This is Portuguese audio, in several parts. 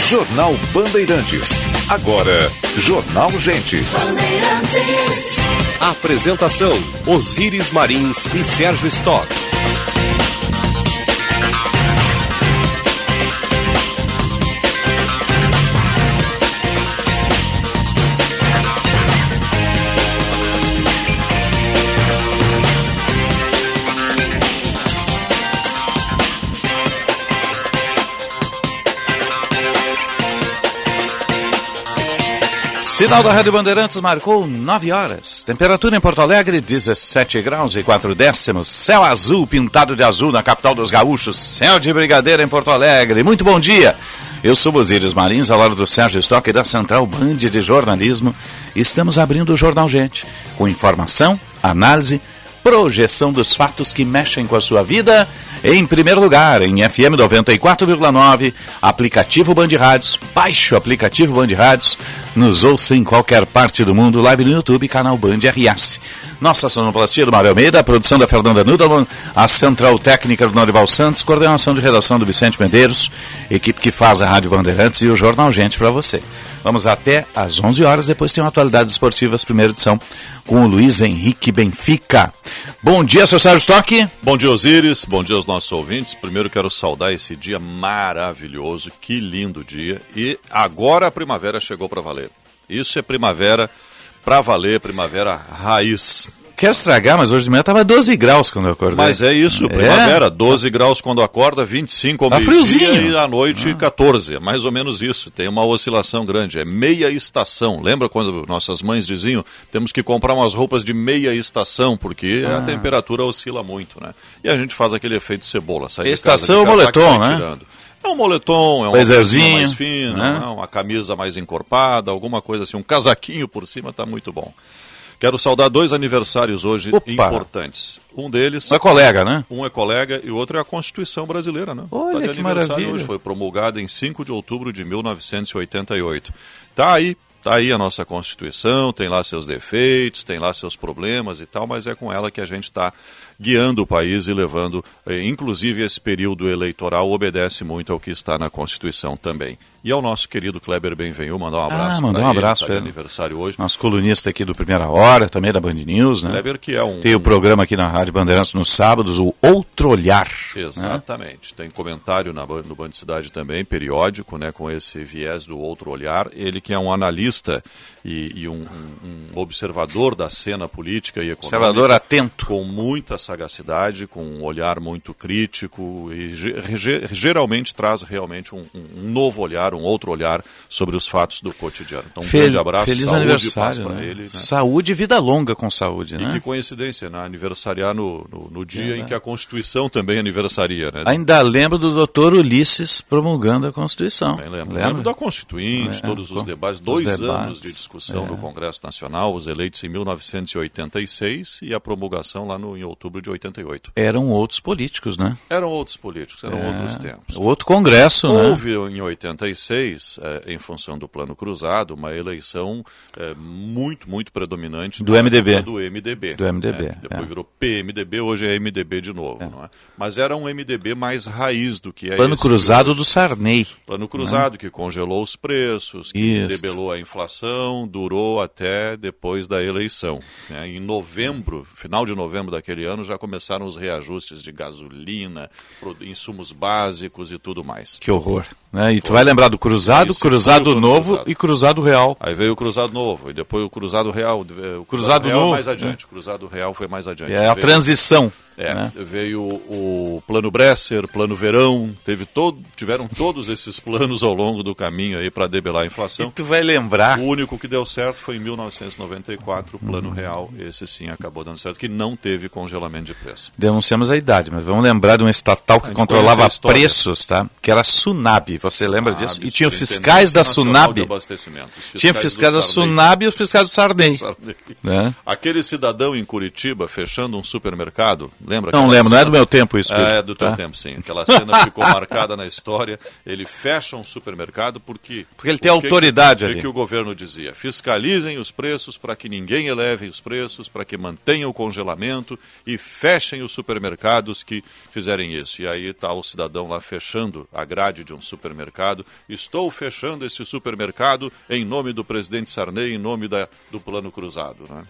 Jornal Bandeirantes. Agora, Jornal Gente. Apresentação: Osíris Marins e Sérgio Stock. Sinal da Rádio Bandeirantes marcou 9 horas. Temperatura em Porto Alegre, 17 graus e 4 décimos. Céu azul, pintado de azul na capital dos gaúchos. Céu de brigadeiro em Porto Alegre. Muito bom dia. Eu sou Bosírios Marins, ao lado do Sérgio Stock da Central Band de Jornalismo. Estamos abrindo o Jornal Gente, com informação, análise, projeção dos fatos que mexem com a sua vida. Em primeiro lugar, em FM 94,9, aplicativo Band Rádios, baixe o aplicativo Band Rádios, nos ouça em qualquer parte do mundo, live no YouTube, canal Band RS. Nossa sonoplastia do Mário Almeida, a produção da Fernanda Nudelman, a central técnica do Norival Santos, coordenação de redação do Vicente Medeiros, equipe que faz a Rádio Bandeirantes e o Jornal Gente para você. Vamos até às 11 horas, depois tem uma Atualidades Esportivas, primeira edição, com o Luiz Henrique Benfica. Bom dia, seu Sérgio Stock. Bom dia, Osíris. Bom dia aos nossos ouvintes. Primeiro quero saudar esse dia maravilhoso, que lindo dia. E agora a primavera chegou para valer. Isso é primavera para valer, primavera raiz. Quero estragar, mas hoje de manhã estava 12 graus quando eu acordei. Mas é isso, primavera, 12 graus quando acorda, 25 ao Tá meio-dia friozinho. e à noite 14. É mais ou menos isso, tem uma oscilação grande. É meia estação. Lembra quando nossas mães diziam temos que comprar umas roupas de meia estação, porque Ah. a temperatura oscila muito, né? E a gente faz aquele efeito cebola. Sai de Estação casa de casaco e moletom, né? tirando. É um moletom, é uma Blazerzinho, camisa mais fina, né? uma camisa mais encorpada, alguma coisa assim, um casaquinho por cima tá muito bom. Quero saudar dois aniversários hoje Opa. importantes. Um deles É colega, né? um é colega e o outro é a Constituição Brasileira, né? Olha, Tá que maravilha. Hoje, foi promulgada em 5 de outubro de 1988. Tá aí, tá aí a nossa Constituição, tem lá seus defeitos, tem lá seus problemas e tal, mas é com ela que a gente está guiando o país e levando, eh, inclusive esse período eleitoral obedece muito ao que está na Constituição também. E ao nosso querido Kleber Benvenu, mandar um abraço Ah, mandou pra um abraço tá de ele. aniversário hoje. Nosso colunista aqui do Primeira Hora, também da Band News, né? Kleber que é um... Tem o programa aqui na Rádio Bandeirantes nos sábados, o Outro Olhar. né? Exatamente. Tem comentário na, no Band Cidade também, periódico, né, com esse viés do outro olhar. Ele que é um analista e, e um, um- um observador da cena política e econômica. Observador atento. Com muita sagacidade, com um olhar muito crítico e ge- ge- geralmente traz realmente um, um- um novo olhar, um outro olhar sobre os fatos do cotidiano. Então, um Fel- grande abraço, Feliz saúde e paz aniversário. para né? ele. né? Saúde e vida longa com saúde, E né? que coincidência, né? Aniversariar no, no, no dia em que a Constituição também aniversaria, né? Ainda lembro do doutor Ulisses promulgando a Constituição. Lembro. Lembra? Lembro da Constituinte, É, todos os debates, os dois debates, anos de discussão é. do Congresso Nacional, os eleitos em 1986 e a promulgação lá no, em outubro de 88. Eram outros políticos, né? Eram outros políticos, eram É, outros tempos. Outro congresso, né? Houve em 86, eh, em função do Plano Cruzado, uma eleição eh, muito, muito predominante Do MDB. Do MDB. Do MDB, né, depois é. virou PMDB, hoje é MDB de novo. Não é? Mas era um MDB mais raiz do que é Plano cruzado do Sarney. Plano Cruzado, que congelou os preços, que Isso. debelou a inflação, durou até depois da eleição. né? Em novembro, final de novembro daquele ano, já começaram os reajustes de gasolina, insumos básicos e tudo mais. Que horror. Né? E tu vai lembrar do Cruzado, Cruzado Novo Cruzado. e Cruzado Real. Aí veio o Cruzado Novo, e depois o Cruzado Real. O Cruzado Real Novo, mais adiante, o Cruzado Real foi mais adiante. É a Veio- transição. É, né? veio o Plano Bresser, Plano Verão, teve todo, tiveram todos esses planos ao longo do caminho aí para debelar a E inflação. tu vai lembrar. O único que deu certo foi em 1994, o Plano Real, esse sim acabou dando certo, que não teve congelamento de preço. Denunciamos a idade, mas vamos lembrar de uma estatal que controlava preços, tá? Que era a Sunab. Você lembra Ah, disso? E Superintendência tinha fiscais da Sunab. Tinha fiscais da. Sunab e os fiscais do Sarney. Sarney. Né? Aquele cidadão em Curitiba fechando um supermercado, lembra? Não lembro, não é cena? do meu tempo isso. É, Pedro, é do teu tá? tempo, sim. Aquela cena ficou marcada na história. Ele fecha um supermercado porque... Porque ele tem o que- autoridade o que ali. que o governo dizia? Fiscalizem os preços para que ninguém eleve os preços, para que mantenham o congelamento e fechem os supermercados que fizerem isso. E aí está o cidadão lá fechando a grade de um supermercado. Estou fechando este supermercado em nome do presidente Sarney, em nome da, do plano cruzado. Né?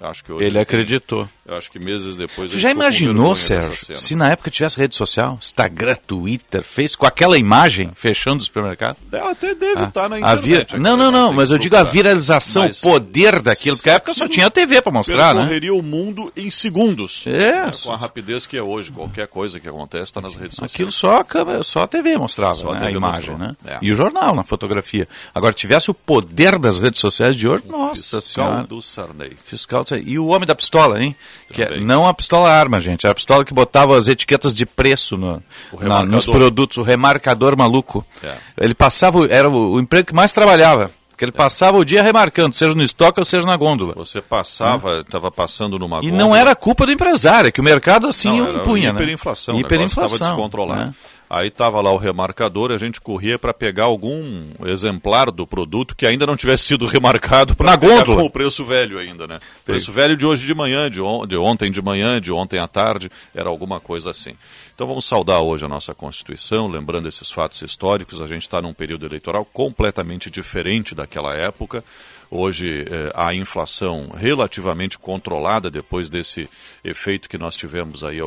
Acho que ele acreditou. Eu acho que meses depois. Você já imaginou, Sérgio, se na época tivesse rede social, Instagram, Twitter, fez com aquela imagem fechando o supermercado? Até deve ah, estar na internet. Vir... Não, não, não, mas eu digo a viralização, mas... o poder daquilo, porque na época só tinha TV para mostrar, né? Correria o mundo em segundos. É. Com a rapidez que é hoje, qualquer coisa que acontece está nas redes sociais. Aquilo só a, câmera, só a TV mostrava, só né? a, TV a, imagem, mostrou. né? É. E o jornal na fotografia. Agora, tivesse o poder das redes sociais de hoje, nossa Fiscal senhora. do Sarney. Fiscal E o homem da pistola, hein? Que é, não a pistola arma, gente. É a pistola que botava as etiquetas de preço no, na, nos produtos, o remarcador maluco. É. Ele passava, era o, o emprego que mais trabalhava. Porque ele é. passava o dia remarcando, seja no estoque ou seja na gôndola. Você passava, estava hum. passando numa gôndola. E não era culpa do empresário, é que o mercado assim não, impunha, né? Hiperinflação, hiperinflação. Estava descontrolado. Né? Aí estava lá o remarcador, a gente corria para pegar algum exemplar do produto que ainda não tivesse sido remarcado para pegar com o preço velho ainda, né? Preço velho de hoje de manhã, de, on de ontem de manhã, de ontem à tarde, era alguma coisa assim. Então vamos saudar hoje a nossa Constituição, lembrando esses fatos históricos. A gente está num período eleitoral completamente diferente daquela época. Hoje eh, a inflação relativamente controlada depois desse efeito que nós tivemos aí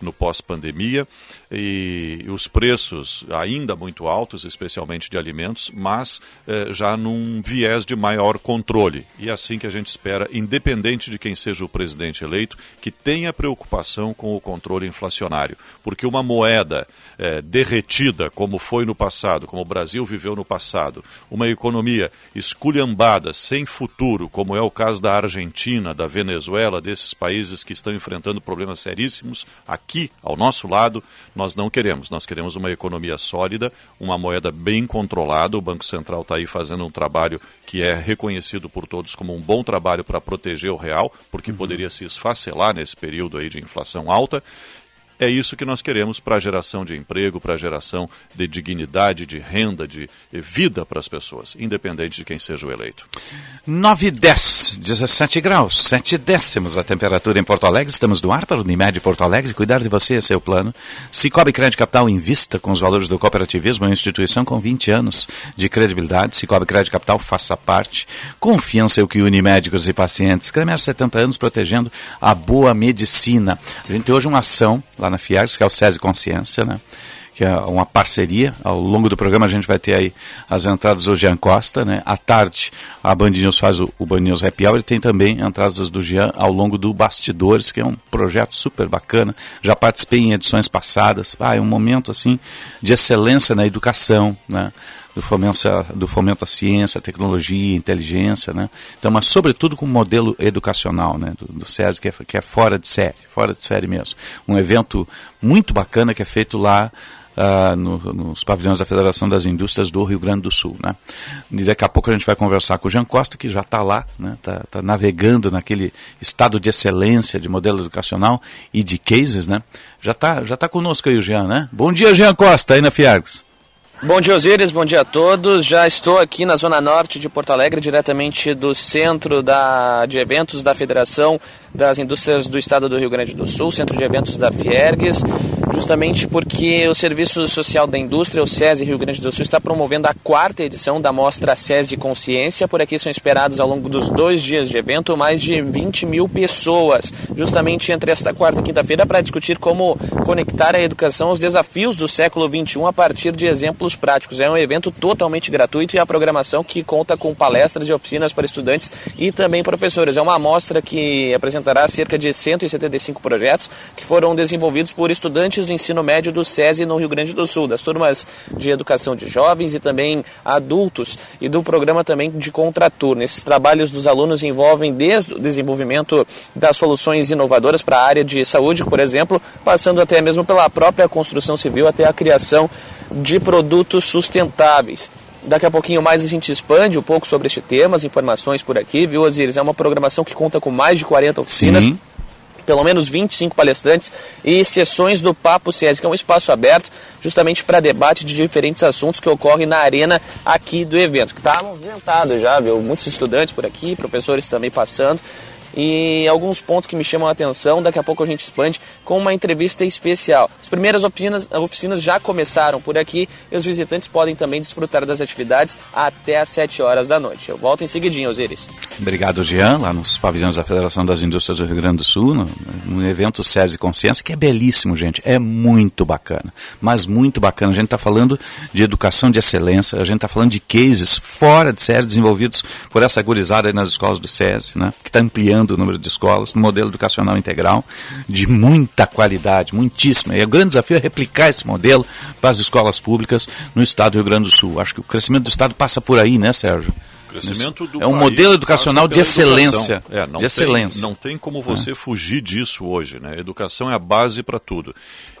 no pós-pandemia e os preços ainda muito altos, especialmente de alimentos, mas eh, já num viés de maior controle. E é assim que a gente espera, independente de quem seja o presidente eleito, que tenha preocupação com o controle inflacionário. Porque uma moeda eh, derretida, como foi no passado, como o Brasil viveu no passado, uma economia esculhambada, sem futuro, como é o caso da Argentina, da Venezuela, desses países que estão enfrentando problemas seríssimos, aqui ao nosso lado, nós não queremos. Nós queremos uma economia sólida, uma moeda bem controlada. O Banco Central está aí fazendo um trabalho que é reconhecido por todos como um bom trabalho para proteger o real, porque uhum. poderia se esfacelar nesse período aí de inflação alta. É isso que nós queremos para a geração de emprego, para a geração de dignidade, de renda, de vida para as pessoas, independente de quem seja o eleito. 9 e 10, 17 graus, 7 décimos a temperatura em Porto Alegre. Estamos no ar para o Unimed Porto Alegre. Cuidar de você é seu plano. Cicobi Crédito Capital invista com os valores do cooperativismo, uma instituição com 20 anos de credibilidade. Cicobi Crédito Capital faça parte. Confiança é o que une médicos e pacientes. Cremer 70 anos protegendo a boa medicina. A gente tem hoje uma ação lá na Fiergs, que é o SESI Consciência, né? que é uma parceria. Ao longo do programa a gente vai ter aí as entradas do Jean Costa, né? À tarde a Band News faz o, o Band News Happy Hour e tem também entradas do Jean ao longo do Bastidores, que é um projeto super bacana. Já participei em edições passadas. Ah, é um momento assim de excelência na educação, né? Do fomento, do fomento à ciência, à tecnologia, inteligência, né? Então, mas sobretudo com o modelo educacional, né? Do, do SESI, que é, que é fora de série, fora de série mesmo. Um evento muito bacana que é feito lá Uh, no, nos pavilhões da Federação das Indústrias do Rio Grande do Sul. Né? E daqui a pouco a gente vai conversar com o Jean Costa, que já está lá, está né? Tá, tá navegando naquele estado de excelência de modelo educacional e de cases. Né? Já está já tá conosco aí o Jean. Né? Bom dia, Jean Costa, aí na Fiargs. Bom dia, Osíris, bom dia a todos. Já estou aqui na zona norte de Porto Alegre, diretamente do centro da, de eventos da Federação das Indústrias do Estado do Rio Grande do Sul, centro de eventos da Fiergues, justamente porque o Serviço Social da Indústria, o SESI Rio Grande do Sul, está promovendo a quarta edição da mostra SESI Consciência. Por aqui são esperados ao longo dos dois dias de evento mais de 20 mil pessoas, justamente entre esta quarta e quinta-feira, para discutir como conectar a educação aos desafios do século XXI a partir de exemplos práticos. É um evento totalmente gratuito e a programação que conta com palestras e oficinas para estudantes e também professores. É uma amostra que apresentará cerca de 175 projetos que foram desenvolvidos por estudantes do ensino médio do SESI no Rio Grande do Sul, das turmas de educação de jovens e também adultos e do programa também de contraturno. Esses trabalhos dos alunos envolvem desde o desenvolvimento das soluções inovadoras para a área de saúde, por exemplo, passando até mesmo pela própria construção civil até a criação de produtos sustentáveis. Daqui a pouquinho mais a gente expande um pouco sobre este tema, as informações por aqui, viu, Osiris? É uma programação que conta com mais de 40 oficinas. Sim pelo menos 25 palestrantes e sessões do Papo SESI, que é um espaço aberto justamente para debate de diferentes assuntos que ocorrem na arena aqui do evento, que está movimentado já, viu? Muitos estudantes por aqui, professores também passando. E alguns pontos que me chamam a atenção. Daqui a pouco a gente expande com uma entrevista especial. As primeiras oficinas, oficinas já começaram por aqui e os visitantes podem também desfrutar das atividades até às 7 horas da noite. Eu volto em seguidinho, Osiris. Obrigado, Jean, lá nos pavilhões da Federação das Indústrias do Rio Grande do Sul, no, no evento SESI Consciência, que é belíssimo, gente. É muito bacana, mas muito bacana. A gente está falando de educação de excelência, a gente está falando de cases fora de série desenvolvidos por essa gurizada nas escolas do SESI, né, que está ampliando o número de escolas, no modelo educacional integral, de muita qualidade, muitíssima. E o grande desafio é replicar esse modelo para as escolas públicas no estado do Rio Grande do Sul. Acho que o crescimento do estado passa por aí, né, Sérgio? Crescimento do é um modelo educacional de excelência. É, não de excelência. Tem, não tem como você é. fugir disso hoje. Né? A educação é a base para tudo.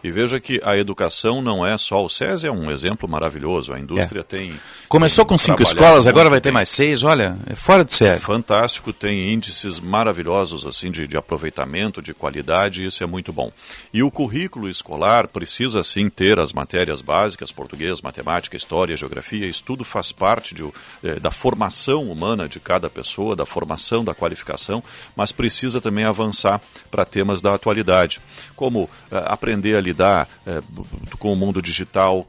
E veja que a educação não é só. O SES é um exemplo maravilhoso. A indústria é. tem. Começou tem com cinco escolas, agora vai ter mais seis. Olha, é fora de série. Fantástico, tem índices maravilhosos assim de, de aproveitamento, de qualidade, isso é muito bom. E o currículo escolar precisa sim ter as matérias básicas, português, matemática, história, geografia, isso tudo faz parte de, eh, da formação humana de cada pessoa, da formação, da qualificação, mas precisa também avançar para temas da atualidade, como eh, aprender a lidar é, com o mundo digital,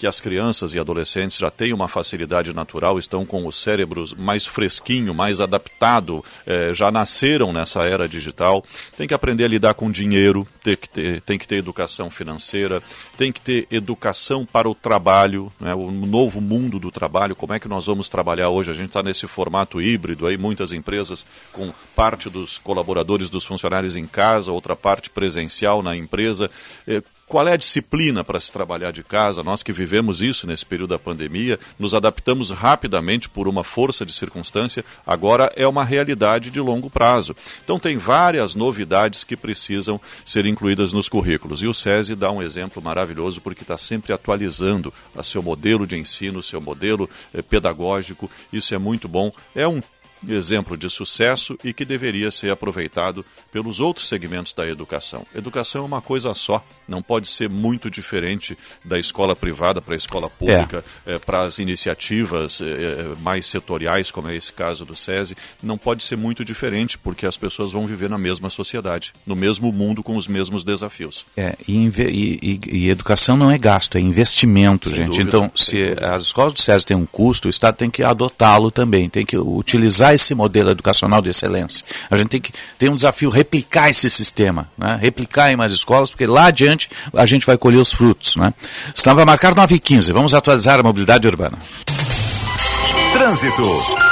que as crianças e adolescentes já têm uma facilidade natural, estão com os cérebros mais fresquinho, mais adaptado, eh, já nasceram nessa era digital. Tem que aprender a lidar com dinheiro, tem que ter, tem que ter educação financeira, tem que ter educação para o trabalho, né, o novo mundo do trabalho, como é que nós vamos trabalhar hoje? A gente está nesse formato híbrido aí, muitas empresas com parte dos colaboradores, dos funcionários em casa, outra parte presencial na empresa. Eh, qual é a disciplina para se trabalhar de casa? Nós que vivemos isso nesse período da pandemia, nos adaptamos rapidamente por uma força de circunstância, agora é uma realidade de longo prazo. Então, tem várias novidades que precisam ser incluídas nos currículos. E o SESI dá um exemplo maravilhoso porque está sempre atualizando o seu modelo de ensino, o seu modelo eh, pedagógico. Isso é muito bom. É um exemplo de sucesso e que deveria ser aproveitado pelos outros segmentos da educação. Educação é uma coisa só, não pode ser muito diferente da escola privada para a escola pública, é. É, para as iniciativas é, mais setoriais, como é esse caso do SESI, não pode ser muito diferente, porque as pessoas vão viver na mesma sociedade, no mesmo mundo, com os mesmos desafios. É, e, e, e educação não é gasto, é investimento, sem gente. Dúvida, então, se dúvida. as escolas do SESI têm um custo, o Estado tem que adotá-lo também, tem que utilizar esse modelo educacional de excelência. A gente tem que ter um desafio replicar esse sistema, né? replicar em mais escolas, porque lá adiante a gente vai colher os frutos. Né? Senão vai marcar 9 h 15. Vamos atualizar a mobilidade urbana. Trânsito.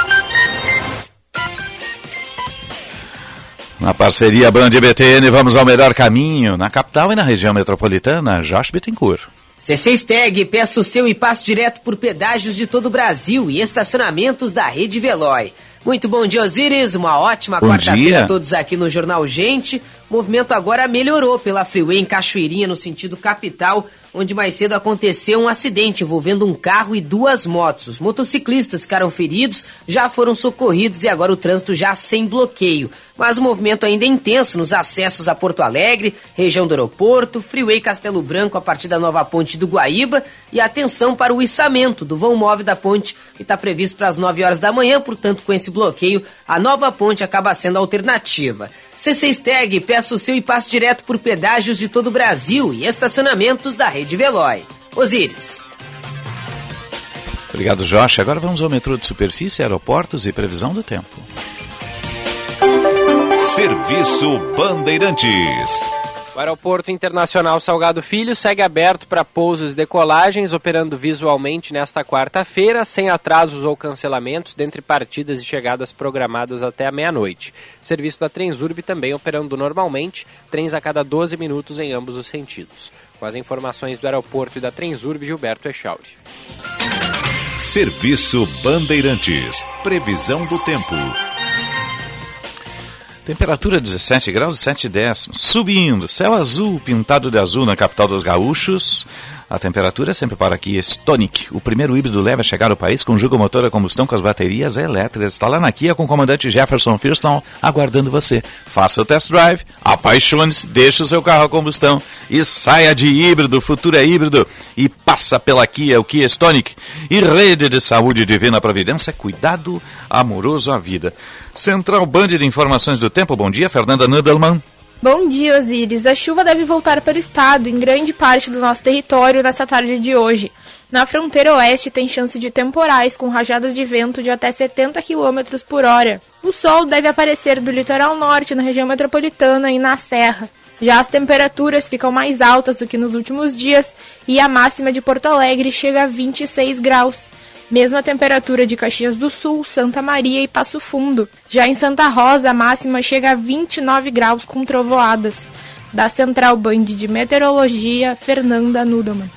Na parceria Band e BTN, vamos ao melhor caminho na capital e na região metropolitana. Josh Bittencourt. C6 Tag, peça o seu e passe direto por pedágios de todo o Brasil e estacionamentos da Rede Veloy. Muito bom dia, Osiris. Uma ótima quarta-feira a todos aqui no Jornal Gente. O movimento agora melhorou pela Freeway em Cachoeirinha, no sentido capital, onde mais cedo aconteceu um acidente envolvendo um carro e duas motos. Os motociclistas ficaram feridos, já foram socorridos e agora o trânsito já sem bloqueio. Mas o movimento ainda é intenso nos acessos a Porto Alegre, região do aeroporto, Freeway Castelo Branco a partir da nova ponte do Guaíba e atenção para o içamento do vão móvel da ponte que está previsto para as 9 horas da manhã, portanto com esse bloqueio a nova ponte acaba sendo a alternativa. C6 Tag, peça o seu e passe direto por pedágios de todo o Brasil e estacionamentos da Rede Veloy. Osíris. Obrigado, Josh. Agora vamos ao metrô de superfície, aeroportos e previsão do tempo. Serviço Bandeirantes. O Aeroporto Internacional Salgado Filho segue aberto para pousos e decolagens, operando visualmente nesta quarta-feira, sem atrasos ou cancelamentos, dentre partidas e chegadas programadas até a meia-noite. Serviço da Transurb também operando normalmente, trens a cada 12 minutos em ambos os sentidos. Com as informações do aeroporto e da Transurb, Gilberto Echauri. Serviço Bandeirantes. Previsão do tempo. Temperatura 17 graus e 7 décimos. Subindo. Céu azul, pintado de azul na capital dos gaúchos. A temperatura é sempre para Kia Stonic, o primeiro híbrido leve a chegar ao país com julgo motor a combustão com as baterias elétricas. Está lá na Kia com o comandante Jefferson Firston aguardando você. Faça o test drive, apaixone-se, deixe o seu carro a combustão e saia de híbrido, o futuro é híbrido e passa pela Kia, o Kia Stonic. E rede de saúde divina providência, cuidado amoroso à vida. Central Band de Informações do Tempo, bom dia, Fernanda Nudelman. Bom dia, Osiris. A chuva deve voltar para o estado em grande parte do nosso território nesta tarde de hoje. Na fronteira oeste tem chance de temporais com rajadas de vento de até 70 km por hora. O sol deve aparecer do litoral norte, na região metropolitana e na serra. Já as temperaturas ficam mais altas do que nos últimos dias e a máxima de Porto Alegre chega a 26 graus. Mesma temperatura de Caxias do Sul, Santa Maria e Passo Fundo. Já em Santa Rosa, a máxima chega a 29 graus com trovoadas. Da Central Band de Meteorologia, Fernanda Nudelman.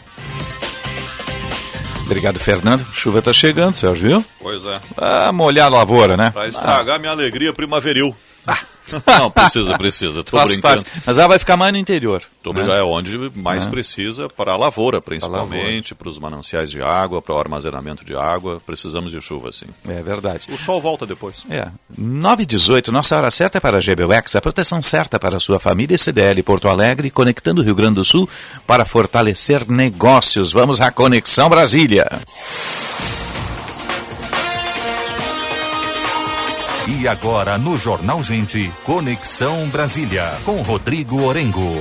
Obrigado, Fernando. Chuva está chegando, Sérgio, viu? Pois é. Ah, molhar a lavoura, né? Para estragar ah. minha alegria primaveril. Ah. Não, precisa, precisa. Tô Faz brincando. Parte. Mas ela vai ficar mais no interior. Tô né? É onde mais é. precisa para a lavoura, principalmente, para os mananciais de água, para o armazenamento de água. Precisamos de chuva, sim. É verdade. O sol volta depois. É. 9 e 18, nossa hora certa é para a GBUX, a proteção certa para a sua família CDL Porto Alegre, conectando o Rio Grande do Sul para fortalecer negócios. Vamos à Conexão Brasília. E agora no Jornal Gente, Conexão Brasília, com Rodrigo Orengo.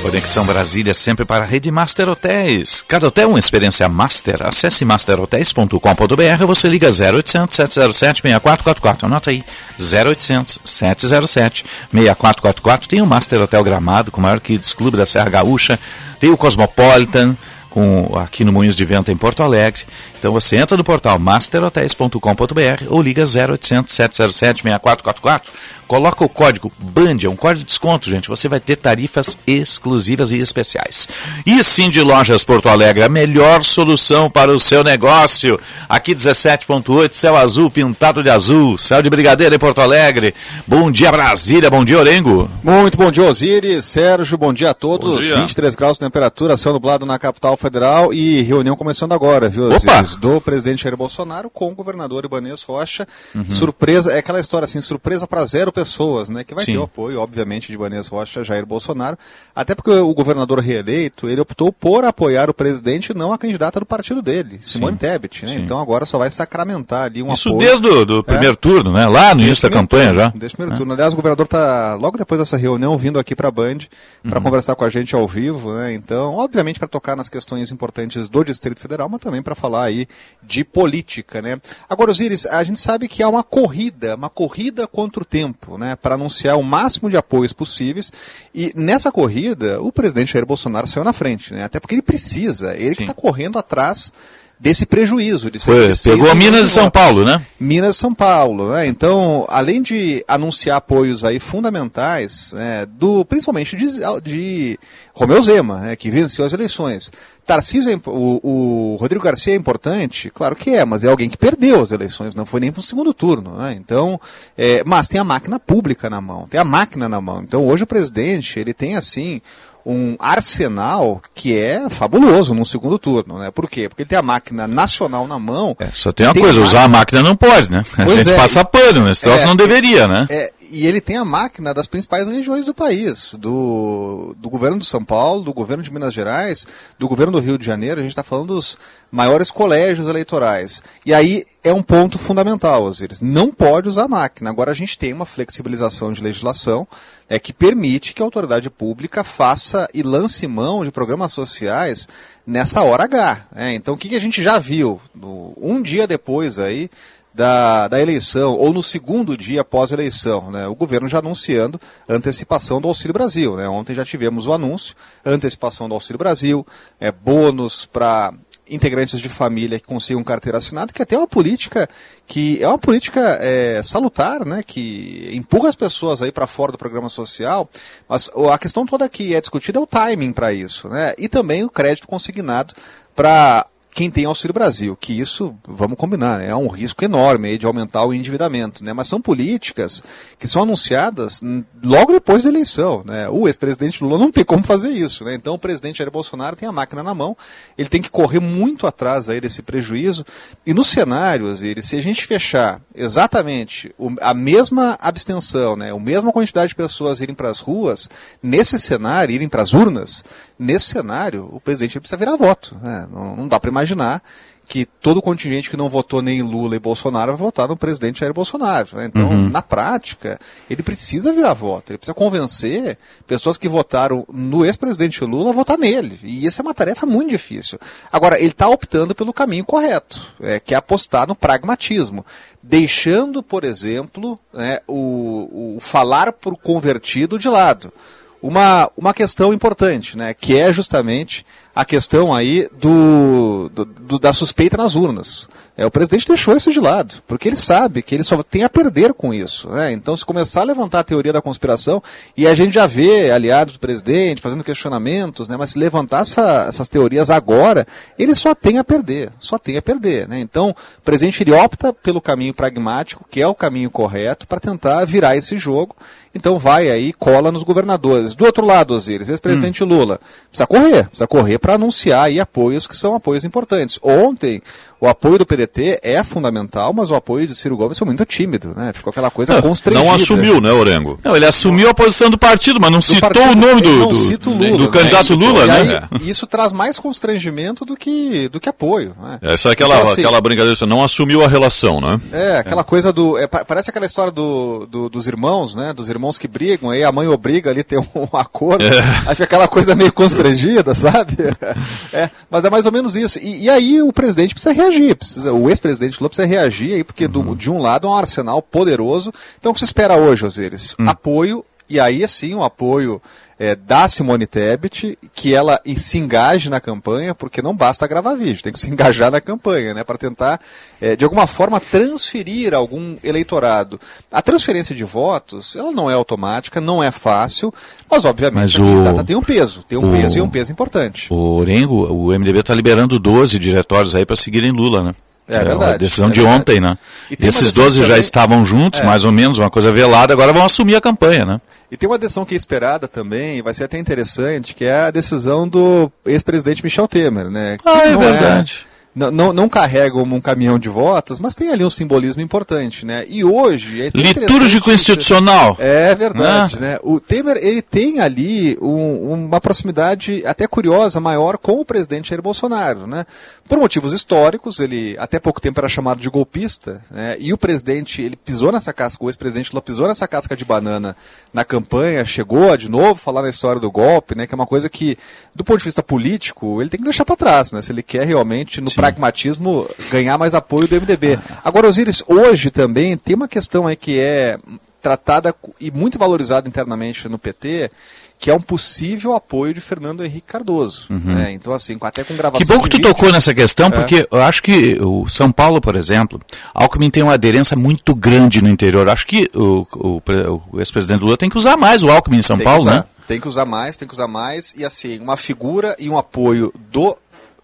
Conexão Brasília sempre para a Rede Master Hotéis. Cada hotel uma experiência master. Acesse masterhotels.com.br você liga 0800 707 6444. Anota aí, 0800 707 6444. Tem o Master Hotel Gramado, com o maior Kids Clube da Serra Gaúcha. Tem o Cosmopolitan, com, aqui no Moinhos de Vento em Porto Alegre. Então você entra no portal masterhotels.com.br ou liga 0800 707 6444 Coloca o código BAND, é um código de desconto, gente. Você vai ter tarifas exclusivas e especiais. E sim de Lojas Porto Alegre, a melhor solução para o seu negócio. Aqui 17.8, céu azul pintado de azul, céu de brigadeiro em Porto Alegre. Bom dia Brasília, bom dia Orengo. Muito bom dia Osiris, Sérgio, bom dia a todos. Dia. 23 graus de temperatura, céu nublado na capital federal e reunião começando agora, viu Osiris? Opa. Do presidente Jair Bolsonaro com o governador Ibanez Rocha. Uhum. Surpresa, é aquela história assim, surpresa para zero pessoas, né? Que vai Sim. ter o apoio, obviamente, de Ibanez Rocha, Jair Bolsonaro. Até porque o governador reeleito, ele optou por apoiar o presidente e não a candidata do partido dele, Simone Tebet, né? Sim. Então agora só vai sacramentar ali um Isso apoio. Isso desde o do primeiro é, turno, né? Lá no início da campanha turno, já. Desde o primeiro é. turno. Aliás, o governador está logo depois dessa reunião vindo aqui para a Band para uhum. conversar com a gente ao vivo, né? Então, obviamente para tocar nas questões importantes do Distrito Federal, mas também para falar aí de política, né? Agora, Osiris, a gente sabe que há uma corrida, uma corrida contra o tempo, né? Para anunciar o máximo de apoios possíveis. E nessa corrida, o presidente Jair Bolsonaro saiu na frente, né? Até porque ele precisa, ele Sim. que está correndo atrás desse prejuízo. De Foi, pegou Minas e São Paulo, né? Minas e São Paulo, né? Então, além de anunciar apoios aí fundamentais, né, do, principalmente de, de Romeu Zema, né, que venceu as eleições. Tarcísio, é o, o, Rodrigo Garcia é importante? Claro que é, mas é alguém que perdeu as eleições, não foi nem para o segundo turno. Né? Então, é, mas tem a máquina pública na mão, tem a máquina na mão. Então, hoje o presidente, ele tem assim um arsenal que é fabuloso no segundo turno, né? Por quê? Porque ele tem a máquina nacional na mão. É, só tem uma tem coisa, usar a máquina não pode, né? A pois gente é, passa pano, né? Esse troço é, não deveria, né? É, e ele tem a máquina das principais regiões do país, do, do governo de São Paulo, do governo de Minas Gerais, do governo do Rio de Janeiro, a gente está falando dos maiores colégios eleitorais. E aí é um ponto fundamental, Osiris. Não pode usar a máquina. Agora a gente tem uma flexibilização de legislação é que permite que a autoridade pública faça e lance mão de programas sociais nessa hora H. Né? Então, o que, que, a gente já viu no, um dia depois aí da, da eleição, ou no segundo dia após a eleição, né? o governo já anunciando antecipação do Auxílio Brasil. Né? Ontem já tivemos o anúncio, antecipação do Auxílio Brasil, é, bônus para integrantes de família que consigam carteira assinada, que é até uma política que é uma política é, salutar, né, que empurra as pessoas aí para fora do programa social, mas a questão toda que é discutida é o timing para isso, né, e também o crédito consignado para quem tem Auxílio Brasil, que isso, vamos combinar, é um risco enorme de aumentar o endividamento, né? Mas são políticas que são anunciadas logo depois da eleição, né? O ex-presidente Lula não tem como fazer isso, né? Então o presidente Jair Bolsonaro tem a máquina na mão, ele tem que correr muito atrás aí desse prejuízo. E no cenário, se a gente fechar exatamente a mesma abstenção, né? A mesma quantidade de pessoas irem para as ruas, nesse cenário, irem para as urnas, nesse cenário, o presidente precisa virar voto. Né? Não, não dá para imaginar que todo o contingente que não votou nem Lula e Bolsonaro vai votar no presidente Jair Bolsonaro. Né? Então, uhum. na prática, ele precisa virar voto, ele precisa convencer pessoas que votaram no ex-presidente Lula a votar nele. E essa é uma tarefa muito difícil. Agora, ele está optando pelo caminho correto, é, que é apostar no pragmatismo. Deixando, por exemplo, né, o, o falar por convertido de lado uma, uma questão importante, né, que é justamente a questão aí do, do, do, da suspeita nas urnas. É, o presidente deixou isso de lado, porque ele sabe que ele só tem a perder com isso. Né? Então, se começar a levantar a teoria da conspiração, e a gente já vê aliados do presidente fazendo questionamentos, né? mas se levantar essa, essas teorias agora, ele só tem a perder, só tem a perder. Né? Então, o presidente ele opta pelo caminho pragmático, que é o caminho correto, para tentar virar esse jogo. Então vai aí, cola nos governadores. Do outro lado, Osiris, ex-presidente hum. Lula, precisa correr, precisa correr para anunciar aí apoios que são apoios importantes. Ontem, o apoio do PDT é fundamental, mas o apoio de Ciro Gomes foi muito tímido, né? Ficou aquela coisa não, constrangida. Não assumiu, né, Orengo? Não, ele assumiu a posição do partido, mas não do citou partido, o nome do, do, Lula, do né? candidato Lula, né? Aí, isso traz mais constrangimento do que, do que apoio. Né? É, isso é aquela, então, assim, aquela brincadeira, não assumiu a relação, né? É, aquela é. coisa do... É, parece aquela história do, do, dos irmãos, né? Dos irmãos que brigam, aí a mãe obriga ali a ter um, um acordo, é. aí fica aquela coisa meio constrangida, sabe? É, mas é mais ou menos isso. E, e aí o presidente precisa reagir, precisa, o ex-presidente Lula precisa reagir aí, porque uhum. do, de um lado é um arsenal poderoso. Então o que se espera hoje, Osiris? Uhum. Apoio, e aí sim o apoio é, da Simone Tebet, que ela se engaje na campanha, porque não basta gravar vídeo, tem que se engajar na campanha, né, para tentar, é, de alguma forma, transferir algum eleitorado. A transferência de votos, ela não é automática, não é fácil, mas obviamente mas a candidata tem um peso, tem um o, peso e um peso importante. O Orengo, o MDB está liberando 12 diretórios aí para seguirem Lula, né? É, é verdade. A decisão é de verdade. ontem, né? E Esses 12 também... já estavam juntos, é. mais ou menos, uma coisa velada, agora vão assumir a campanha, né? E tem uma decisão que é esperada também, vai ser até interessante, que é a decisão do ex-presidente Michel Temer, né? Que ah, é, é verdade. É não, não, não carregam um caminhão de votos, mas tem ali um simbolismo importante, né? E hoje... É Litúrgico institucional. É verdade, né? né? O Temer, ele tem ali um, uma proximidade até curiosa, maior com o presidente Jair Bolsonaro, né? Por motivos históricos, ele até pouco tempo era chamado de golpista, né? E o presidente, ele pisou nessa casca, o ex-presidente Lula pisou nessa casca de banana na campanha, chegou a de novo falar na história do golpe, né? Que é uma coisa que, do ponto de vista político, ele tem que deixar para trás, né? Se ele quer realmente, no Sim pragmatismo ganhar mais apoio do MDB. Agora, Osiris, hoje também tem uma questão aí que é tratada e muito valorizada internamente no PT, que é um possível apoio de Fernando Henrique Cardoso. Uhum. Né? Então, assim, até com gravação. Que bom que tu vídeo, tocou nessa questão, é. porque eu acho que o São Paulo, por exemplo, Alckmin tem uma aderência muito grande no interior. Acho que o, o, o ex-presidente Lula tem que usar mais o Alckmin em São tem Paulo, né? Tem que usar mais, tem que usar mais. E assim, uma figura e um apoio do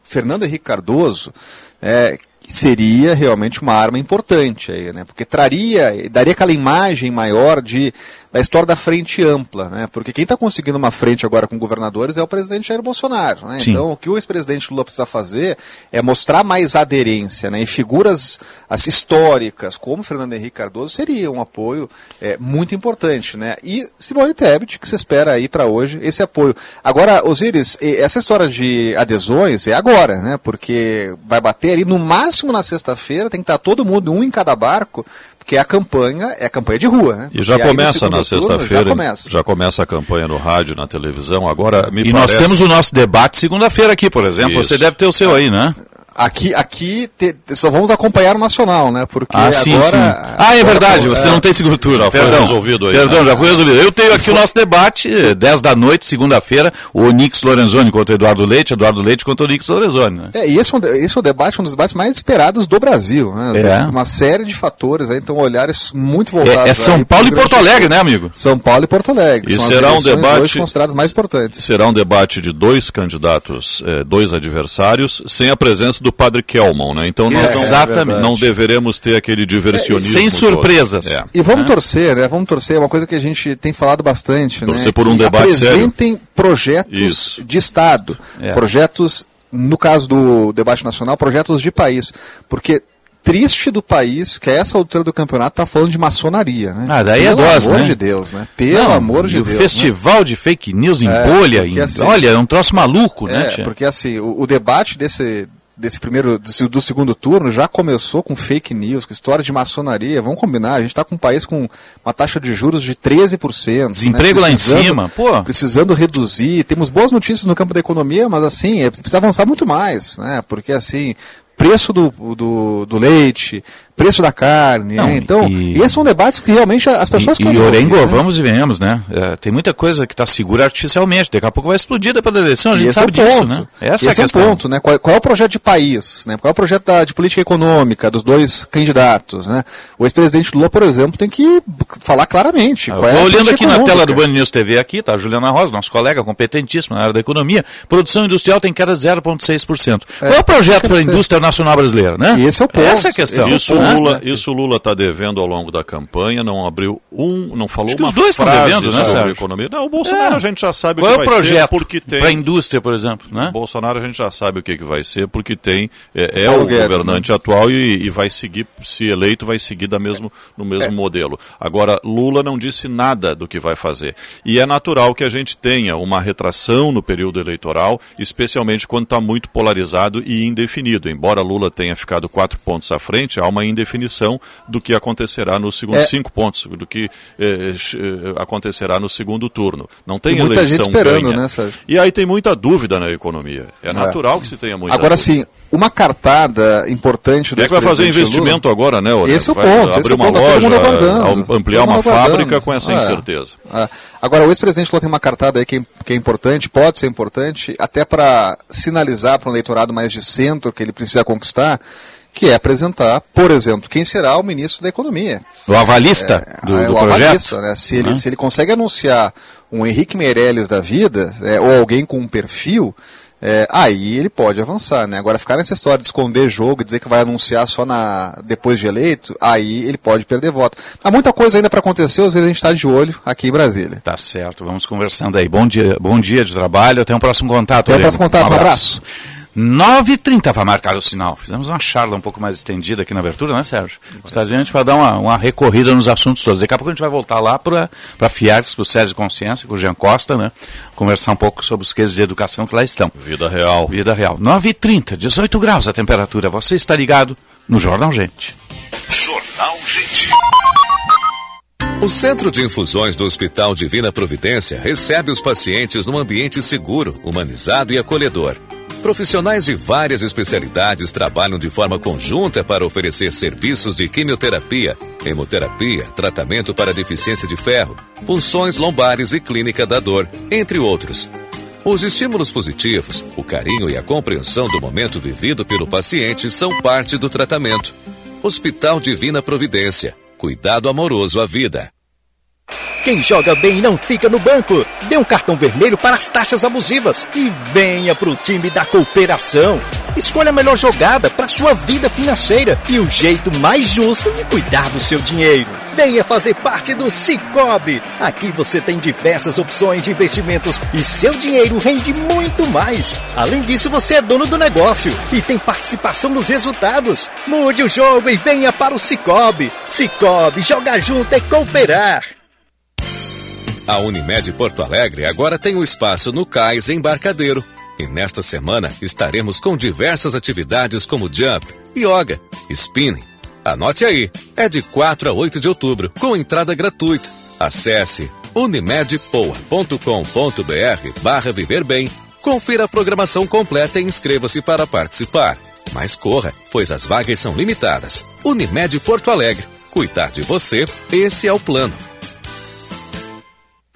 Fernando Henrique Cardoso, é, seria realmente uma arma importante aí, né? Porque traria, daria aquela imagem maior de da história da frente ampla, né? Porque quem está conseguindo uma frente agora com governadores é o presidente Jair Bolsonaro, né? Então, o que o ex-presidente Lula precisa fazer é mostrar mais aderência, né? E figuras as históricas, como Fernando Henrique Cardoso, seria um apoio é, muito importante, né? E Simone Tebet, que se espera aí para hoje esse apoio. Agora, Osiris, essa história de adesões é agora, né? Porque vai bater ali no máximo na sexta-feira, tem que estar todo mundo um em cada barco porque a campanha é a campanha de rua, né? E já e começa na sexta-feira. Já, começa. já começa a campanha no rádio, na televisão. Agora me E parece... nós temos o nosso debate segunda-feira aqui, por exemplo. Isso. Você deve ter o seu aí, né? Aqui, aqui te, só vamos acompanhar o nacional, né? Porque ah, sim, agora, sim. Ah, é verdade, você é... não tem segura. Foi perdão, resolvido aí. Perdão, né? já foi resolvido. Eu tenho aqui o nosso debate, 10 da noite, segunda-feira, o Onix Lorenzoni contra o Eduardo Leite, Eduardo Leite contra o Onix Lorenzoni. Né? É, e esse, é esse é o debate, um dos debates mais esperados do Brasil. Né? É. Uma série de fatores aí, então olhares muito voltados. É, é São Paulo e Porto Alegre, né, amigo? São Paulo e Porto Alegre. E será um debate considerados mais importantes. Será um debate de dois candidatos, eh, dois adversários, sem a presença do Padre Kelman, né? Então nós Exatamente. não, não deveremos ter aquele diversionismo. Sem surpresas. É. E vamos torcer, né? Vamos torcer, é uma coisa que a gente tem falado bastante, Torcer né? por um Que debate apresentem projetos Isso. de Estado, É. projetos, no caso do debate nacional, projetos de país. Porque triste do país que a essa altura do campeonato tá falando de maçonaria, né? Ah, daí é Pelo dose, amor né? de Deus, né? Pelo Não, amor de e o Deus. né? festival de fake news em É, bolha, em- assim- olha, é um troço maluco, né? É, tia? porque assim, o, o debate desse, desse primeiro, do, do segundo turno já começou com fake news, com história de maçonaria. Vamos combinar, a gente está com um país com uma taxa de juros de 13%. Desemprego lá em cima, pô. Precisando reduzir. Temos boas notícias no campo da economia, mas assim, é, precisa avançar muito mais, né? Porque assim, preço do, do, do leite, preço da carne. Não, né? Então, e- esses são debates que realmente as pessoas E, querem e Orengo, né? vamos e venhamos, né? É, tem muita coisa que está segura artificialmente. Daqui a pouco vai explodir depois da eleição, a gente esse sabe é disso, ponto. né? Essa Esse é a questão. o ponto, né? Qual, qual é o projeto de país, né? Qual é o projeto da- de política econômica dos dois candidatos, né? O ex-presidente Lula, por exemplo, tem que falar claramente. É olhando aqui na tela do econômica. Band News TV aqui, tá a Juliana Rosa, nosso colega competentíssimo na área da economia. Produção industrial tem queda de 0,6%. Qual é o projeto para a indústria nacional brasileira, né? E esse é o ponto. Essa é a questão. É Isso, o Lula, né? isso o Lula está devendo ao longo da campanha, não abriu um, não falou Acho que uma os dois estão frase devendo, né, sobre Sérgio? economia. Não, o Bolsonaro É. a gente já sabe Qual é o que o vai ser projeto porque tem. para a indústria, por exemplo, né? Bolsonaro a gente já sabe o que, que vai ser, porque tem é, é o Guedes, governante atual e, e vai seguir, se eleito, vai seguir da mesmo, no mesmo É. modelo. Agora, Lula não disse nada do que vai fazer. E é natural que a gente tenha uma retração no período eleitoral, especialmente quando está muito polarizado e indefinido. Embora Lula tenha ficado quatro pontos à frente, há uma indefinição do que acontecerá nos segundos É. cinco pontos, do que eh, eh, acontecerá no segundo turno. Não tem E muita eleição gente esperando, ganha. né, Sérgio? E aí tem muita dúvida na economia. É natural que se tenha muita Agora dúvida. sim, uma cartada importante do Quem é que vai fazer investimento Lula- agora, né, Aurélio? Esse é o Vai ponto. Abrir é o uma ponto, tá loja, ampliar uma fábrica com essa É. incerteza. É. Agora, o ex-presidente Lula tem uma cartada aí que é, que é importante, pode ser importante, até para sinalizar para um eleitorado mais de centro que ele precisa conquistar, que é apresentar, por exemplo, quem será o ministro da Economia. O avalista do, É, do o projeto. avalista, né? se, ele, Né? se ele consegue anunciar um Henrique Meirelles da vida, é, ou alguém com um perfil, é, aí ele pode avançar, né? Agora, ficar nessa história de esconder jogo e dizer que vai anunciar só na, depois de eleito, aí ele pode perder voto. Mas muita coisa ainda para acontecer, às vezes a gente está de olho aqui em Brasília. Tá certo, vamos conversando aí. Bom dia, bom dia de trabalho, até um próximo contato. Até o Aurélio. próximo contato, um abraço. 9h30 para marcar o sinal. Fizemos uma charla um pouco mais estendida aqui na abertura, né, Sérgio? Gostaria de para dar uma, uma recorrida nos assuntos todos. Daqui a pouco a gente vai voltar lá para a Fiartes, para o Sérgio Consciência, com o Jean Costa, né? Conversar um pouco sobre os cases de educação que lá estão. Vida real. Vida real. 9h30, 18 graus a temperatura. Você está ligado no Jornal Gente. Jornal Gente. O Centro de Infusões do Hospital Divina Providência recebe os pacientes num ambiente seguro, humanizado e acolhedor. Profissionais de várias especialidades trabalham de forma conjunta para oferecer serviços de quimioterapia, hemoterapia, tratamento para deficiência de ferro, punções lombares e clínica da dor, entre outros. Os estímulos positivos, o carinho e a compreensão do momento vivido pelo paciente são parte do tratamento. Hospital Divina Providência. Cuidado amoroso à vida. Quem joga bem não fica no banco. Dê um cartão vermelho para as taxas abusivas e venha pro time da cooperação. Escolha a melhor jogada para sua vida financeira e o jeito mais justo de cuidar do seu dinheiro. Venha fazer parte do Cicobi. Aqui você tem diversas opções de investimentos e seu dinheiro rende muito mais. Além disso, você é dono do negócio e tem participação nos resultados. Mude o jogo e venha para o Cicobi. Cicobi, jogar junto é cooperar. A Unimed Porto Alegre agora tem um espaço no Cais Embarcadeiro. E nesta semana estaremos com diversas atividades como jump, yoga, spinning. Anote aí, é de 4 a 8 de outubro, com entrada gratuita. Acesse unimedpoa.com.br barra viver bem. Confira a programação completa e inscreva-se para participar. Mas corra, pois as vagas são limitadas. Unimed Porto Alegre. Cuidar de você, esse é o plano.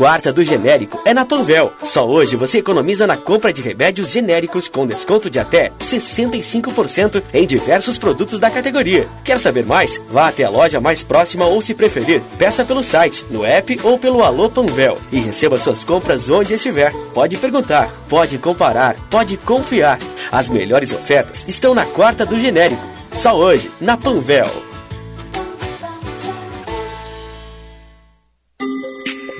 quarta do genérico é na Panvel. Só hoje você economiza na compra de remédios genéricos com desconto de até 65% em diversos produtos da categoria. Quer saber mais? Vá até a loja mais próxima ou, se preferir, peça pelo site, no app ou pelo Alô Panvel e receba suas compras onde estiver. Pode perguntar, pode comparar, pode confiar. As melhores ofertas estão na quarta do genérico. Só hoje, na Panvel.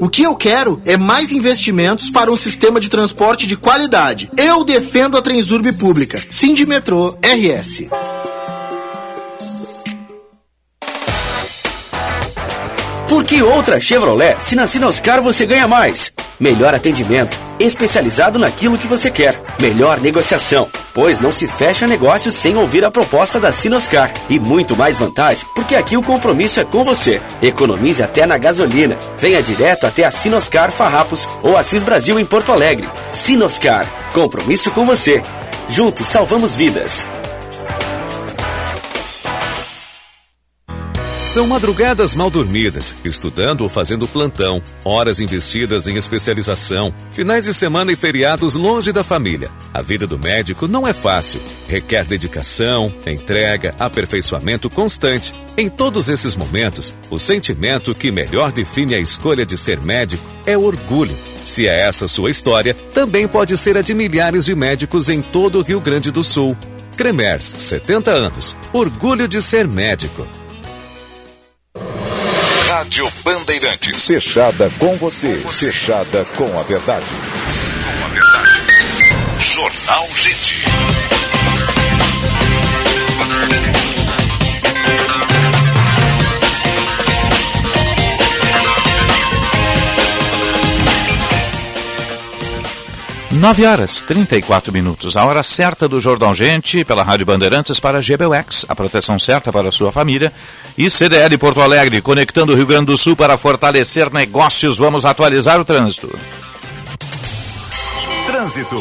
O que eu quero é mais investimentos para um sistema de transporte de qualidade. Eu defendo a Transurb Pública. Sindimetrô RS. Que outra Chevrolet se na Sinoscar você ganha mais? Melhor atendimento, especializado naquilo que você quer. Melhor negociação, pois não se fecha negócio sem ouvir a proposta da Sinoscar. E muito mais vantagem, porque aqui o compromisso é com você. Economize até na gasolina. Venha direto até a Sinoscar Farrapos ou Assis Brasil em Porto Alegre. Sinoscar, compromisso com você. Juntos salvamos vidas. São madrugadas mal dormidas, estudando ou fazendo plantão, horas investidas em especialização, finais de semana e feriados longe da família. A vida do médico não é fácil, requer dedicação, entrega, aperfeiçoamento constante. Em todos esses momentos, o sentimento que melhor define a escolha de ser médico é orgulho. Se é essa sua história, também pode ser a de milhares de médicos em todo o Rio Grande do Sul. Cremers, 70 anos. Orgulho de ser médico. Rádio Bandeirantes. Fechada com você. Fechada com a verdade. Com a verdade. Jornal Gente. Nove horas, 34 minutos. A hora certa do Jordão Gente, pela Rádio Bandeirantes para GBUX, a proteção certa para a sua família. E CDL Porto Alegre, conectando o Rio Grande do Sul para fortalecer negócios. Vamos atualizar o trânsito. Trânsito.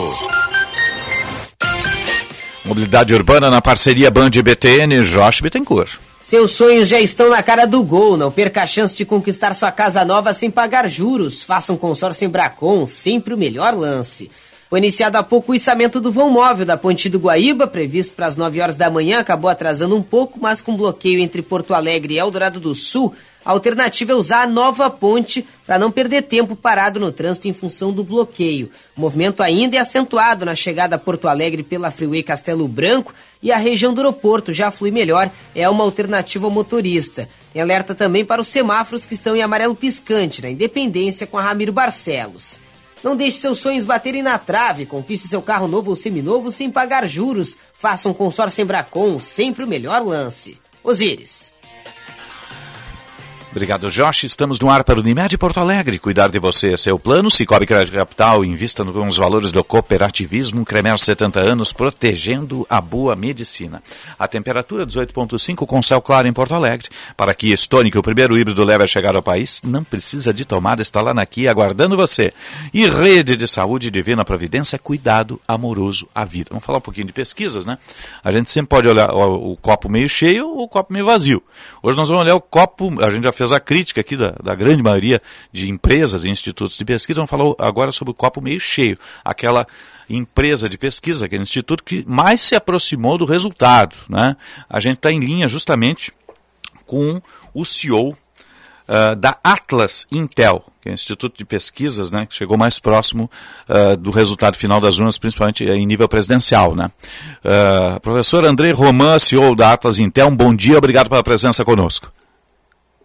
Mobilidade urbana na parceria Band e BTN, Josh Bittencourt. Seus sonhos já estão na cara do gol. Não perca a chance de conquistar sua casa nova sem pagar juros. Faça um consórcio em Bracon, sempre o melhor lance. Foi iniciado há pouco o içamento do vão móvel da Ponte do Guaíba, previsto para as 9 horas da manhã, acabou atrasando um pouco, mas com bloqueio entre Porto Alegre e Eldorado do Sul, a alternativa é usar a nova ponte para não perder tempo parado no trânsito em função do bloqueio. O movimento ainda é acentuado na chegada a Porto Alegre pela Freeway Castelo Branco e a região do aeroporto já flui melhor, é uma alternativa ao motorista. Tem alerta também para os semáforos que estão em amarelo piscante, na Independência com a Ramiro Barcelos. Não deixe seus sonhos baterem na trave. Conquiste seu carro novo ou seminovo sem pagar juros. Faça um consórcio em Bracon, sempre o melhor lance. Osíris. Obrigado, Josh. Estamos no ar para o Unimed Porto Alegre. Cuidar de você é seu plano. Cicobi Crédito Capital, invista com os valores do cooperativismo. Cremer 70 anos, protegendo a boa medicina. A temperatura 18.5 com céu claro em Porto Alegre. Para que Stonic, o primeiro híbrido leve a chegar ao país, não precisa de tomada, está lá na Kia aguardando você. E Rede de Saúde Divina Providência, cuidado amoroso à vida. Vamos falar um pouquinho de pesquisas, né? A gente sempre pode olhar o, o copo meio cheio ou o copo meio vazio. Hoje nós vamos olhar o copo, a gente já fez a crítica aqui da, da grande maioria de empresas e institutos de pesquisa, vamos falar agora sobre o copo meio cheio, aquela empresa de pesquisa, aquele instituto que mais se aproximou do resultado. Né? A gente está em linha justamente com o CEO uh, da Atlas Intel, que é o Instituto de Pesquisas, né, que chegou mais próximo uh, do resultado final das urnas, principalmente em nível presidencial. Né. Uh, professor André Roman, CEO da Atlas Intel, um bom dia, obrigado pela presença conosco.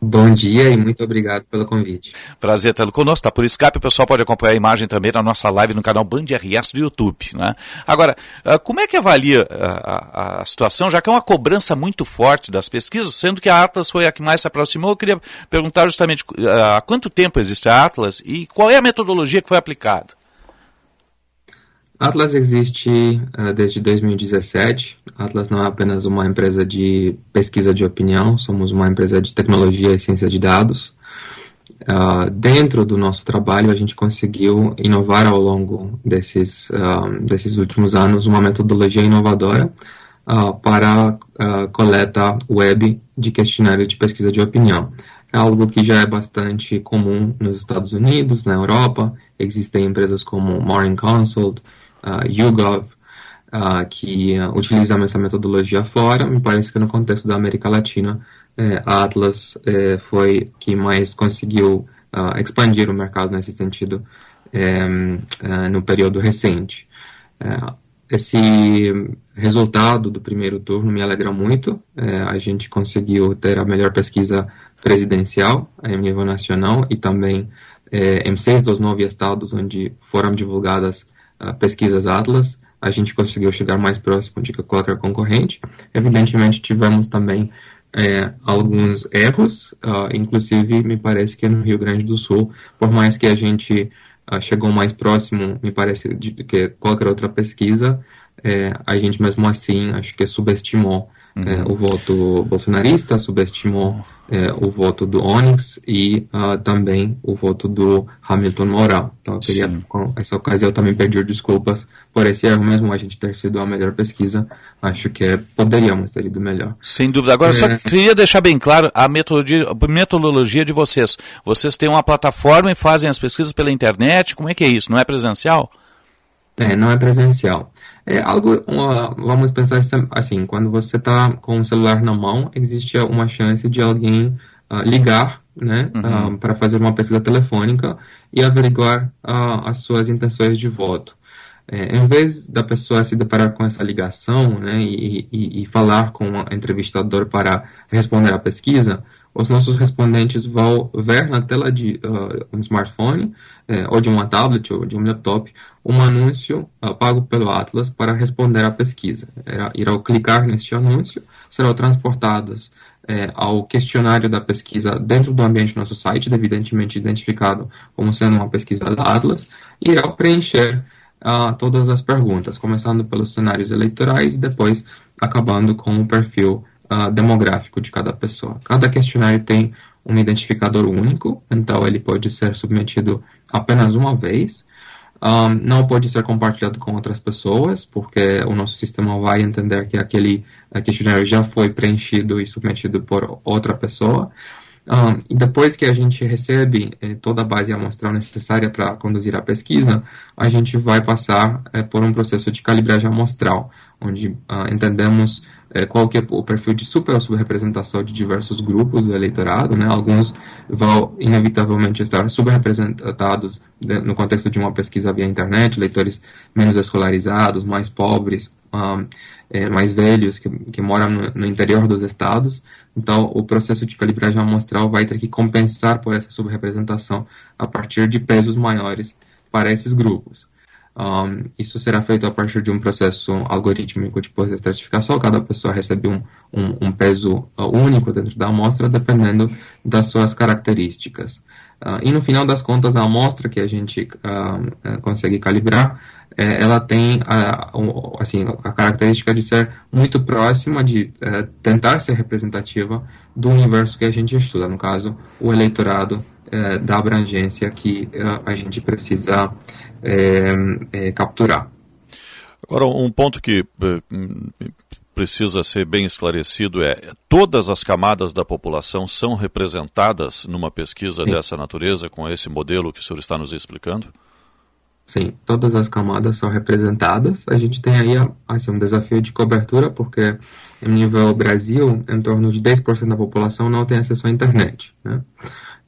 Bom dia e muito obrigado pelo convite. Prazer tê-lo conosco. Está por Skype, o pessoal pode acompanhar a imagem também na nossa live no canal Band RS do YouTube. Né? Agora, ah, como é que avalia a, a, a, situação, já que é uma cobrança muito forte das pesquisas, sendo que a Atlas foi a que mais se aproximou? Eu queria perguntar justamente ah, há quanto tempo existe a Atlas e qual é a metodologia que foi aplicada? Atlas existe uh, desde 2017. Atlas não é apenas uma empresa de pesquisa de opinião, somos uma empresa de tecnologia e ciência de dados. Uh, dentro do nosso trabalho, a gente conseguiu inovar ao longo desses, uh, desses últimos anos uma metodologia inovadora para a coleta web de questionários de pesquisa de opinião. É algo que já é bastante comum nos Estados Unidos, na Europa. Existem empresas como Morning Consult, uh, YouGov, uh, que uh, utiliza essa metodologia fora. Me parece que no contexto da América Latina, eh, a Atlas eh, foi que mais conseguiu uh, expandir o mercado nesse sentido eh, no período recente. esse resultado do primeiro turno me alegra muito. a gente conseguiu ter a melhor pesquisa presidencial em nível nacional e também em seis dos nove estados onde foram divulgadas pesquisas Atlas, a gente conseguiu chegar mais próximo de qualquer concorrente. Evidentemente, tivemos também é, alguns erros, uh, inclusive me parece que no Rio Grande do Sul, por mais que a gente uh, chegou mais próximo, me parece, de, que qualquer outra pesquisa, é, a gente mesmo assim acho que subestimou uhum. é, o voto bolsonarista, subestimou é, o voto do Onyx e uh, também o voto do Hamilton Moral. Então eu queria, Sim. com essa ocasião, também pedir desculpas por esse erro, mesmo a gente ter sido a melhor pesquisa, acho que poderíamos ter ido melhor. Sem dúvida. Agora, é... só queria deixar bem claro a metodologia, a metodologia de vocês. Vocês têm uma plataforma e fazem as pesquisas pela internet, como é que é isso? Não é presencial? É, não é presencial. É algo, uma, vamos pensar assim, quando você está com o celular na mão, existe uma chance de alguém uh, ligar, né, uhum. uh, para fazer uma pesquisa telefônica e averiguar uh, as suas intenções de voto. É, em vez da pessoa se deparar com essa ligação, né, e, e, e falar com o entrevistador para responder à pesquisa, os nossos respondentes vão ver na tela de uh, um smartphone, uh, ou de uma tablet, ou de um laptop, um anúncio uh, pago pelo Atlas para responder à pesquisa. irão clicar neste anúncio, serão transportados uh, ao questionário da pesquisa dentro do ambiente do nosso site, evidentemente identificado como sendo uma pesquisa da Atlas, e irão preencher uh, todas as perguntas, começando pelos cenários eleitorais e depois acabando com o perfil uh, demográfico de cada pessoa. Cada questionário tem um identificador único, então ele pode ser submetido apenas uma vez. Um, não pode ser compartilhado com outras pessoas, porque o nosso sistema vai entender que aquele uh, questionário já foi preenchido e submetido por outra pessoa. Um, e depois que a gente recebe eh, toda a base amostral necessária para conduzir a pesquisa, a gente vai passar eh, por um processo de calibragem amostral, onde entendemos é, qual que é o perfil de super ou subrepresentação de diversos grupos do eleitorado, né? Alguns vão inevitavelmente estar subrepresentados no contexto de uma pesquisa via internet, leitores menos escolarizados, mais pobres, um, é, mais velhos, que, que moram no, no, interior dos estados. Então, o processo de calibragem amostral vai ter que compensar por essa subrepresentação a partir de pesos maiores para esses grupos. Um, isso será feito a partir de um processo algorítmico de pós-estratificação. Cada pessoa recebe um, um, um peso uh, único dentro da amostra, dependendo das suas características. Uh, e no final das contas, a amostra que a gente uh, consegue calibrar, é, ela tem a, assim, a característica de ser muito próxima, de é, tentar ser representativa do universo que a gente estuda, no caso, o eleitorado é, da abrangência que a gente precisa é, é, capturar. Agora, um ponto que é, precisa ser bem esclarecido é: todas as camadas da população são representadas numa pesquisa Sim. dessa natureza, com esse modelo que o senhor está nos explicando? Sim, todas as camadas são representadas. A gente tem aí assim, um desafio de cobertura, porque em nível Brasil, em torno de 10% da população não tem acesso à internet. Né?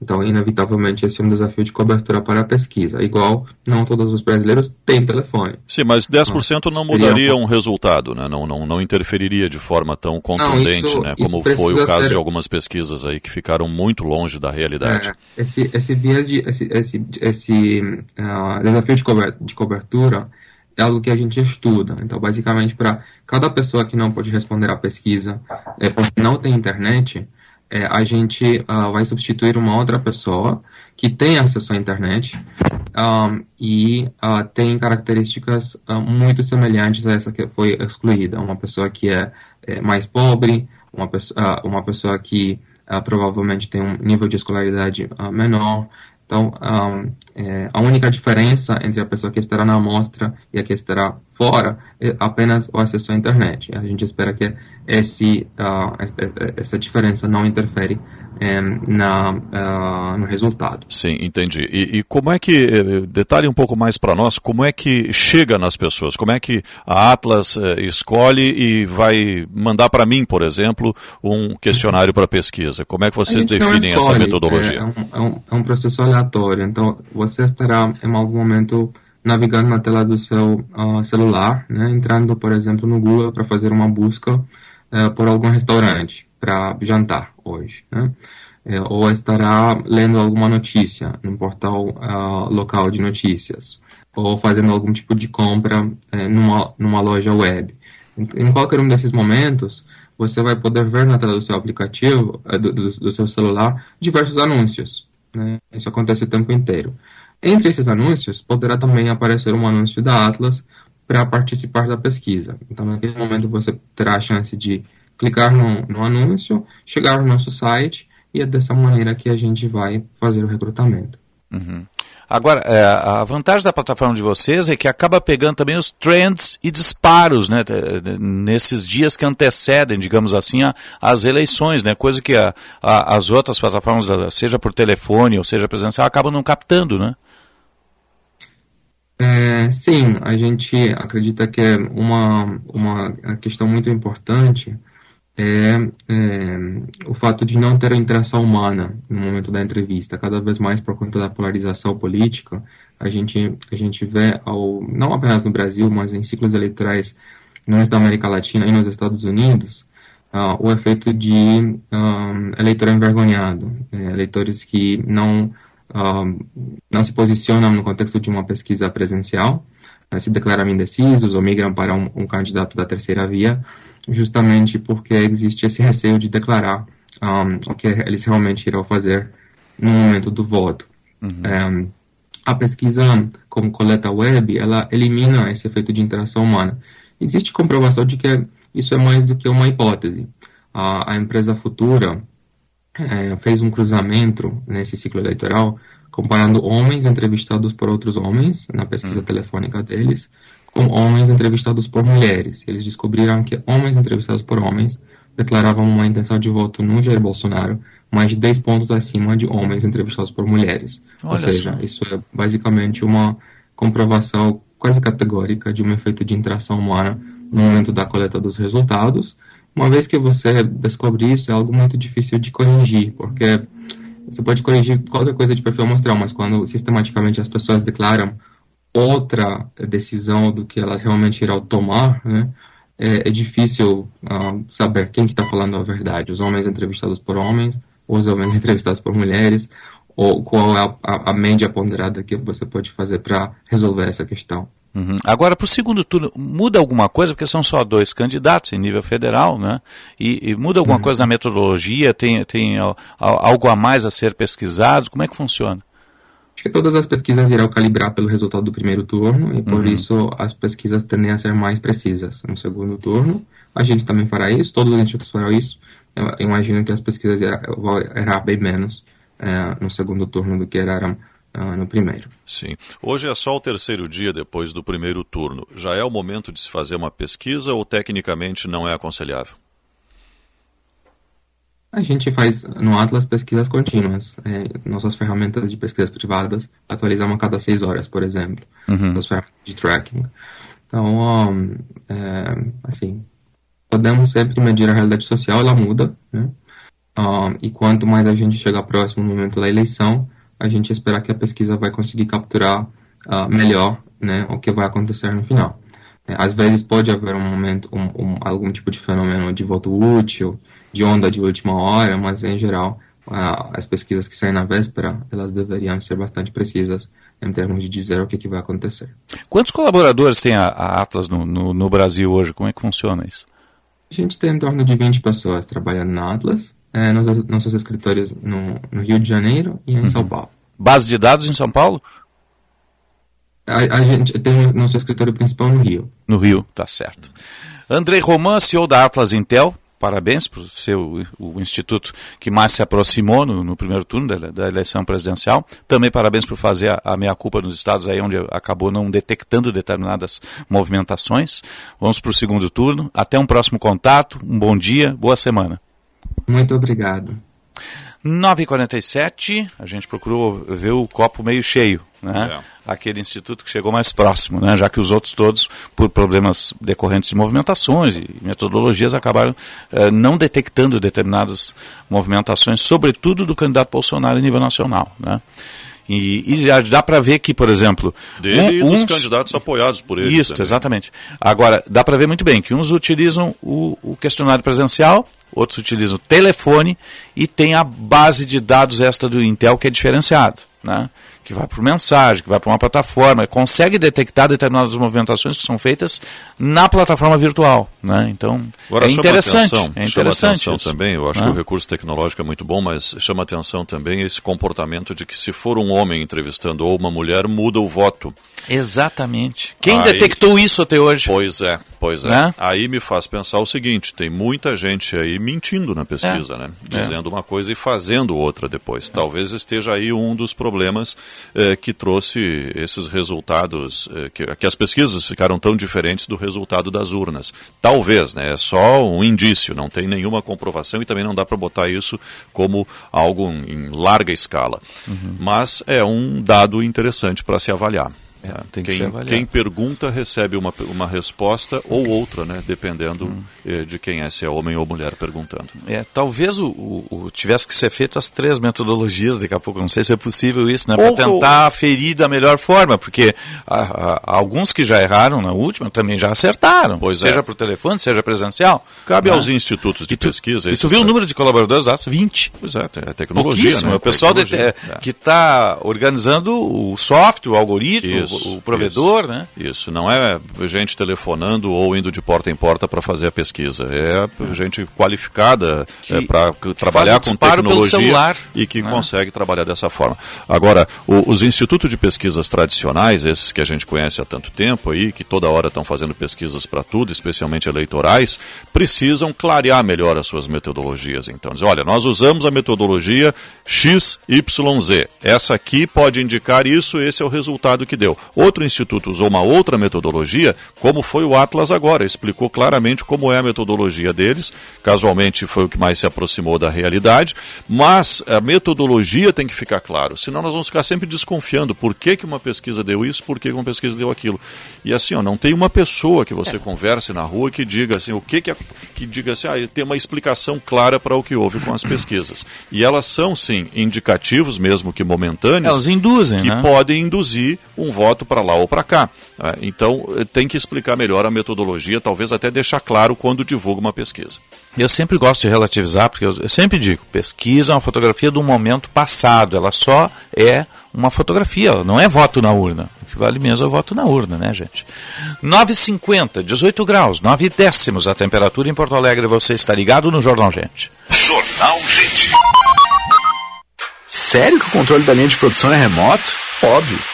Então, inevitavelmente, esse é um desafio de cobertura para a pesquisa. Igual, não todos os brasileiros têm telefone. Sim, mas 10% não mudaria um resultado, né? Não, não, não interferiria de forma tão contundente, não, isso, né? Como foi o caso ser... de algumas pesquisas aí que ficaram muito longe da realidade. É, esse, esse viés de, esse, esse, esse uh, desafio de cobertura é algo que a gente estuda. Então, basicamente, para cada pessoa que não pode responder à pesquisa, é, porque não tem internet, é, a gente uh, vai substituir uma outra pessoa que tem acesso à internet um, e uh, tem características uh, muito semelhantes a essa que foi excluída. Uma pessoa que é, é mais pobre, uma pessoa, uma pessoa que provavelmente tem um nível de escolaridade menor, então, um, é, a única diferença entre a pessoa que estará na amostra e a que estará fora é apenas o acesso à internet. A gente espera que esse, uh, essa diferença não interfere na, uh, no resultado. Sim, entendi. E, e, como é que, eh, detalhe um pouco mais para nós, como é que chega nas pessoas? Como é que a Atlas eh, escolhe e vai mandar para mim, por exemplo, um questionário para pesquisa? Como é que vocês definem essa metodologia? É, é, um, é, um, é um processo aleatório. Então, você estará em algum momento navegando na tela do seu uh, celular, né, entrando, por exemplo, no Google para fazer uma busca uh, por algum restaurante para jantar hoje, né? É, ou estará lendo alguma notícia num portal uh, local de notícias, ou fazendo algum tipo de compra uh, numa, numa loja web. Em, em, qualquer um desses momentos, você vai poder ver na tela do seu aplicativo, do, do, do, seu celular, diversos anúncios. Né? Isso acontece o tempo inteiro. Entre esses anúncios, poderá também aparecer um anúncio da Atlas para participar da pesquisa. Então, naquele momento, você terá a chance de clicar no, no anúncio, chegar no nosso site e é dessa maneira que a gente vai fazer o recrutamento. Uhum. Agora, é, a vantagem da plataforma de vocês é que acaba pegando também os trends e disparos, né, nesses dias que antecedem, digamos assim, a, as eleições, né, coisa que a, a, as outras plataformas, seja por telefone ou seja presencial, acabam não captando, né? É, sim, a gente acredita que é uma, uma questão muito importante é, é, o fato de não ter a interação humana no momento da entrevista. Cada vez mais por conta da polarização política, a gente, a gente vê, ao, não apenas no Brasil, mas em ciclos eleitorais no resto da América Latina e nos Estados Unidos, uh, o efeito de um, eleitor envergonhado, é, eleitores que não, não se posicionam no contexto de uma pesquisa presencial, se declaram indecisos ou migram para um, um candidato da terceira via, justamente porque existe esse receio de declarar um, o que eles realmente irão fazer no momento do voto. Uhum. Um, a pesquisa como coleta web, ela elimina esse efeito de interação humana. Existe comprovação de que isso é mais do que uma hipótese. A, a empresa Futura é, fez um cruzamento nesse ciclo eleitoral comparando homens entrevistados por outros homens na pesquisa uhum. telefônica deles com homens entrevistados por mulheres. Eles descobriram que homens entrevistados por homens declaravam uma intenção de voto no Jair Bolsonaro mais de 10 pontos acima de homens entrevistados por mulheres. Olha Ou seja, só. isso é basicamente uma comprovação quase categórica de um efeito de interação humana no momento da coleta dos resultados. Uma vez que você descobre isso, é algo muito difícil de corrigir, porque você pode corrigir qualquer coisa de perfil amostral, mas quando sistematicamente as pessoas declaram outra decisão do que ela realmente irá tomar, né, é, é difícil uh, saber quem que está falando a verdade. Os homens entrevistados por homens, os homens entrevistados por mulheres, ou qual é a, a, a média ponderada que você pode fazer para resolver essa questão. Uhum. Agora, para o segundo turno, muda alguma coisa, porque são só dois candidatos em nível federal, né? E, e muda alguma uhum. coisa na metodologia? Tem, tem algo a mais a ser pesquisado? Como é que funciona? Acho que todas as pesquisas irão calibrar pelo resultado do primeiro turno e por uhum. isso as pesquisas tendem a ser mais precisas no segundo turno. A gente também fará isso, todos os institutos farão isso. Eu imagino que as pesquisas irão bem menos é, no segundo turno do que eram uh, no primeiro. Sim. Hoje é só o terceiro dia depois do primeiro turno. Já é o momento de se fazer uma pesquisa ou tecnicamente não é aconselhável? A gente faz no Atlas pesquisas contínuas. É, nossas ferramentas de pesquisas privadas atualizamos a cada seis horas, por exemplo. Uhum. As ferramentas de tracking. Então, um, é, assim, podemos sempre medir a realidade social, ela muda, né? Uh, e quanto mais a gente chegar próximo no momento da eleição, a gente espera que a pesquisa vai conseguir capturar uh, melhor né, o que vai acontecer no final. É, às vezes pode haver um momento, um, um, algum tipo de fenômeno de voto útil, de onda de última hora, mas em geral as pesquisas que saem na véspera, elas deveriam ser bastante precisas em termos de dizer o que, que vai acontecer. Quantos colaboradores tem a, a Atlas no, no, no, Brasil hoje? Como é que funciona isso? A gente tem em torno de 20 pessoas trabalhando na Atlas, é, nos nossos escritórios no, no, Rio de Janeiro e em uhum. São Paulo. Base de dados em São Paulo? A, a gente tem nosso escritório principal no Rio. No Rio, tá certo. Andrei Roman, CEO da Atlas Intel, parabéns por ser o, o, instituto que mais se aproximou no, no primeiro turno da, da, eleição presidencial. Também parabéns por fazer a, a meia-culpa nos estados aí onde acabou não detectando determinadas movimentações. Vamos para o segundo turno. Até um próximo contato. Um bom dia, boa semana. Muito obrigado. 9h47, a gente procurou ver o copo meio cheio, né? É. Aquele instituto que chegou mais próximo, né? Já que os outros todos, por problemas decorrentes de movimentações e metodologias, acabaram eh, não detectando determinadas movimentações, sobretudo do candidato Bolsonaro em nível nacional, né? E, e já dá para ver que, por exemplo. Dele um, e dos candidatos apoiados por ele. Isso, também. exatamente. Agora, dá para ver muito bem que uns utilizam o, o questionário presencial, outros utilizam o telefone e tem a base de dados esta do Intel que é diferenciado, né? Que vai por mensagem, que vai para uma plataforma, consegue detectar determinadas movimentações que são feitas na plataforma virtual. Né? Então, Agora, é interessante. Atenção, é interessante chama atenção também, eu acho né? que o recurso tecnológico é muito bom, mas chama atenção também esse comportamento de que se for um homem entrevistando ou uma mulher, muda o voto. Exatamente. Quem Aí, detectou isso até hoje? Pois é, pois é. Né? Aí me faz pensar o seguinte: tem muita gente aí mentindo na pesquisa, é. né? É. Dizendo é. uma coisa e fazendo outra depois. Talvez esteja aí um dos problemas eh, que trouxe esses resultados, eh, que, que, as pesquisas ficaram tão diferentes do resultado das urnas. Talvez, né? É só um indício, não tem nenhuma comprovação e também não dá para botar isso como algo em larga escala. Uhum. Mas é um dado interessante para se avaliar. É, tem quem, quem, pergunta recebe uma, uma resposta ou outra, né? Dependendo hum. eh, de quem é, se é homem ou mulher perguntando. É, talvez o, o, o, tivesse que ser feito as três metodologias daqui a pouco. Não sei se é possível isso, né? Para tentar ou... ferir da melhor forma, porque a, a, alguns que já erraram na última também já acertaram. Pois seja é. por telefone, seja presencial. Cabe né? aos institutos de tu, pesquisa. E tu viu o número de colaboradores lá? 20. Pois é, é tecnologia, né? O pessoal de, é, que está organizando o software, o algoritmo, isso o, provedor, isso, né? Isso, não é gente telefonando ou indo de porta em porta para fazer a pesquisa. É gente qualificada é, para trabalhar com tecnologia e que né? consegue trabalhar dessa forma. Agora, o, os institutos de pesquisas tradicionais, esses que a gente conhece há tanto tempo aí, que toda hora estão fazendo pesquisas para tudo, especialmente eleitorais, precisam clarear melhor as suas metodologias. Então, diz, olha, nós usamos a metodologia XYZ. Essa aqui pode indicar isso, esse é o resultado que deu. Outro instituto usou uma outra metodologia, como foi o Atlas agora, explicou claramente como é a metodologia deles, casualmente foi o que mais se aproximou da realidade, mas a metodologia tem que ficar claro, senão nós vamos ficar sempre desconfiando por que, que uma pesquisa deu isso, por que, que uma pesquisa deu aquilo. E assim, ó, não tem uma pessoa que você é. converse na rua que diga assim, o que que, é, que diga assim, ah, tem uma explicação clara para o que houve com as pesquisas. E elas são, sim, indicativos, mesmo que momentâneos, elas induzem, que né? podem induzir um voto para lá ou para cá. Né? Então, tem que explicar melhor a metodologia, talvez até deixar claro quando divulga uma pesquisa. Eu sempre gosto de relativizar, porque eu sempre digo, pesquisa é uma fotografia do momento passado, ela só é uma fotografia, não é voto na urna. O que vale mesmo é voto na urna, né, gente? 9,50, 18 graus, 9 décimos a temperatura em Porto Alegre. Você está ligado no Jornal Gente. Jornal Gente. Sério que o controle da linha de produção é remoto? Óbvio.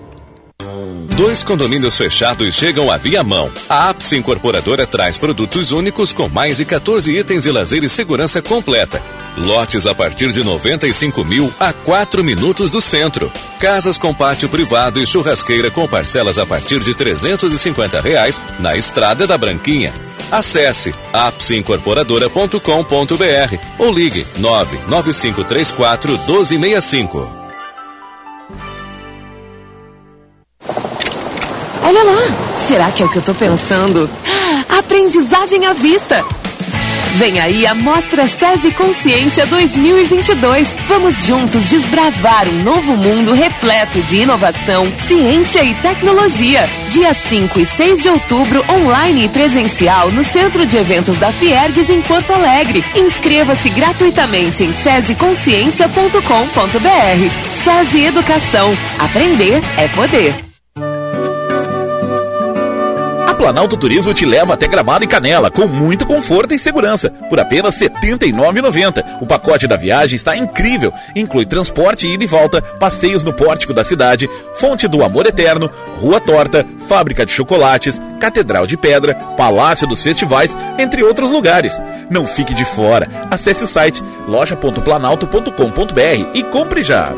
Dois condomínios fechados chegam à Viamão. A Apse Incorporadora traz produtos únicos com mais de 14 itens de lazer e segurança completa Lotes a partir de 95 mil a 4 minutos do centro. Casas com pátio privado e churrasqueira com parcelas a partir de 350 reais na Estrada da Branquinha. Acesse apsincorporadora.com.br ou ligue 99534 1265. Olha lá! Será que é o que eu tô pensando? Aprendizagem à vista! Vem aí a Mostra SESI Consciência 2022. Vamos juntos desbravar um novo mundo repleto de inovação, ciência e tecnologia. Dia 5 e 6 de outubro, online e presencial no Centro de Eventos da Fiergues em Porto Alegre. Inscreva-se gratuitamente em sesiconsciência.com.br. SESI Educação. Aprender é poder. Planalto Turismo te leva até Gramado e Canela, com muito conforto e segurança, por apenas R$ 79,90. O pacote da viagem está incrível, inclui transporte ida e volta, passeios no pórtico da cidade, Fonte do Amor Eterno, Rua Torta, Fábrica de Chocolates, Catedral de Pedra, Palácio dos Festivais, entre outros lugares. Não fique de fora. Acesse o site loja.planalto.com.br e compre já.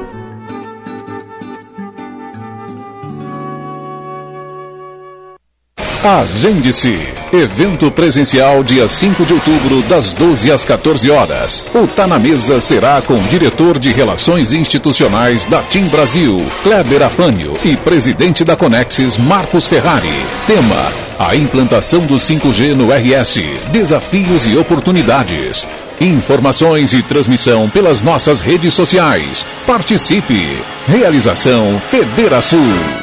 Agende-se. Evento presencial dia 5 de outubro, das 12 às 14 horas. O Tá na Mesa será com o diretor de Relações Institucionais da TIM Brasil, Kleber Afânio, e presidente da Conexis, Marcos Ferrari. Tema: a implantação do 5G no RS, desafios e oportunidades. Informações e transmissão pelas nossas redes sociais. Participe. Realização Federação.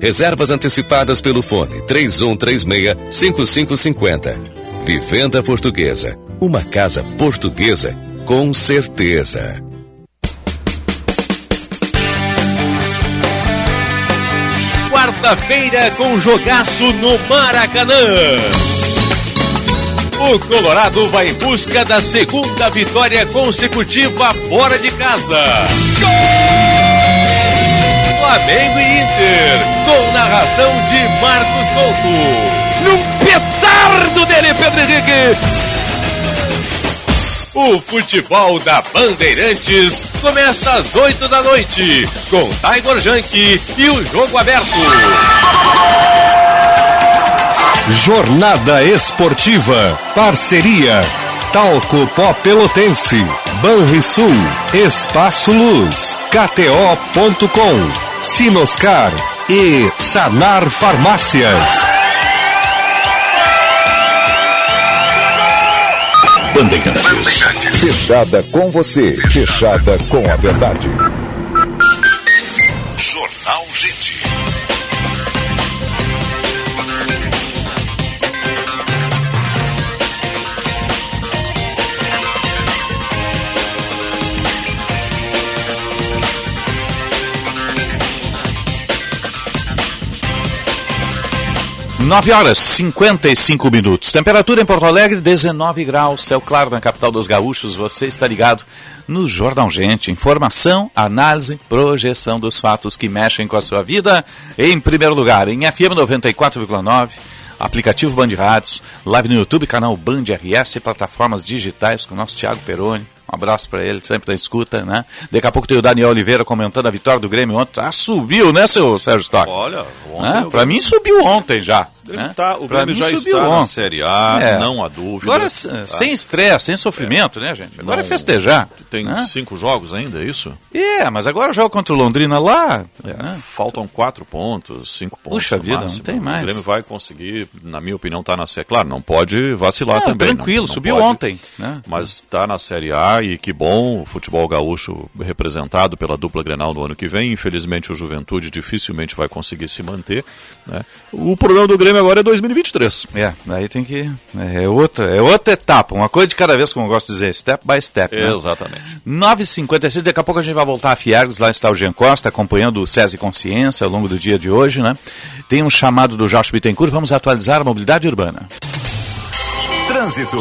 Reservas antecipadas pelo fone 3136-5550. Vivenda Portuguesa. Uma casa portuguesa com certeza. Quarta-feira com jogaço no Maracanã. O Colorado vai em busca da segunda vitória consecutiva fora de casa. Gol! Flamengo e Inter, com narração de Marcos Couto. Num petardo dele, Pedro Henrique. O futebol da Bandeirantes começa às 8 da noite, com Tiger Junk e o jogo aberto. Jornada Esportiva. Parceria. Talco Pó Pelotense. Banrisul. Espaço Luz. KTO.com. Sinoscar. E Sanar Farmácias. Bandeirantes. Fechada com você. Fechada com a verdade. Jornal Gente. Nove horas 55 minutos. Temperatura em Porto Alegre, 19 graus. Céu claro na capital dos gaúchos. Você está ligado no Jornal Gente. Informação, análise, projeção dos fatos que mexem com a sua vida. Em primeiro lugar, em FM 94,9. Aplicativo Band Rádios, live no YouTube, canal Band RS, plataformas digitais com o nosso Thiago Peroni. Um abraço para ele, sempre da escuta, né? Daqui a pouco tem o Daniel Oliveira comentando a vitória do Grêmio ontem. Ah, subiu, né, seu Sérgio Stock? Olha, ontem. Né? Para mim subiu ontem já. Né? Tá, o Grêmio já está ontem. na Série A, é. não há dúvida. Agora, tá? sem estresse, sem sofrimento, é. né, gente? Agora é não, é festejar. Tem né? cinco jogos ainda, é isso? É, mas agora joga contra o Londrina lá. É, né? Faltam quatro pontos, cinco pontos. Puxa vida, máximo. não tem mais. O Grêmio vai conseguir, na minha opinião, tá na Série Claro, não pode vacilar também. Tranquilo, não, não subiu pode, ontem. Né? Mas está na Série A e que bom o futebol gaúcho representado pela dupla Grenal no ano que vem. Infelizmente, o Juventude dificilmente vai conseguir se manter. Né? O problema do Grêmio agora é 2023. É, aí tem que. É outra, é outra etapa, uma coisa de cada vez, como eu gosto de dizer, step by step. Né? Exatamente. 9h56, daqui a pouco a gente vai voltar a Fiergs, lá está o Jean Costa, acompanhando o SESI Consciência ao longo do dia de hoje, né? Tem um chamado do Jorge Bittencourt, vamos atualizar a mobilidade urbana. Trânsito.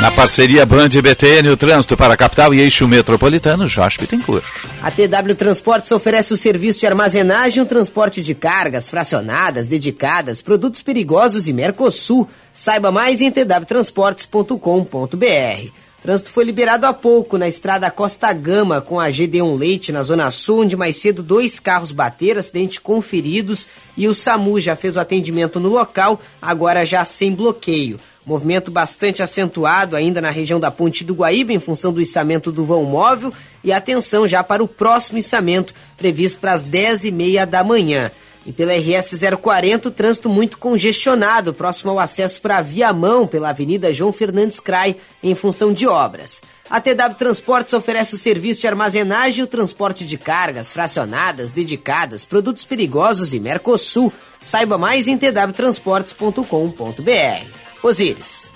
Na parceria Band e BTN, o trânsito para a capital e eixo metropolitano, Jorge Bittencourt. A TW Transportes oferece o serviço de armazenagem e transporte de cargas fracionadas, dedicadas, produtos perigosos e Mercosul. Saiba mais em twtransportes.com.br. Trânsito foi liberado há pouco na estrada Costa Gama com a GD1 Leite na Zona Sul, onde mais cedo dois carros bateram, acidente conferidos e o SAMU já fez o atendimento no local, agora já sem bloqueio. Movimento bastante acentuado ainda na região da Ponte do Guaíba, em função do içamento do vão móvel, e atenção já para o próximo içamento, previsto para as 10h30 da manhã. E pela RS 040, o trânsito muito congestionado, próximo ao acesso para a Viamão, pela Avenida João Fernandes Crai, em função de obras. A TW Transportes oferece o serviço de armazenagem e o transporte de cargas fracionadas, dedicadas, produtos perigosos e Mercosul. Saiba mais em twtransportes.com.br. Osíris.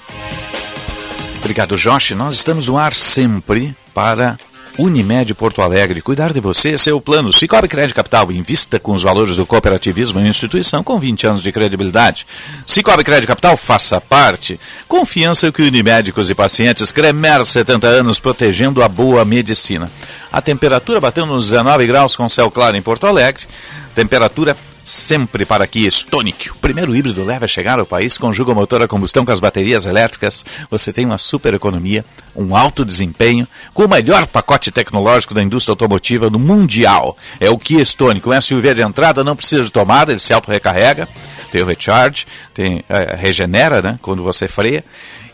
Obrigado, Josh. Nós estamos no ar sempre para Unimed Porto Alegre. Cuidar de você, é o plano. Cicobi Crédito Capital. Invista com os valores do cooperativismo em instituição com 20 anos de credibilidade. Cicobi Crédito Capital, faça parte. Confiança que Unimédicos e pacientes. Cremer, 70 anos, protegendo a boa medicina. A temperatura bateu nos 19 graus com céu claro em Porto Alegre. Temperatura sempre para aqui Stonic. O primeiro híbrido leve a chegar ao país, conjuga o motor a combustão com as baterias elétricas. Você tem uma super economia, um alto desempenho, com o melhor pacote tecnológico da indústria automotiva no mundial. É o Kia Stonic. Um SUV de entrada não precisa de tomada, ele se auto-recarrega, tem o recharge, tem, é, regenera né, quando você freia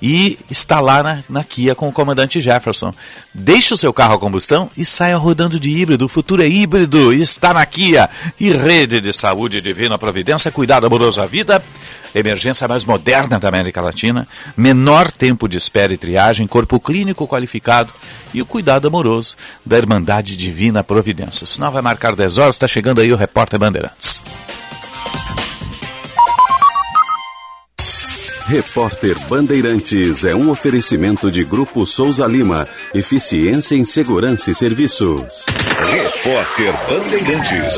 e está lá na, na Kia com o comandante Jefferson. Deixe o seu carro a combustão e saia rodando de híbrido. O futuro é híbrido e está na Kia. E rede de saúde divina providência, cuidado amoroso à vida, emergência mais moderna da América Latina, menor tempo de espera e triagem, corpo clínico qualificado e o cuidado amoroso da Irmandade Divina Providência. O sinal vai marcar 10 horas, está chegando aí o repórter Bandeirantes. Repórter Bandeirantes é um oferecimento de Grupo Souza Lima. Eficiência em Segurança e Serviços. Repórter Bandeirantes.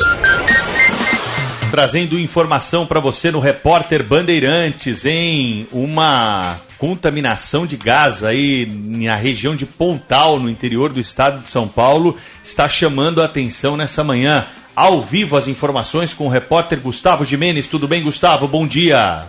Trazendo informação para você no Repórter Bandeirantes em uma contaminação de gás aí na região de Pontal, no interior do estado de São Paulo, está chamando a atenção nessa manhã. Ao vivo as informações com o repórter Gustavo Jimenez. Tudo bem, Gustavo? Bom dia.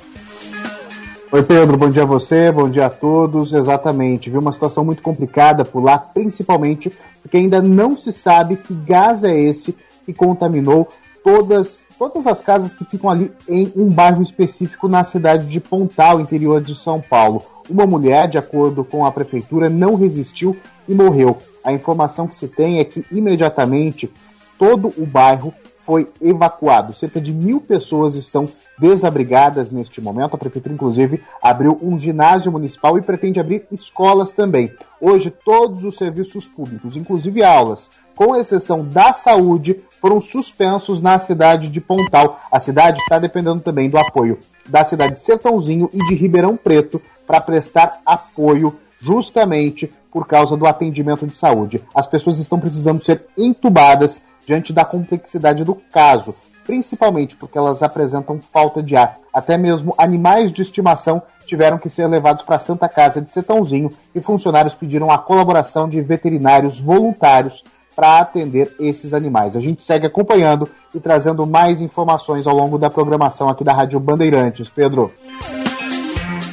Oi, Pedro, bom dia a você, bom dia a todos. Exatamente, viu uma situação muito complicada por lá, principalmente porque ainda não se sabe que gás é esse que contaminou todas, todas as casas que ficam ali em um bairro específico na cidade de Pontal, interior de São Paulo. Uma mulher, de acordo com a prefeitura, não resistiu e morreu. A informação que se tem é que imediatamente todo o bairro foi evacuado. Cerca de mil pessoas estão desabrigadas neste momento. A prefeitura, inclusive, abriu um ginásio municipal e pretende abrir escolas também. Hoje, todos os serviços públicos, inclusive aulas, com exceção da saúde, foram suspensos na cidade de Pontal. A cidade está dependendo também do apoio da cidade de Sertãozinho e de Ribeirão Preto para prestar apoio justamente por causa do atendimento de saúde. As pessoas estão precisando ser entubadas diante da complexidade do caso principalmente porque elas apresentam falta de ar. Até mesmo animais de estimação tiveram que ser levados para a Santa Casa de Setãozinho e funcionários pediram a colaboração de veterinários voluntários para atender esses animais. A gente segue acompanhando e trazendo mais informações ao longo da programação aqui da Rádio Bandeirantes. Pedro.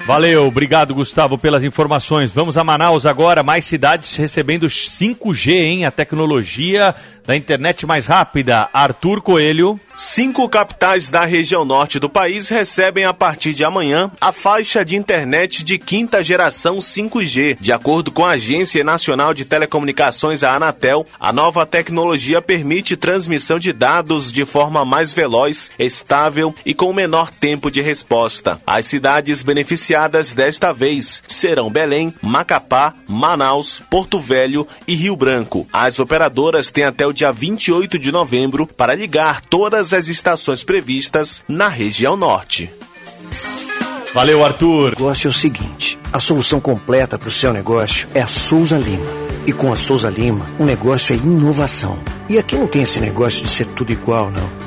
Valeu, obrigado Gustavo pelas informações. Vamos a Manaus agora, mais cidades recebendo 5G, hein? A tecnologia Da internet mais rápida, Arthur Coelho. Cinco capitais da região norte do país recebem a partir de amanhã a faixa de internet de quinta geração 5G. De acordo com a Agência Nacional de Telecomunicações, a Anatel, a nova tecnologia permite transmissão de dados de forma mais veloz, estável e com menor tempo de resposta. As cidades beneficiadas desta vez serão Belém, Macapá, Manaus, Porto Velho e Rio Branco. As operadoras têm até o dia 28 de novembro para ligar todas as estações previstas na região norte. Valeu, Arthur. O negócio é o seguinte: a solução completa para o seu negócio é a Souza Lima. E com a Souza Lima, o negócio é inovação. E aqui não tem esse negócio de ser tudo igual, não.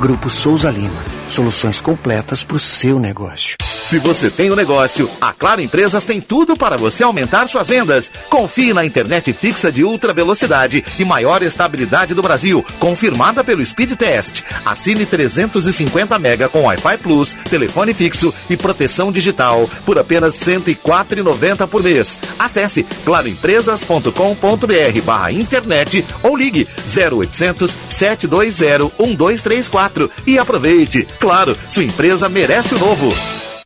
Grupo Souza Lima. Soluções completas para o seu negócio. Se você tem um negócio, a Claro Empresas tem tudo para você aumentar suas vendas. Confie na internet fixa de ultra velocidade e maior estabilidade do Brasil, confirmada pelo Speed Test. Assine 350 mega com Wi-Fi Plus, telefone fixo e proteção digital por apenas R$ 104,90 por mês. Acesse claroempresas.com.br barra internet ou ligue 0800 720 1234 e aproveite. Claro, sua empresa merece o novo.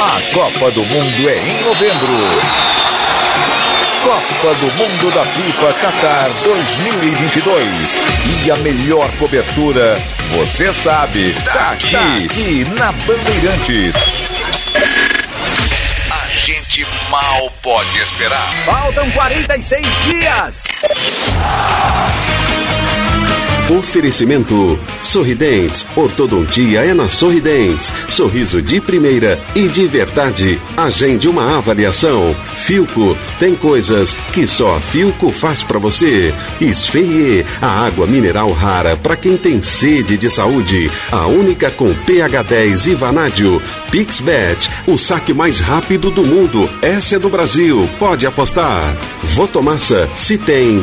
A Copa do Mundo é em novembro. Copa do Mundo da FIFA Qatar 2022. E a melhor cobertura, você sabe, tá aqui, tá aqui na Bandeirantes. A gente mal pode esperar. Faltam 46 dias. Oferecimento Sorridentes. Ortodontia é na Sorridentes. Sorriso de primeira e de verdade. Agende uma avaliação. Filco tem coisas que só a Filco faz para você. Esfeie a água mineral rara para quem tem sede de saúde. A única com pH 10 e vanádio. Pixbet, o saque mais rápido do mundo. Essa é do Brasil. Pode apostar. Votomassa, se tem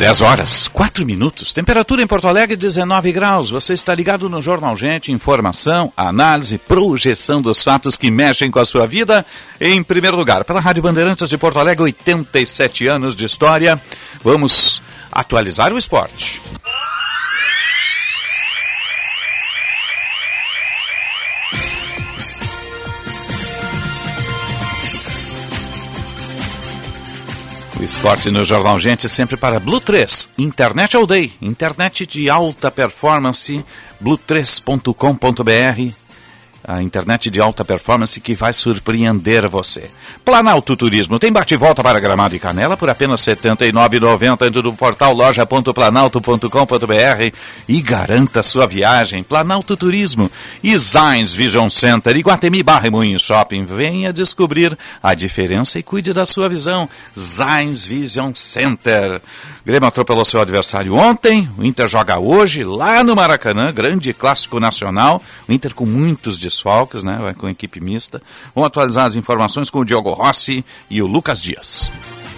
10 horas, 4 minutos. Temperatura em Porto Alegre, 19 graus. Você está ligado no Jornal Gente. Informação, análise, projeção dos fatos que mexem com a sua vida. Em primeiro lugar, pela Rádio Bandeirantes de Porto Alegre, 87 anos de história. Vamos atualizar o esporte. O esporte no Jornal Gente sempre para Blue 3, Internet All Day, internet de alta performance, blue3.com.br, a internet de alta performance que vai surpreender você. Planalto Turismo tem bate-volta para Gramado e Canela por apenas R$ 79,90 dentro do portal loja.planalto.com.br e garanta sua viagem. Planalto Turismo Zines Vision Center, Iguatemi Barra e Moinho Shopping. Venha descobrir a diferença e cuide da sua visão. Zines Vision Center. Grêmio atropelou seu adversário ontem, o Inter joga hoje lá no Maracanã, grande clássico nacional. O Inter com muitos desfalques, né? Vai com equipe mista. Vamos atualizar as informações com o Diogo Rossi e o Lucas Dias.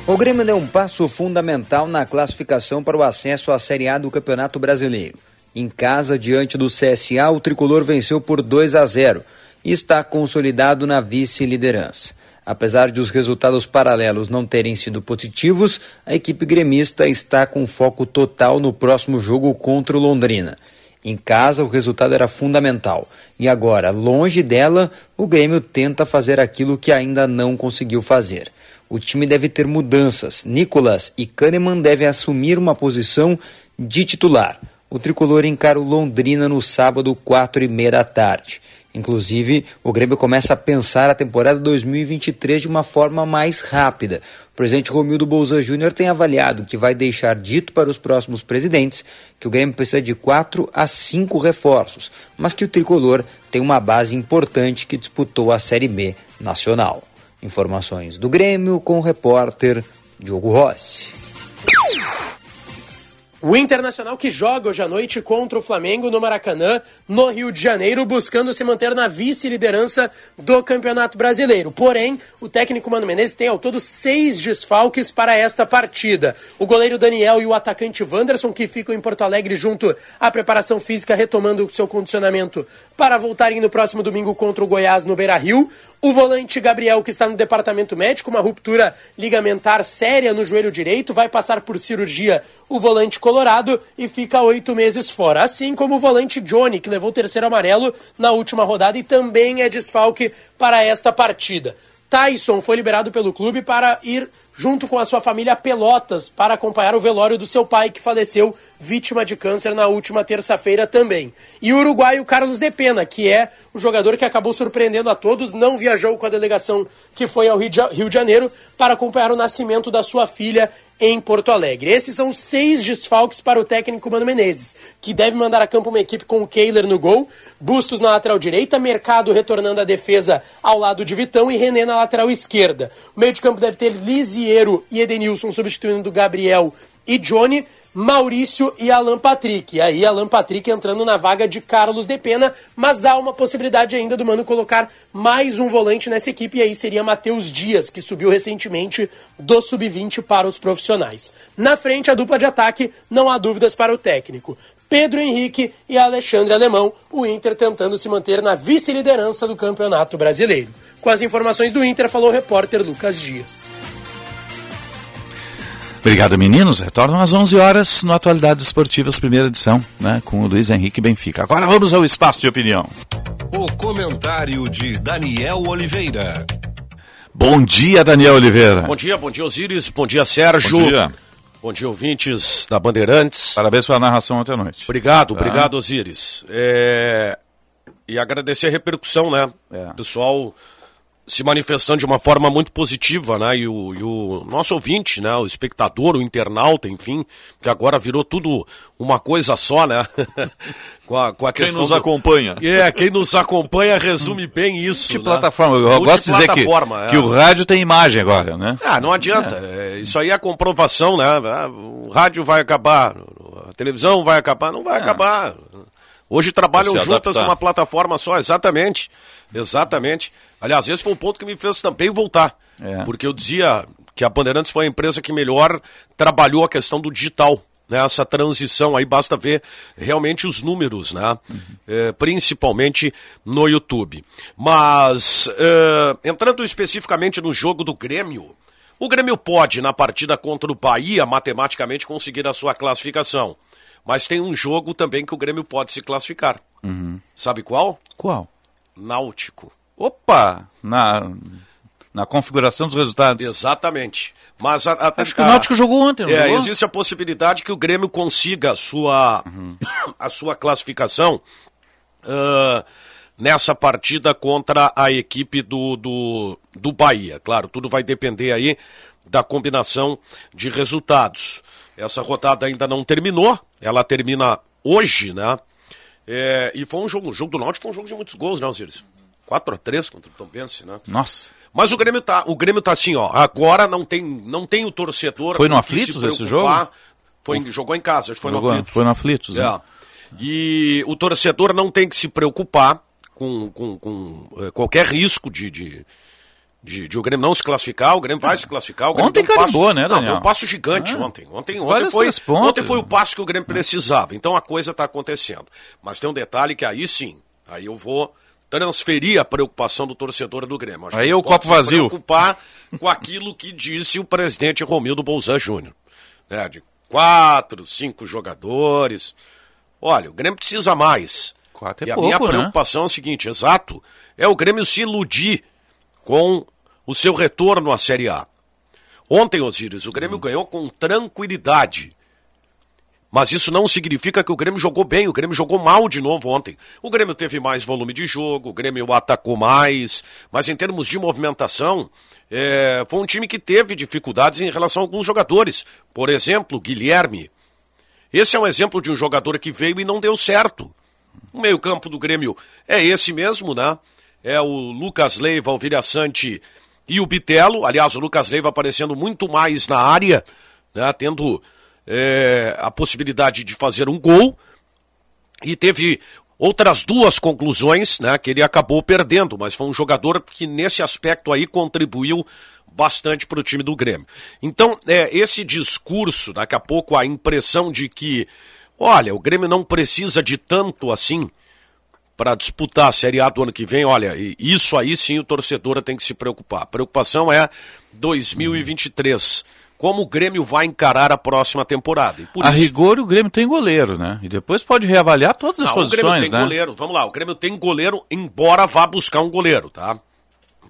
O Grêmio deu um passo fundamental na classificação para o acesso à Série A do Campeonato Brasileiro. Em casa, diante do CSA, o tricolor venceu por 2 a 0 e está consolidado na vice-liderança. Apesar de os resultados paralelos não terem sido positivos, a equipe gremista está com foco total no próximo jogo contra o Londrina. Em casa, o resultado era fundamental. E agora, longe dela, o Grêmio tenta fazer aquilo que ainda não conseguiu fazer. O time deve ter mudanças. Nicolas e Kahneman devem assumir uma posição de titular. O tricolor encara o Londrina no sábado, quatro e meia da tarde. Inclusive, o Grêmio começa a pensar a temporada 2023 de uma forma mais rápida. O presidente Romildo Bolzan Júnior tem avaliado que vai deixar dito para os próximos presidentes que o Grêmio precisa de quatro a cinco reforços, mas que o tricolor tem uma base importante que disputou a Série B nacional. Informações do Grêmio com o repórter Diogo Rossi. O Internacional que joga hoje à noite contra o Flamengo no Maracanã, no Rio de Janeiro, buscando se manter na vice-liderança do Campeonato Brasileiro. Porém, o técnico Mano Menezes tem ao todo seis desfalques para esta partida. O goleiro Daniel e o atacante Wanderson, que ficam em Porto Alegre junto à preparação física, retomando o seu condicionamento para voltarem no próximo domingo contra o Goiás no Beira Rio. O volante Gabriel, que está no departamento médico, uma ruptura ligamentar séria no joelho direito, vai passar por cirurgia o volante colorado e fica oito meses fora. Assim como o volante Johnny, que levou o terceiro amarelo na última rodada e também é desfalque para esta partida. Tyson foi liberado pelo clube para ir junto com a sua família a Pelotas para acompanhar o velório do seu pai, que faleceu vítima de câncer na última terça-feira também. E o uruguaio Carlos De Pena, que é o jogador que acabou surpreendendo a todos, não viajou com a delegação que foi ao Rio de Janeiro para acompanhar o nascimento da sua filha em Porto Alegre. Esses são seis desfalques para o técnico Mano Menezes, que deve mandar a campo uma equipe com o Kehler no gol, Bustos na lateral direita, Mercado retornando à defesa ao lado de Vitão e René na lateral esquerda. O meio de campo deve ter Lisiero e Edenilson substituindo Gabriel e Johnny. Maurício e Alan Patrick. Aí, Alan Patrick entrando na vaga de Carlos de Pena, mas há uma possibilidade ainda do Mano colocar mais um volante nessa equipe, e aí seria Matheus Dias, que subiu recentemente do sub-20 para os profissionais. Na frente, a dupla de ataque, não há dúvidas para o técnico. Pedro Henrique e Alexandre Alemão, o Inter tentando se manter na vice-liderança do Campeonato Brasileiro. Com as informações do Inter, falou o repórter Lucas Dias. Obrigado, meninos. Retornam às 11 horas no Atualidades Esportivas, primeira edição, né, com o Luiz Henrique Benfica. Agora vamos ao espaço de opinião. O comentário de Daniel Oliveira. Bom dia, Daniel Oliveira. Bom dia, bom dia, Osíris. Bom dia, Sérgio. Bom dia. Bom dia, ouvintes da Bandeirantes. Parabéns pela narração ontem à noite. Obrigado, tá. obrigado, Osíris. É... E agradecer a repercussão, né? É. Pessoal se manifestando de uma forma muito positiva, né? E o, e o, nosso ouvinte, né? O espectador, o internauta, enfim, que agora virou tudo uma coisa só, né? com a, com a quem nos do... acompanha. É, quem nos acompanha resume bem isso. De né? plataforma. Eu gosto de dizer que, é. que o rádio tem imagem agora, né? Ah, não adianta. É. Isso aí é a comprovação, né? Ah, o rádio vai acabar, a televisão vai acabar, não vai é. acabar. Hoje trabalham juntas numa plataforma só, exatamente. Exatamente. Aliás, esse foi um ponto que me fez também voltar. É. Porque eu dizia que a Bandeirantes foi a empresa que melhor trabalhou a questão do digital. Né, essa transição aí, basta ver realmente os números, né? Uhum. É, principalmente no YouTube. Mas, é, entrando especificamente no jogo do Grêmio, o Grêmio pode, na partida contra o Bahia, matematicamente conseguir a sua classificação. Mas tem um jogo também que o Grêmio pode se classificar. Uhum. Sabe qual? Qual? Náutico. Opa! Na, na configuração dos resultados. Exatamente. Mas a, a, Acho que o Náutico jogou ontem, não é, jogou? Existe a possibilidade que o Grêmio consiga a sua, uhum. a sua classificação uh, nessa partida contra a equipe do, do, do Bahia. Claro, tudo vai depender aí da combinação de resultados. Essa rodada ainda não terminou, ela termina hoje, né? É, e foi um jogo, o jogo do Náutico foi um jogo de muitos gols, né, Osiris? 4 a 3 contra o Tombense, né? Nossa. Mas o Grêmio tá, o Grêmio tá assim, ó, agora não tem, não tem o torcedor. Foi no Aflitos esse jogo? Foi, o... Jogou em casa, acho que foi jogou, no Aflitos. Foi no Aflitos, né? É. E o torcedor não tem que se preocupar com, com, com é, qualquer risco de, de, de, de, o Grêmio não se classificar, o Grêmio vai se classificar. O Grêmio ontem um carimbou, passo, né, Daniel? Não, um passo gigante ah, ontem. Ontem, ontem, foi, ontem foi o passo que o Grêmio precisava. Então a coisa está acontecendo. Mas tem um detalhe que aí sim, aí eu vou transferir a preocupação do torcedor do Grêmio. Acho Aí o copo vazio. preocupar com aquilo que disse o presidente Romildo Bolzan Júnior. Né, de quatro, cinco jogadores. Olha, o Grêmio precisa mais. Quatro é e a pouco, minha né? preocupação é o seguinte, exato, é o Grêmio se iludir com o seu retorno à Série A. Ontem, Osíris, o Grêmio ganhou com tranquilidade. Mas isso não significa que o Grêmio jogou bem, o Grêmio jogou mal de novo ontem. O Grêmio teve mais volume de jogo, o Grêmio atacou mais, mas em termos de movimentação, é, foi um time que teve dificuldades em relação a alguns jogadores. Por exemplo, Guilherme. Esse é um exemplo de um jogador que veio e não deu certo. O meio-campo do Grêmio é esse mesmo, né? É o Lucas Leiva, o Vilhaçante e o Bitelo. Aliás, o Lucas Leiva aparecendo muito mais na área, né? tendo é, a possibilidade de fazer um gol. E teve outras duas conclusões, né? Que ele acabou perdendo, mas foi um jogador que nesse aspecto aí contribuiu bastante para o time do Grêmio. Então, é, esse discurso, daqui a pouco a impressão de que Olha, o Grêmio não precisa de tanto assim para disputar a Série A do ano que vem. Olha, isso aí sim o torcedor tem que se preocupar. A preocupação é 2023. Como o Grêmio vai encarar a próxima temporada. a isso... rigor, o Grêmio tem goleiro, né? E depois pode reavaliar todas as não, posições, o Grêmio tem né? goleiro. Vamos lá, o Grêmio tem goleiro, embora vá buscar um goleiro, tá?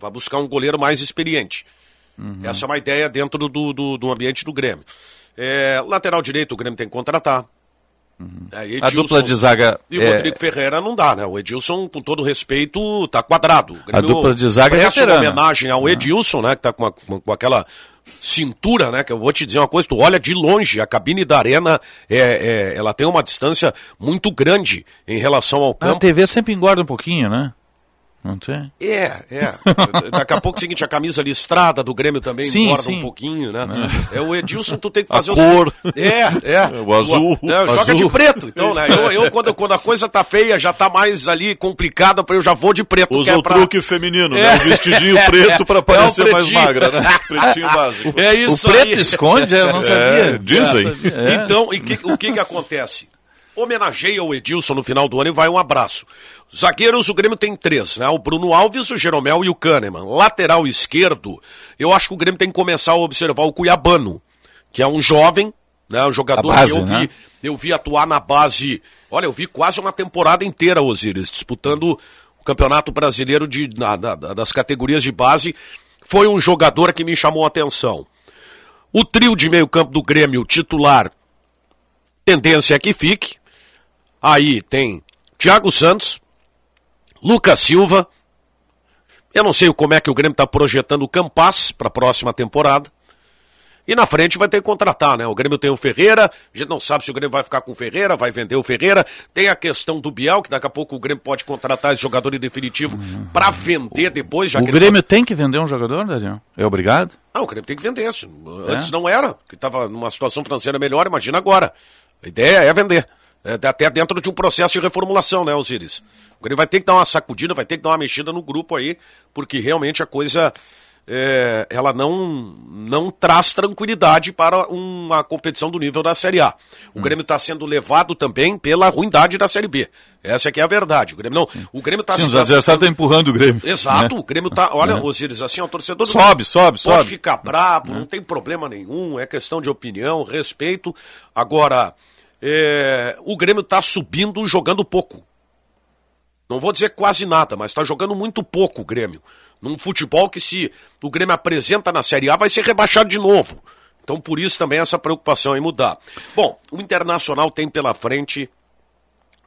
Vá buscar um goleiro mais experiente. Uhum. Essa é uma ideia dentro do, do, do ambiente do Grêmio. É, lateral direito, o Grêmio tem que contratar. Uhum. É, Edilson, a dupla de zaga. E o é... Rodrigo Ferreira não dá, né? O Edilson, com todo respeito, tá quadrado. a dupla de zaga é uma homenagem ao Edilson, né? Que tá com, uma, com aquela cintura, né? Que eu vou te dizer uma coisa, tu olha de longe, a cabine da arena, é, é ela tem uma distância muito grande em relação ao campo. A TV sempre engorda um pouquinho, né? Não tem? É, é. Daqui a pouco é o seguinte, a camisa listrada do Grêmio também sim, engorda sim. um pouquinho, né? É. é o Edilson, tu tem que fazer a o. Cor. É, é. O azul. O, é, joga de preto, então, né? Eu, eu quando, quando a coisa tá feia, já tá mais ali complicada, eu já vou de preto. Usa é o pra... truque feminino, né? é. né? O vestidinho preto pra parecer mais magra, né? Pretinho básico. É isso O preto aí. esconde, eu não sabia. dizem. Então, e que, o que que acontece? Homenageia o Edilson no final do ano e vai um abraço. Zagueiros, o Grêmio tem três, né? O Bruno Alves, o Jeromel e o Kahneman. Lateral esquerdo, eu acho que o Grêmio tem que começar a observar o Cuiabano, que é um jovem, né? Um jogador base, que eu vi, né? eu vi atuar na base. Olha, eu vi quase uma temporada inteira, Osiris, disputando o Campeonato Brasileiro de, na, na, das categorias de base. Foi um jogador que me chamou a atenção. O trio de meio-campo do Grêmio titular, tendência é que fique. Aí tem Thiago Santos, Lucas Silva. Eu não sei como é que o Grêmio está projetando o Campas para a próxima temporada. E na frente vai ter que contratar, né? O Grêmio tem o Ferreira, a gente não sabe se o Grêmio vai ficar com o Ferreira, vai vender o Ferreira. Tem a questão do Biel, que daqui a pouco o Grêmio pode contratar esse jogador em definitivo uhum. para vender depois. Já o Grêmio tem que vender um jogador, Daniel? É obrigado? Ah, o Grêmio tem que vender. Antes é? não era, que estava numa situação financeira melhor, imagina agora. A ideia é vender. É, até dentro de um processo de reformulação, né, Osiris? O Grêmio vai ter que dar uma sacudida, vai ter que dar uma mexida no grupo aí, porque realmente a coisa é, ela não, não traz tranquilidade para uma competição do nível da Série A. O hum. Grêmio está sendo levado também pela ruindade da Série B. Essa é que é a verdade. O Grêmio não. O Grêmio está se. Os adversários estão empurrando o Grêmio. Exato, né? o Grêmio está. Olha, é. Osiris, assim, o torcedor. Sobe, sobe, pode sobe. Pode ficar bravo, é. não tem problema nenhum, é questão de opinião, respeito. Agora é, o Grêmio está subindo jogando pouco. Não vou dizer quase nada, mas está jogando muito pouco o Grêmio. Num futebol que se o Grêmio apresenta na Série A vai ser rebaixado de novo. Então por isso também essa preocupação em mudar. Bom, o Internacional tem pela frente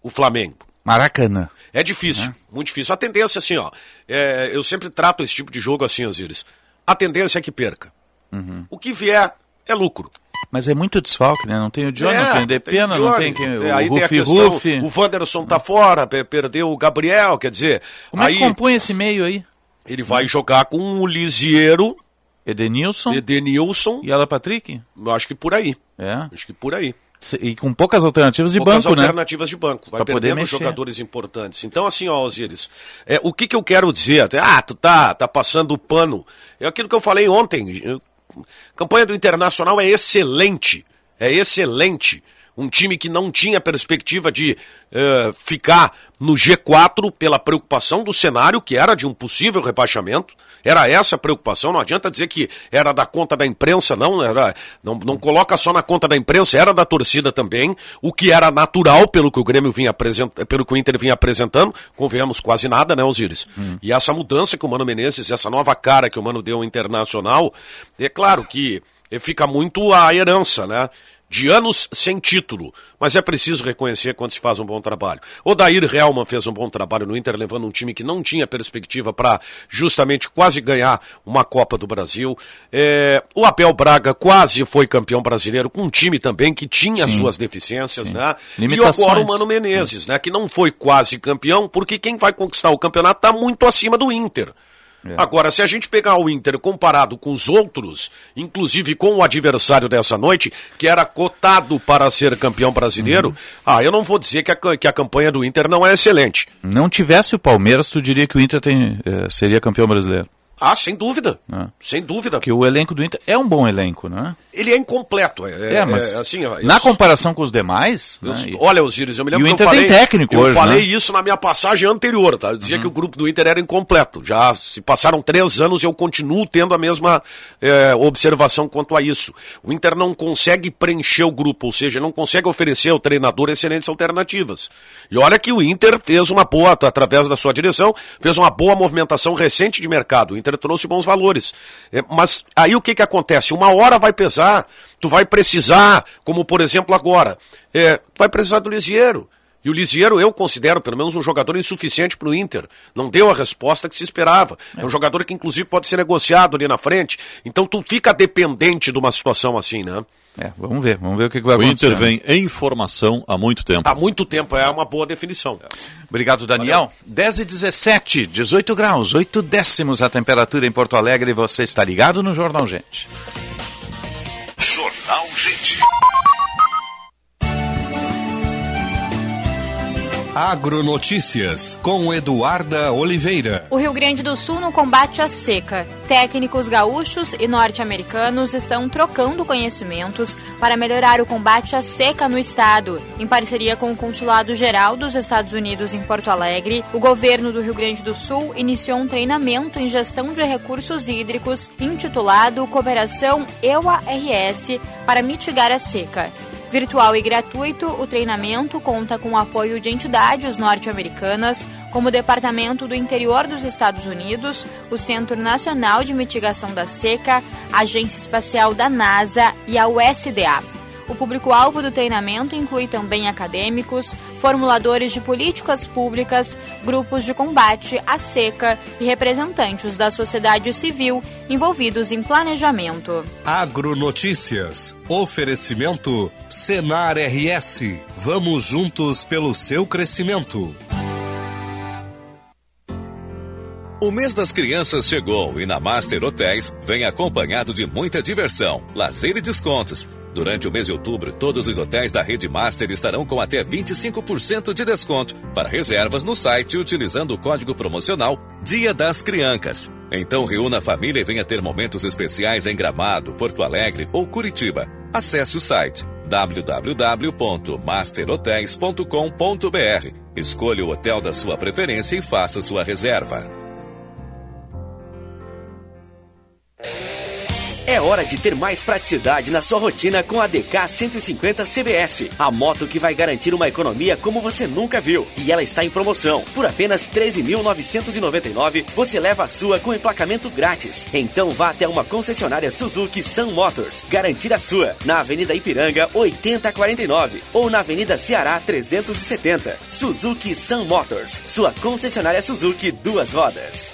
o Flamengo. Maracanã. É difícil, né? muito difícil. A tendência assim, ó, é, eu sempre trato esse tipo de jogo assim, Osiris. A tendência é que perca. Uhum. O que vier é lucro. Mas é muito desfalque, né? Não tem o Johnny, é, não tem o Depena, não tem quem, o aí Rufi, tem a questão, Rufi. O Wanderson tá fora, perdeu o Gabriel, quer dizer... Como aí, é que compõe esse meio aí? Ele vai jogar com o Lisiero... Edenilson. Edenilson. E Alan Patrick? Acho que por aí. É? Acho que por aí. E com poucas alternativas de poucas banco, né? alternativas de banco. Vai pra perdendo jogadores importantes. Então, assim, ó, Osiris, é, o que, que eu quero dizer? Ah, tu tá, tá passando o pano. É aquilo que eu falei ontem. Campanha do Internacional é excelente. É excelente. Um time que não tinha perspectiva de uh, ficar no G4 pela preocupação do cenário, que era de um possível rebaixamento. Era essa a preocupação, não adianta dizer que era da conta da imprensa, não, era, não, não coloca só na conta da imprensa, era da torcida também, o que era natural pelo que o Grêmio vinha apresentando, pelo que o Inter vinha apresentando, convenhamos quase nada, né, Osiris? Hum. E essa mudança que o Mano Menezes, essa nova cara que o Mano deu ao Internacional, é claro que fica muito a herança, né? De anos sem título, mas é preciso reconhecer quando se faz um bom trabalho. O Dair Helman fez um bom trabalho no Inter, levando um time que não tinha perspectiva para justamente quase ganhar uma Copa do Brasil. É, o Abel Braga quase foi campeão brasileiro, com um time também que tinha sim, suas deficiências, sim. né? E agora o Mano Menezes, né? Que não foi quase campeão, porque quem vai conquistar o campeonato está muito acima do Inter. É. Agora, se a gente pegar o Inter comparado com os outros, inclusive com o adversário dessa noite, que era cotado para ser campeão brasileiro, uhum. ah, eu não vou dizer que a, que a campanha do Inter não é excelente. Não tivesse o Palmeiras, tu diria que o Inter tem, eh, seria campeão brasileiro? Ah, sem dúvida. Ah. Sem dúvida. Que o elenco do Inter é um bom elenco, né? Ele é incompleto. É, é mas é, assim, na comparação com os demais. Eu, né? Olha, Osiris, eu me lembro e o Inter que eu falei, tem técnico eu hoje. Falei né? isso na minha passagem anterior, tá? Eu dizia uhum. que o grupo do Inter era incompleto. Já se passaram três anos e eu continuo tendo a mesma é, observação quanto a isso. O Inter não consegue preencher o grupo, ou seja, não consegue oferecer ao treinador excelentes alternativas. E olha que o Inter fez uma boa, através da sua direção, fez uma boa movimentação recente de mercado. O Inter trouxe bons valores valores. É, mas aí o que, que acontece? Uma hora vai pesar, tu vai precisar, como por exemplo agora, é, vai precisar do Lisieiro. E o Lisieiro eu considero pelo menos um jogador insuficiente para o Inter. Não deu a resposta que se esperava. É. é um jogador que inclusive pode ser negociado ali na frente. Então tu fica dependente de uma situação assim, né? É, vamos ver, vamos ver o que, que vai acontecer. O Inter vem em formação há muito tempo. Há muito tempo, é uma boa definição. Obrigado, Daniel. Valeu. 10 e 17, 18 graus, 8 décimos a temperatura em Porto Alegre. Você está ligado no Jornal Gente. Jornal Gente. Agronotícias com Eduarda Oliveira. O Rio Grande do Sul no combate à seca. Técnicos gaúchos e norte-americanos estão trocando conhecimentos para melhorar o combate à seca no estado. Em parceria com o Consulado Geral dos Estados Unidos em Porto Alegre, o governo do Rio Grande do Sul iniciou um treinamento em gestão de recursos hídricos intitulado Cooperação EUA-RS para mitigar a seca. Virtual e gratuito, o treinamento conta com o apoio de entidades norte-americanas, como o Departamento do Interior dos Estados Unidos, o Centro Nacional de Mitigação da Seca, a Agência Espacial da NASA e a USDA. O público-alvo do treinamento inclui também acadêmicos, formuladores de políticas públicas, grupos de combate à seca e representantes da sociedade civil envolvidos em planejamento. Agronotícias. Oferecimento Senar RS. Vamos juntos pelo seu crescimento. O mês das crianças chegou e na Master Hotéis vem acompanhado de muita diversão, lazer e descontos. Durante o mês de outubro, todos os hotéis da Rede Master estarão com até 25% de desconto para reservas no site utilizando o código promocional Dia das Criancas. Então reúna a família e venha ter momentos especiais em Gramado, Porto Alegre ou Curitiba. Acesse o site www.masterhotels.com.br. Escolha o hotel da sua preferência e faça sua reserva. É hora de ter mais praticidade na sua rotina com a DK 150 CBS, a moto que vai garantir uma economia como você nunca viu. E ela está em promoção. Por apenas 13.999, você leva a sua com emplacamento grátis. Então vá até uma concessionária Suzuki Sun Motors, garantir a sua, na Avenida Ipiranga 8049 ou na Avenida Ceará 370. Suzuki Sun Motors, sua concessionária Suzuki duas rodas.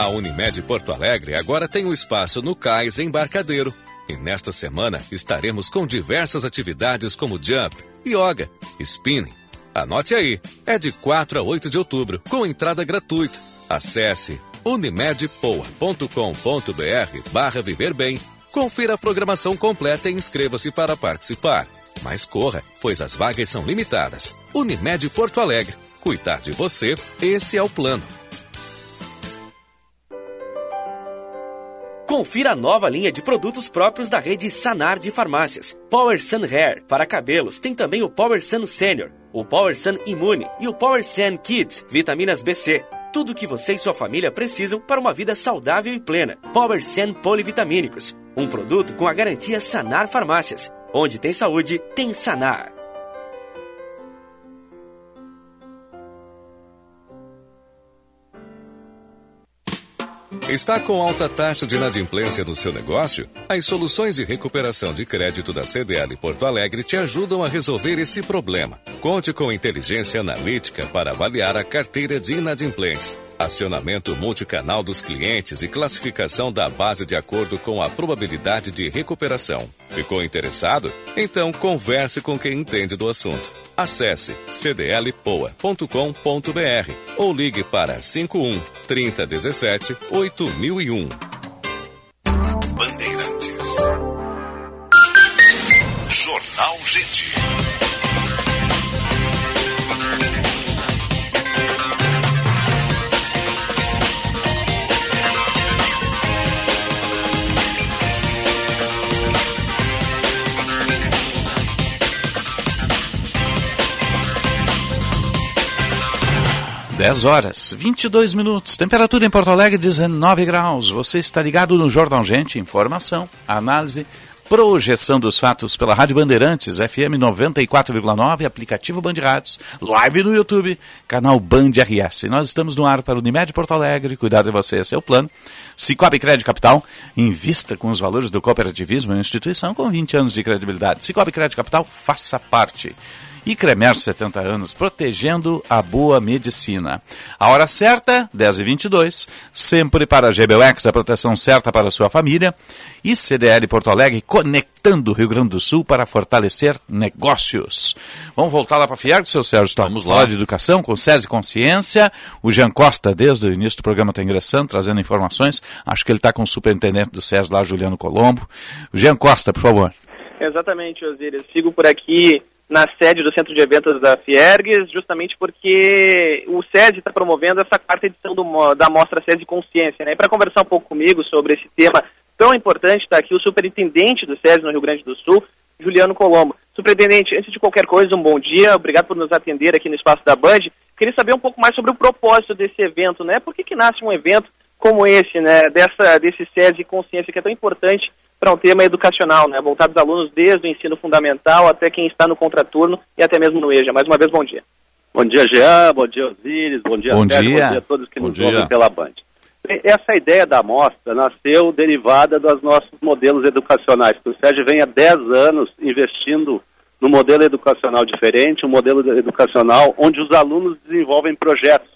A Unimed Porto Alegre agora tem um espaço no Cais Embarcadeiro. E nesta semana estaremos com diversas atividades como jump, yoga, spinning. Anote aí, é de 4 a 8 de outubro, com entrada gratuita. Acesse unimedpoa.com.br barra Viver Bem. Confira a programação completa e inscreva-se para participar. Mas corra, pois as vagas são limitadas. Unimed Porto Alegre. Cuidar de você, esse é o plano. Confira a nova linha de produtos próprios da rede Sanar de farmácias. Power Sun Hair para cabelos tem também o Power Sun Senior, o Power Sun Imune e o Power Sun Kids, vitaminas BC. Tudo o que você e sua família precisam para uma vida saudável e plena. Power Sun Polivitamínicos, um produto com a garantia Sanar Farmácias. Onde tem saúde, tem Sanar. Está com alta taxa de inadimplência no seu negócio? As soluções de recuperação de crédito da CDL Porto Alegre te ajudam a resolver esse problema. Conte com inteligência analítica para avaliar a carteira de inadimplência acionamento multicanal dos clientes e classificação da base de acordo com a probabilidade de recuperação. Ficou interessado? Então converse com quem entende do assunto. Acesse cdlpoa.com.br ou ligue para 51 3017 8001. Bandeirantes. Jornal Gente. 10 horas, 22 minutos. Temperatura em Porto Alegre 19 graus. Você está ligado no Jornal Gente, informação, análise, projeção dos fatos pela Rádio Bandeirantes, FM 94,9, aplicativo Band Rádios, live no YouTube, canal Band RS. Nós estamos no ar para o Unimed Porto Alegre, cuidar de você, é o plano. Cicobi Crédito Capital, invista com os valores do cooperativismo, uma instituição com 20 anos de credibilidade. Cicobi Crédito Capital, faça parte e Cremer 70 anos, protegendo a boa medicina. A hora certa, 10h22, sempre para a GBUX, a proteção certa para a sua família, e CDL Porto Alegre, conectando o Rio Grande do Sul para fortalecer negócios. Vamos voltar lá para a FIERG, seu Sérgio Vamos lá. de Educação, com SESI Consciência, o Jean Costa, desde o início do programa, está ingressando, trazendo informações, acho que ele está com o superintendente do SESI lá, Juliano Colombo. O Jean Costa, por favor. Exatamente, Osiris. Sigo por aqui na sede do Centro de Eventos da Fiergues, justamente porque o SESI está promovendo essa quarta edição do, da Mostra SESI Consciência. Né? E para conversar um pouco comigo sobre esse tema tão importante, está aqui o superintendente do SESI no Rio Grande do Sul, Juliano Colombo. Superintendente, antes de qualquer coisa, um bom dia, obrigado por nos atender aqui no espaço da Band. Queria saber um pouco mais sobre o propósito desse evento, né? Por que, que nasce um evento como esse, né? Dessa, desse SESI Consciência, que é tão importante para um tema educacional, né, voltado aos alunos desde o ensino fundamental até quem está no contraturno e até mesmo no EJA. Mais uma vez, bom dia. Bom dia, Jean, bom dia, Osíris, bom dia, bom Sérgio, dia. bom dia a todos que bom nos dia. ouvem pela Band. Essa ideia da amostra nasceu derivada dos nossos modelos educacionais, o Sérgio vem há 10 anos investindo no modelo educacional diferente, um modelo educacional onde os alunos desenvolvem projetos,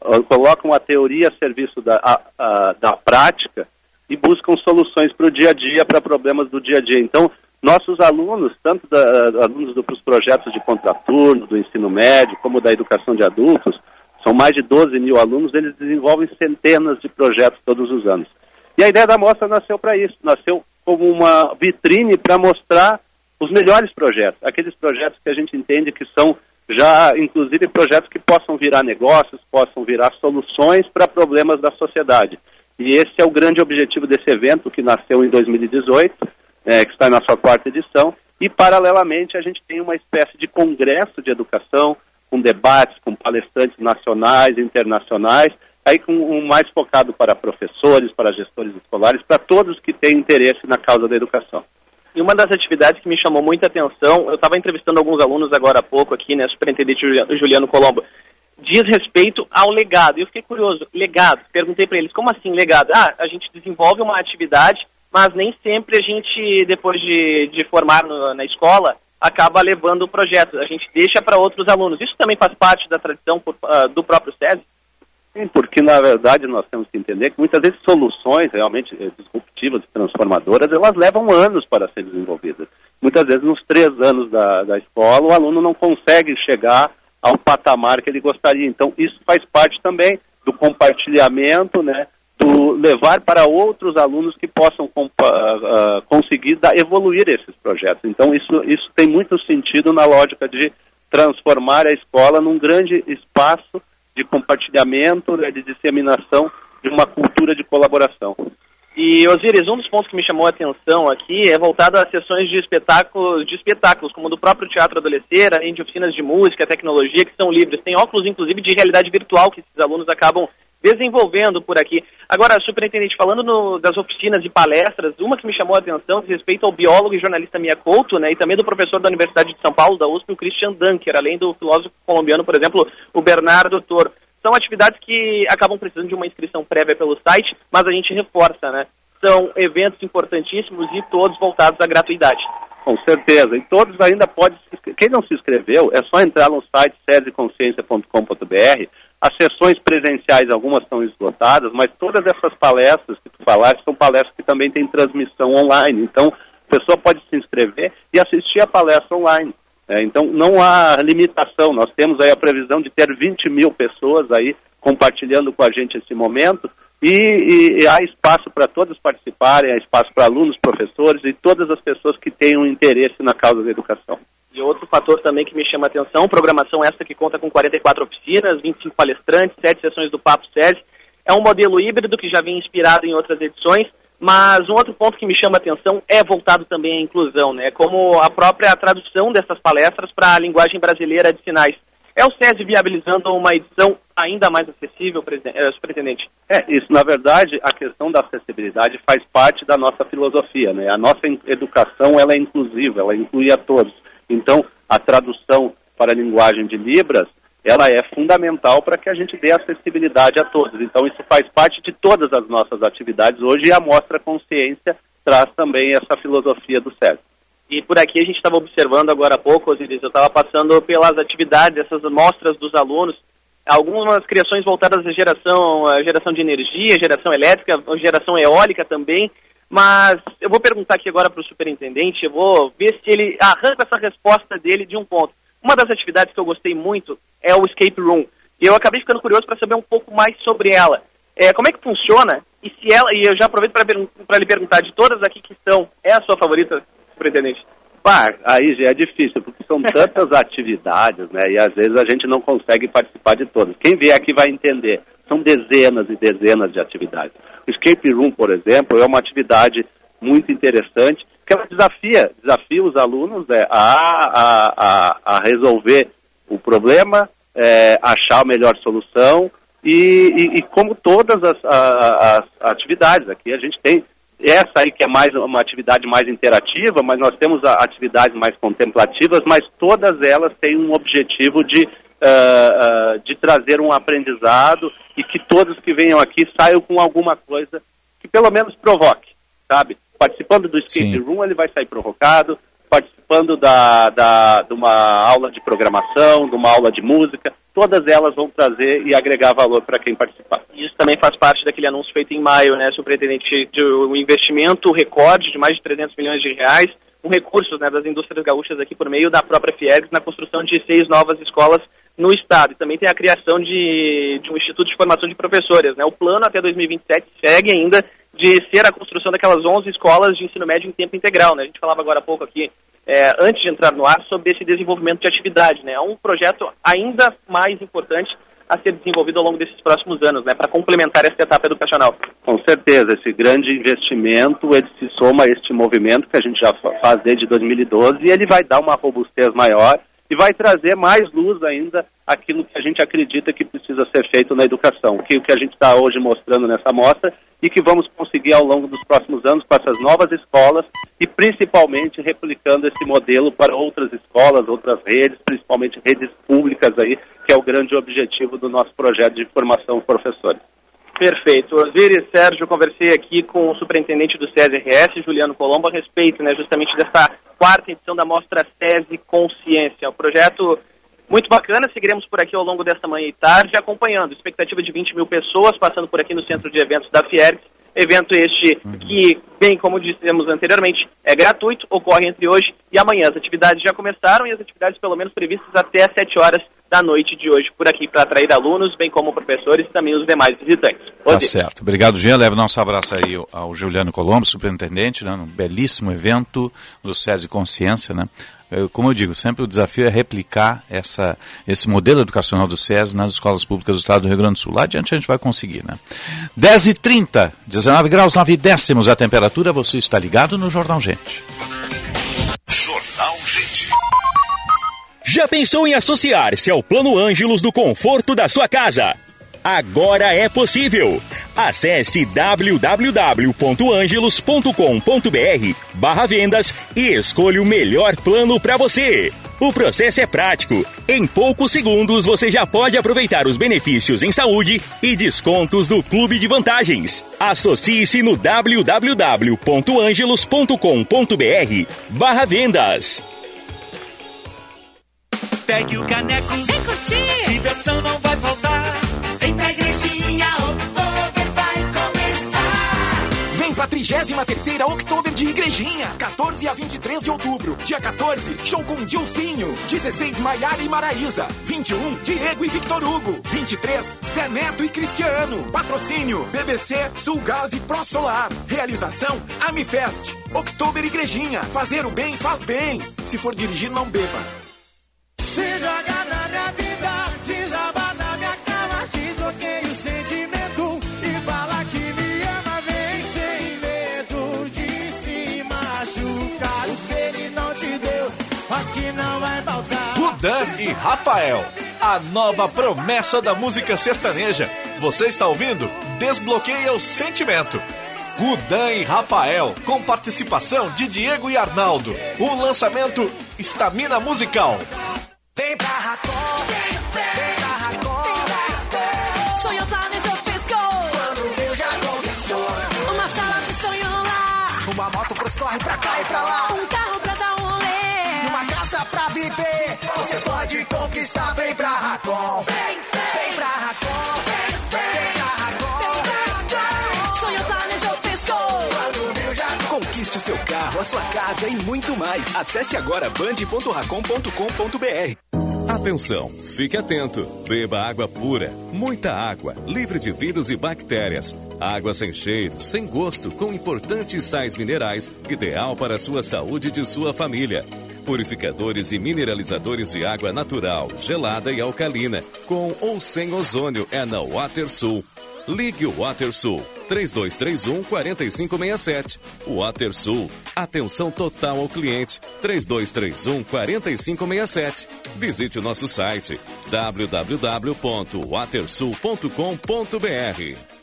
ah, colocam a teoria a serviço da, a, a, da prática e buscam soluções para o dia a dia, para problemas do dia a dia. Então, nossos alunos, tanto da, alunos dos projetos de contraturno, do ensino médio, como da educação de adultos, são mais de 12 mil alunos, eles desenvolvem centenas de projetos todos os anos. E a ideia da mostra nasceu para isso, nasceu como uma vitrine para mostrar os melhores projetos, aqueles projetos que a gente entende que são já, inclusive, projetos que possam virar negócios, possam virar soluções para problemas da sociedade. E esse é o grande objetivo desse evento, que nasceu em 2018, é, que está na sua quarta edição. E, paralelamente, a gente tem uma espécie de congresso de educação, com debates, com palestrantes nacionais internacionais, aí com um mais focado para professores, para gestores escolares, para todos que têm interesse na causa da educação. E uma das atividades que me chamou muita atenção, eu estava entrevistando alguns alunos agora há pouco aqui, né, superintendente Juliano Colombo, diz respeito ao legado. Eu fiquei curioso, legado. Perguntei para eles, como assim legado? Ah, a gente desenvolve uma atividade, mas nem sempre a gente, depois de, de formar no, na escola, acaba levando o projeto. A gente deixa para outros alunos. Isso também faz parte da tradição por, uh, do próprio SESI? Sim, porque na verdade nós temos que entender que muitas vezes soluções realmente eh, disruptivas e transformadoras, elas levam anos para serem desenvolvidas. Muitas vezes nos três anos da, da escola o aluno não consegue chegar ao patamar que ele gostaria. Então isso faz parte também do compartilhamento, né, do levar para outros alunos que possam uh, conseguir da, evoluir esses projetos. Então isso, isso tem muito sentido na lógica de transformar a escola num grande espaço de compartilhamento, né, de disseminação de uma cultura de colaboração. E, Osiris, um dos pontos que me chamou a atenção aqui é voltado a sessões de espetáculos, de espetáculos como do próprio Teatro Adolescer, além de oficinas de música, tecnologia, que são livres. Tem óculos, inclusive, de realidade virtual que esses alunos acabam desenvolvendo por aqui. Agora, superintendente, falando no, das oficinas e palestras, uma que me chamou a atenção diz respeito ao biólogo e jornalista Mia Couto, né, e também do professor da Universidade de São Paulo, da USP, o Christian Dunker, além do filósofo colombiano, por exemplo, o Bernardo Toro. São atividades que acabam precisando de uma inscrição prévia pelo site, mas a gente reforça, né? São eventos importantíssimos e todos voltados à gratuidade. Com certeza. E todos ainda podem. Quem não se inscreveu, é só entrar no site seseconsciência.com.br as sessões presenciais, algumas estão esgotadas, mas todas essas palestras que tu falaste são palestras que também têm transmissão online. Então, a pessoa pode se inscrever e assistir a palestra online. É, então, não há limitação. Nós temos aí a previsão de ter 20 mil pessoas aí compartilhando com a gente esse momento e, e, e há espaço para todos participarem, há espaço para alunos, professores e todas as pessoas que tenham interesse na causa da educação. E outro fator também que me chama a atenção, programação esta que conta com 44 oficinas, 25 palestrantes, 7 sessões do Papo SESI. É um modelo híbrido que já vem inspirado em outras edições, mas um outro ponto que me chama a atenção é voltado também à inclusão, né? Como a própria tradução dessas palestras para a linguagem brasileira de sinais. É o SESI viabilizando uma edição ainda mais acessível, eh, superintendente? É, isso, na verdade, a questão da acessibilidade faz parte da nossa filosofia, né? A nossa educação, ela é inclusiva, ela inclui a todos. Então, a tradução para a linguagem de Libras, ela é fundamental para que a gente dê acessibilidade a todos. Então, isso faz parte de todas as nossas atividades hoje e a Mostra Consciência traz também essa filosofia do SESC. E por aqui a gente estava observando agora há pouco, Osiris, eu estava passando pelas atividades, essas mostras dos alunos, algumas criações voltadas à geração, à geração de energia, geração elétrica, geração eólica também, mas eu vou perguntar aqui agora para o superintendente, eu vou ver se ele arranca essa resposta dele de um ponto. Uma das atividades que eu gostei muito é o Escape Room. E eu acabei ficando curioso para saber um pouco mais sobre ela. É, como é que funciona? E se ela, e eu já aproveito para lhe perguntar, de todas aqui que estão, é a sua favorita, superintendente? Pá, aí já é difícil, porque são tantas atividades, né? E às vezes a gente não consegue participar de todas. Quem vier aqui vai entender. São dezenas e dezenas de atividades. O Escape Room, por exemplo, é uma atividade muito interessante, que ela desafia, desafia os alunos né, a, a, a, a, resolver o problema, é, achar a melhor solução, e, e, e como todas as, as, atividades, aqui a gente tem essa aí que é mais uma atividade mais interativa, mas nós temos atividades mais contemplativas, mas todas elas têm um objetivo de uh, uh, de trazer um aprendizado e que todos que venham aqui saiam com alguma coisa que pelo menos provoque, sabe? Participando do escape Sim. room, ele vai sair provocado, participando da, da, de uma aula de programação, de uma aula de música, todas elas vão trazer e agregar valor para quem participar. Isso também faz parte daquele anúncio feito em maio, né, superintendente, de um investimento recorde de mais de 300 milhões de reais, com recursos né, das indústrias gaúchas aqui por meio da própria Fiergs na construção de seis novas escolas no Estado. E também tem a criação de, de um Instituto de Formação de Professores. Né? O plano até 2027 segue ainda de ser a construção daquelas 11 escolas de ensino médio em tempo integral. Né? A gente falava agora há pouco aqui, é, antes de entrar no ar, sobre esse desenvolvimento de atividade. Né? É um projeto ainda mais importante a ser desenvolvido ao longo desses próximos anos, né, para complementar essa etapa educacional. Com certeza, esse grande investimento, ele se soma a este movimento que a gente já faz desde 2012 e ele vai dar uma robustez maior e vai trazer mais luz ainda aquilo que a gente acredita que precisa ser feito na educação, que o que a gente está hoje mostrando nessa mostra e que vamos conseguir ao longo dos próximos anos com essas novas escolas e principalmente replicando esse modelo para outras escolas, outras redes, principalmente redes públicas aí, que é o grande objetivo do nosso projeto de formação de professores. Perfeito. Osiris, Sérgio, conversei aqui com o superintendente do SESI-RS, Juliano Colombo, a respeito né, justamente dessa quarta edição da Mostra SESI Consciência. O projeto muito bacana. Seguiremos por aqui ao longo desta manhã e tarde, acompanhando. Expectativa de 20 mil pessoas passando por aqui no centro de eventos da Fiergs. Evento este que, bem como dissemos anteriormente, é gratuito, ocorre entre hoje e amanhã. As atividades já começaram e as atividades, pelo menos, previstas até às 7 horas da noite de hoje por aqui para atrair alunos, bem como professores e também os demais visitantes. Tá certo. Obrigado, Jean. Leve nosso abraço aí ao Juliano Colombo, superintendente, né, um belíssimo evento do SESI Consciência, né? Como eu digo, sempre o desafio é replicar essa, esse modelo educacional do SESI nas escolas públicas do estado do Rio Grande do Sul. Lá adiante a gente vai conseguir, né? 10h30, 19 graus 9 décimos a temperatura, você está ligado no Jornal Gente. Jornal Gente. Já pensou em associar-se ao Plano Ângelos do conforto da sua casa? Agora é possível. Acesse www.angelos.com.br barra vendas e escolha o melhor plano para você. O processo é prático. Em poucos segundos você já pode aproveitar os benefícios em saúde e descontos do Clube de Vantagens. Associe-se no www.angelos.com.br barra vendas. Pegue o caneco, vem curtir. Diversão não vai faltar. Vem pra igrejinha, Oktober vai começar. Vem pra 33 Oktober de Igrejinha, 14 a 23 de outubro. Dia 14, show com Dilcinho. 16, Maiara e Maraísa. 21, Diego e Victor Hugo. 23, Zé Neto e Cristiano. Patrocínio, BBC, Sulgás e Pro Solar. Realização, Amifest. Oktober Igrejinha. Fazer o bem faz bem. Se for dirigir, não beba. Se na minha vida, na minha cama, o sentimento e fala que me ama, vem sem medo de se machucar. O que ele não te deu, aqui não vai. Rudan e Rafael, a nova promessa da música sertaneja. Você está ouvindo? Desbloqueia o sentimento. Rudan e Rafael, com participação de Diego e Arnaldo. Um lançamento Estamina Musical. Vem pra Racon, vem, vem pra Racon. Sonho planejou, pescou. Quando viu, já conquistou. Uma sala de sonho lá. Uma moto pros corre pra cá e pra lá. Um carro pra dar um rolê. E uma casa pra viver. Você pode conquistar, vem pra Racon. Vem, vem, seu carro, a sua casa e muito mais. Acesse agora band.racon.com.br. Atenção, fique atento. Beba água pura, muita água, livre de vírus e bactérias. Água sem cheiro, sem gosto, com importantes sais minerais, ideal para a sua saúde e de sua família. Purificadores e mineralizadores de água natural, gelada e alcalina, com ou sem ozônio é na WaterSul. Ligue o WaterSul 3231 4567. WaterSul, atenção total ao cliente 3231 4567. Visite o nosso site www.watersul.com.br.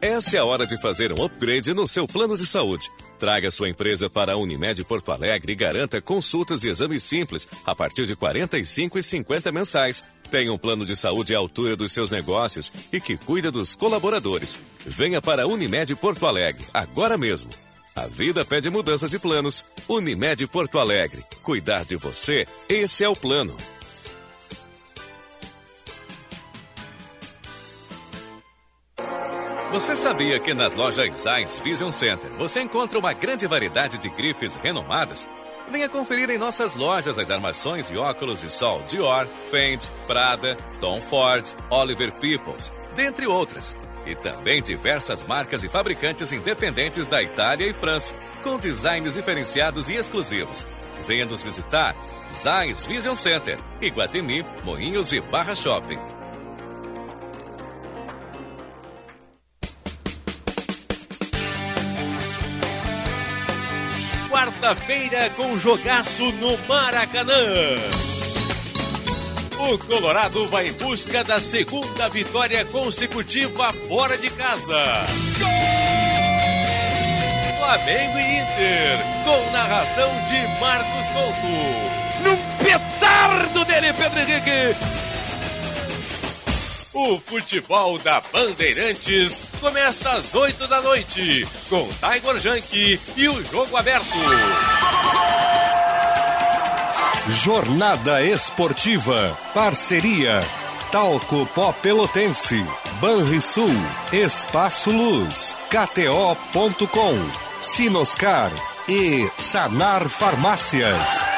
Essa é a hora de fazer um upgrade no seu plano de saúde. Traga sua empresa para a Unimed Porto Alegre e garanta consultas e exames simples a partir de R$ 45 e 50 mensais. Tenha um plano de saúde à altura dos seus negócios e que cuida dos colaboradores. Venha para a Unimed Porto Alegre, agora mesmo. A vida pede mudança de planos. Unimed Porto Alegre. Cuidar de você, esse é o plano. Você sabia que nas lojas Zeiss Vision Center você encontra uma grande variedade de grifes renomadas? Venha conferir em nossas lojas as armações e óculos de sol Dior, Fendi, Prada, Tom Ford, Oliver Peoples, dentre outras. E também diversas marcas e fabricantes independentes da Itália e França, com designs diferenciados e exclusivos. Venha nos visitar Zeiss Vision Center, Iguatemi, Moinhos e Barra Shopping. Quarta-feira com jogaço no Maracanã. O Colorado vai em busca da segunda vitória consecutiva fora de casa. Flamengo e Inter, com narração de Marcos Couto. Num petardo dele, Pedro Henrique. O futebol da Bandeirantes começa às 8 da noite, com Tiger Junk e o jogo aberto. Jornada Esportiva. Parceria. Talco Pó Pelotense. Banrisul. Espaço Luz. KTO.com. Sinoscar. E Sanar Farmácias.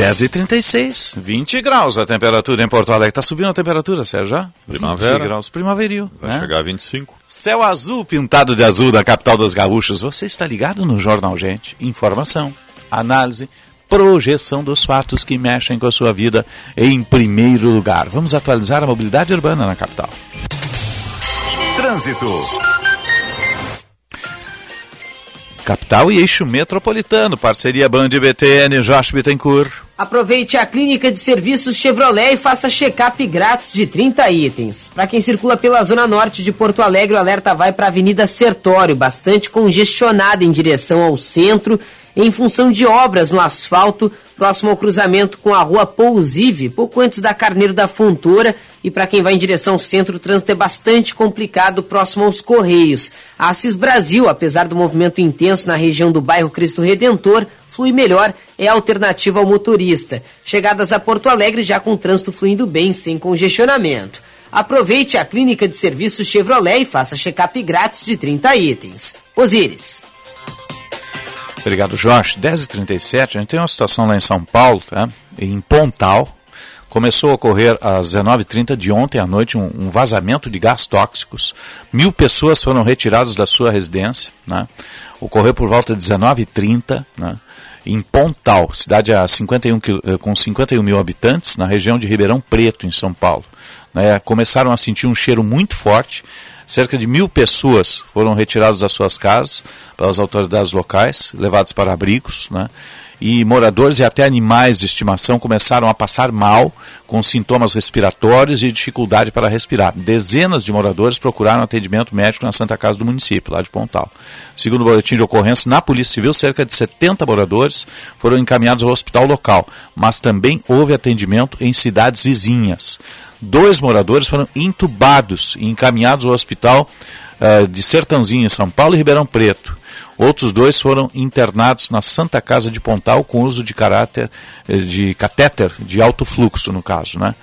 Dez e trinta e seis, 20 graus a temperatura em Porto Alegre. Tá subindo a temperatura, Sérgio? já? Primavera. 20 graus, primaveril. Vai né? chegar a 25. Céu azul pintado de azul da capital dos gaúchos. Você está ligado no Jornal Gente? Informação, análise, projeção dos fatos que mexem com a sua vida em primeiro lugar. Vamos atualizar a mobilidade urbana na capital. Trânsito. Capital e eixo metropolitano, parceria Band BTN, Josh Bittencourt. Aproveite a clínica de serviços Chevrolet e faça check-up grátis de 30 itens. Para quem circula pela zona norte de Porto Alegre, o alerta vai para a Avenida Sertório, bastante congestionada em direção ao centro, em função de obras no asfalto, próximo ao cruzamento com a rua Pousive, pouco antes da Carneiro da Fontoura. E para quem vai em direção ao centro, o trânsito é bastante complicado próximo aos Correios. A Assis Brasil, apesar do movimento intenso na região do bairro Cristo Redentor, flui melhor, é alternativa ao motorista. Chegadas a Porto Alegre já com trânsito fluindo bem, sem congestionamento. Aproveite a clínica de serviços Chevrolet e faça check-up grátis de 30 itens. Osíris. Obrigado, Jorge. 10h37, a gente tem uma situação lá em São Paulo, tá? em Pontal. Começou a ocorrer às 19h30 de ontem à noite um, um, vazamento de gás tóxicos. Mil pessoas foram retiradas da sua residência. Né? Ocorreu por volta de 19h30 né? Em Pontal, cidade a 51, com 51 mil habitantes, na região de Ribeirão Preto, em São Paulo. Né? Começaram a sentir um cheiro muito forte. Cerca de mil pessoas foram retiradas das suas casas pelas autoridades locais, levadas para abrigos, né? E moradores e até animais de estimação começaram a passar mal, com sintomas respiratórios e dificuldade para respirar. Dezenas de moradores procuraram atendimento médico na Santa Casa do município, lá de Pontal. Segundo o boletim de ocorrência, na Polícia Civil, cerca de 70 moradores foram encaminhados ao hospital local, mas também houve atendimento em cidades vizinhas. Dois moradores foram entubados e encaminhados ao hospital uh, de Sertãozinho, em São Paulo e Ribeirão Preto. Outros dois foram internados na Santa Casa de Pontal com uso de caráter de catéter de alto fluxo, no caso. Né?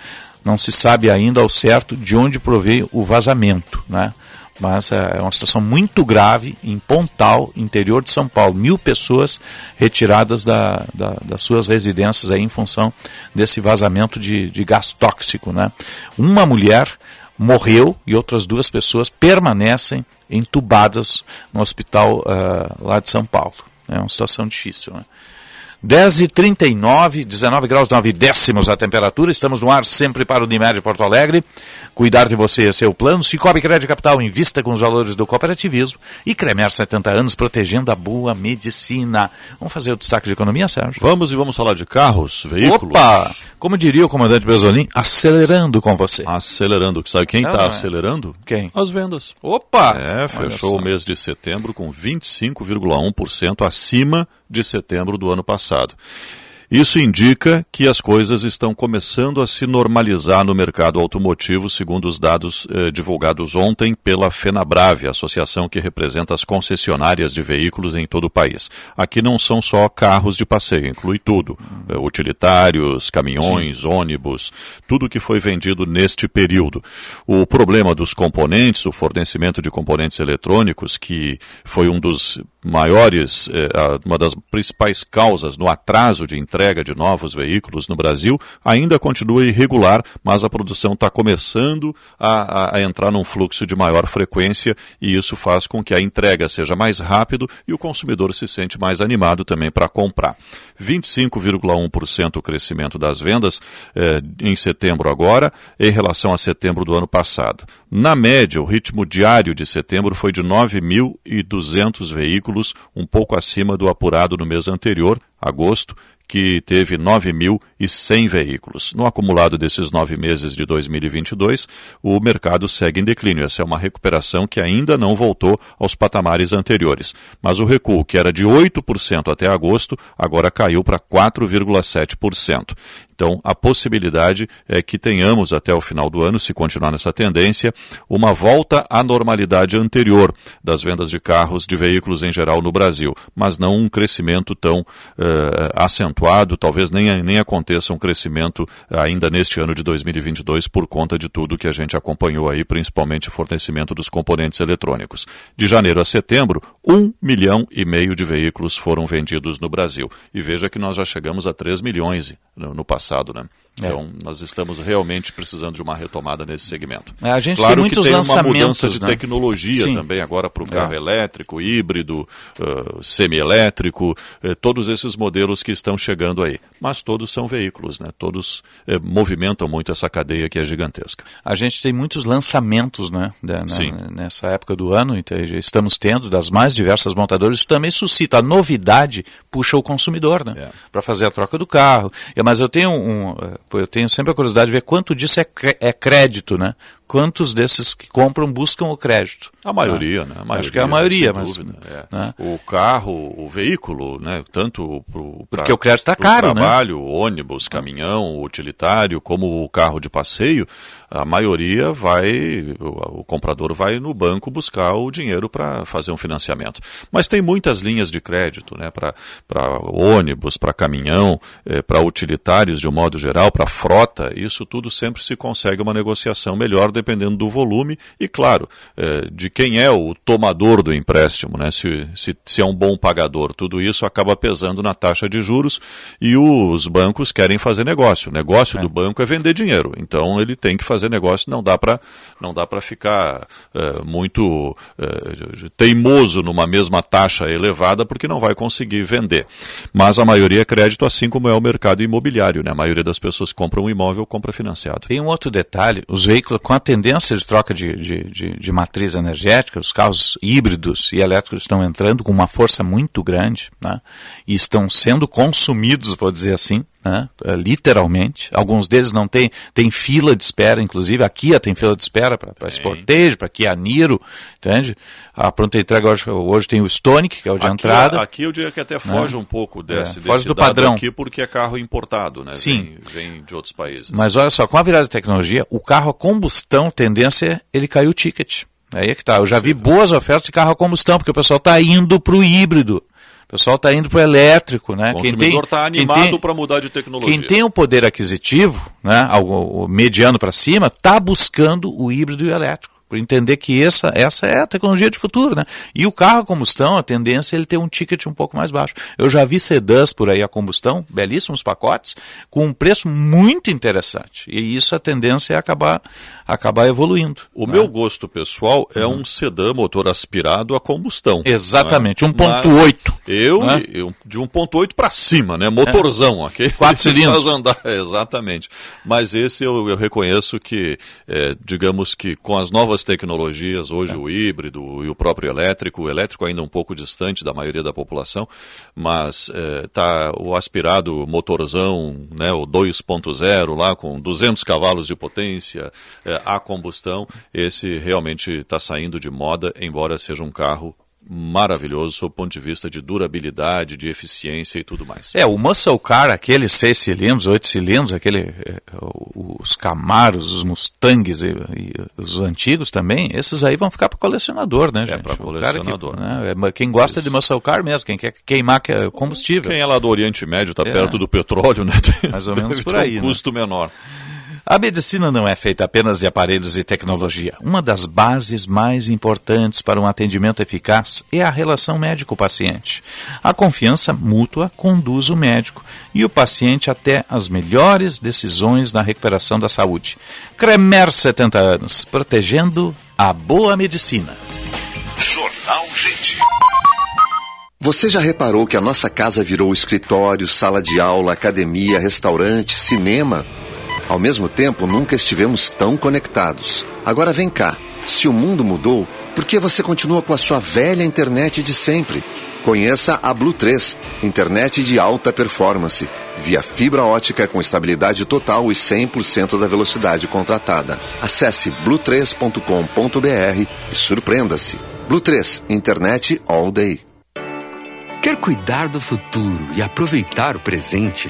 Não se sabe ainda ao certo de onde proveio o vazamento. Né? Mas é uma situação muito grave em Pontal, interior de São Paulo. Mil pessoas retiradas da, da, das suas residências aí em função desse vazamento de, de gás tóxico. Né? Uma mulher morreu e outras duas pessoas permanecem entubadas no hospital uh, lá de São Paulo. É uma situação difícil. Né? 10 e 39 19 graus 9 décimos a temperatura. Estamos no ar sempre para o Unimed Porto Alegre. Cuidar de você é seu plano. Cicobi Crédito Capital invista com os valores do cooperativismo. E Cremer 70 anos protegendo a boa medicina. Vamos fazer o destaque de economia, Sérgio? Vamos e vamos falar de carros, veículos. Opa! Como diria o comandante Besolim, acelerando com você. Acelerando. Sabe quem está Ah, é. acelerando? Quem? As vendas. Opa! É, fechou o mês de setembro com 25,1% acima de setembro do ano passado. Isso indica que as coisas estão começando a se normalizar no mercado automotivo, segundo os dados eh, divulgados ontem pela FenaBrave, a associação que representa as concessionárias de veículos em todo o país. Aqui não são só carros de passeio, inclui tudo: eh, utilitários, caminhões, ônibus, tudo que foi vendido neste período. O problema dos componentes, o fornecimento de componentes eletrônicos, que foi um dos maiores, eh, uma das principais causas no atraso de entrega de novos veículos no Brasil, ainda continua irregular, mas a produção está começando a, a- a entrar num fluxo de maior frequência e isso faz com que a entrega seja mais rápido e o consumidor se sente mais animado também para comprar. 25,1% o crescimento das vendas eh, em setembro agora, em relação a setembro do ano passado. Na média, o ritmo diário de setembro foi de 9.200 veículos, um pouco acima do apurado no mês anterior, agosto, que teve 1.100 veículos. No acumulado desses nove meses de 2022, o mercado segue em declínio. Essa é uma recuperação que ainda não voltou aos patamares anteriores. Mas o recuo, que era de 8% até agosto, agora caiu para 4,7%. Então, a possibilidade é que tenhamos até o final do ano, se continuar nessa tendência, uma volta à normalidade anterior das vendas de carros, de veículos em geral no Brasil, mas não um crescimento tão uh, acentuado, talvez nem, nem aconteça um crescimento ainda neste ano de 2022 por conta de tudo que a gente acompanhou aí, principalmente o fornecimento dos componentes eletrônicos. De janeiro a setembro, um milhão e meio de veículos foram vendidos no Brasil. E veja que nós já chegamos a 3 milhões no, no passado passado, É. Então, nós estamos realmente precisando de uma retomada nesse segmento. É, a gente claro tem muitos que tem uma mudança de né? tecnologia Sim. também agora para o carro É. elétrico, híbrido, uh, semi-elétrico, todos esses modelos que estão chegando aí. Mas todos são veículos, né? Todos movimentam muito essa cadeia que é gigantesca. A gente tem muitos lançamentos né, da- na- Sim. nessa época do ano, então estamos tendo das mais diversas montadoras. Isso também suscita a novidade, puxa o consumidor né, É. para fazer a troca do carro. É, Mas eu tenho, um, eu tenho sempre a curiosidade de ver quanto disso é, é crédito, né? Quantos desses que compram buscam o crédito? A maioria, né? A maioria, Acho que é a maioria, mas dúvida, é. né? o carro, o veículo, né? Tanto pro, pra- Porque o crédito tá pro caro, né? trabalho, ônibus, caminhão, utilitário, como o carro de passeio, a maioria vai, o, o comprador vai no banco buscar o dinheiro para fazer um financiamento. Mas tem muitas linhas de crédito, né? Para ônibus, para caminhão, para utilitários de um modo geral, para frota, isso tudo sempre se consegue uma negociação melhor dependendo do volume e, claro, eh, de quem é o tomador do empréstimo, né? Se, se, se é um bom pagador. Tudo isso acaba pesando na taxa de juros e os bancos querem fazer negócio. O negócio do banco é vender dinheiro. Então ele tem que fazer negócio, não dá para não dá para ficar eh, muito eh, teimoso numa mesma taxa elevada porque não vai conseguir vender. Mas a maioria é crédito, assim como é o mercado imobiliário, né? A maioria das pessoas que compram um imóvel compra financiado. Tem um outro detalhe, os veículos com a tendência de troca de, de, de, de matriz energética, os carros híbridos e elétricos estão entrando com uma força muito grande, né? E estão sendo consumidos, vou dizer assim, né? Eh, literalmente. Alguns deles não têm, tem fila de espera, inclusive a Kia tem fila de espera para Sportage, para Kia Niro, entende? A pronta entrega hoje, hoje tem o Stonic, que é o de aqui, entrada. Aqui eu diria que até foge né? um pouco desse, É, foge desse do padrão. aqui porque é carro importado, né? Sim. Vem, vem de outros países. Mas olha só, com a virada de tecnologia, o carro a combustão, tendência é ele cair o ticket. Aí é que tá. Eu já vi boas ofertas de carro a combustão, porque o pessoal está indo para o híbrido. O pessoal está indo para o elétrico, né? O consumidor está animado para mudar de tecnologia. Quem tem o poder aquisitivo, né, o, o mediano para cima, está buscando o híbrido e o elétrico. Por entender que essa, essa é a tecnologia de futuro, né? E o carro a combustão, a tendência é ele ter um ticket um pouco mais baixo. Eu já vi sedãs por aí a combustão, belíssimos pacotes, com um preço muito interessante. E isso a tendência é acabar, acabar evoluindo. O né? meu gosto pessoal é um sedã motor aspirado a combustão. Exatamente, né? 1.8, Mas Eu, né? eu de 1.8 para cima, né? Motorzão, ok? Quatro cilindros. Andar, exatamente. Mas esse eu, eu reconheço que, é, digamos que com as novas tecnologias, hoje É. o híbrido e o próprio elétrico, o elétrico ainda um pouco distante da maioria da população, mas é, tá o aspirado motorzão, né, o 2.0 lá com 200 cavalos de potência, é, a combustão, esse realmente está saindo de moda, embora seja um carro maravilhoso sob o ponto de vista de durabilidade, de eficiência e tudo mais. É, o muscle car, aqueles seis cilindros, oito cilindros, aquele, é, os Camaros, os Mustangs e, e os antigos também, esses aí vão ficar para colecionador, né, gente? pra O cara colecionador, Que, né, é, quem gosta de muscle car mesmo, quem quer queimar que é combustível. Quem é lá do Oriente Médio está É. perto do petróleo, né? Mais ou menos por aí, Um né? custo menor. A medicina não é feita apenas de aparelhos e tecnologia. Uma das bases mais importantes para um atendimento eficaz é a relação médico-paciente. A confiança mútua conduz o médico e o paciente até as melhores decisões na recuperação da saúde. Cremer 70 anos, protegendo a boa medicina. Jornal Gente. Você já reparou que a nossa casa virou escritório, sala de aula, academia, restaurante, cinema? Ao mesmo tempo, nunca estivemos tão conectados. Agora vem cá. Se o mundo mudou, por que você continua com a sua velha internet de sempre? Conheça a Blue 3, internet de alta performance. via fibra ótica com estabilidade total e 100% da velocidade contratada. Acesse blue3.com.br e surpreenda-se. Blue 3, internet all day. Quer cuidar do futuro e aproveitar o presente?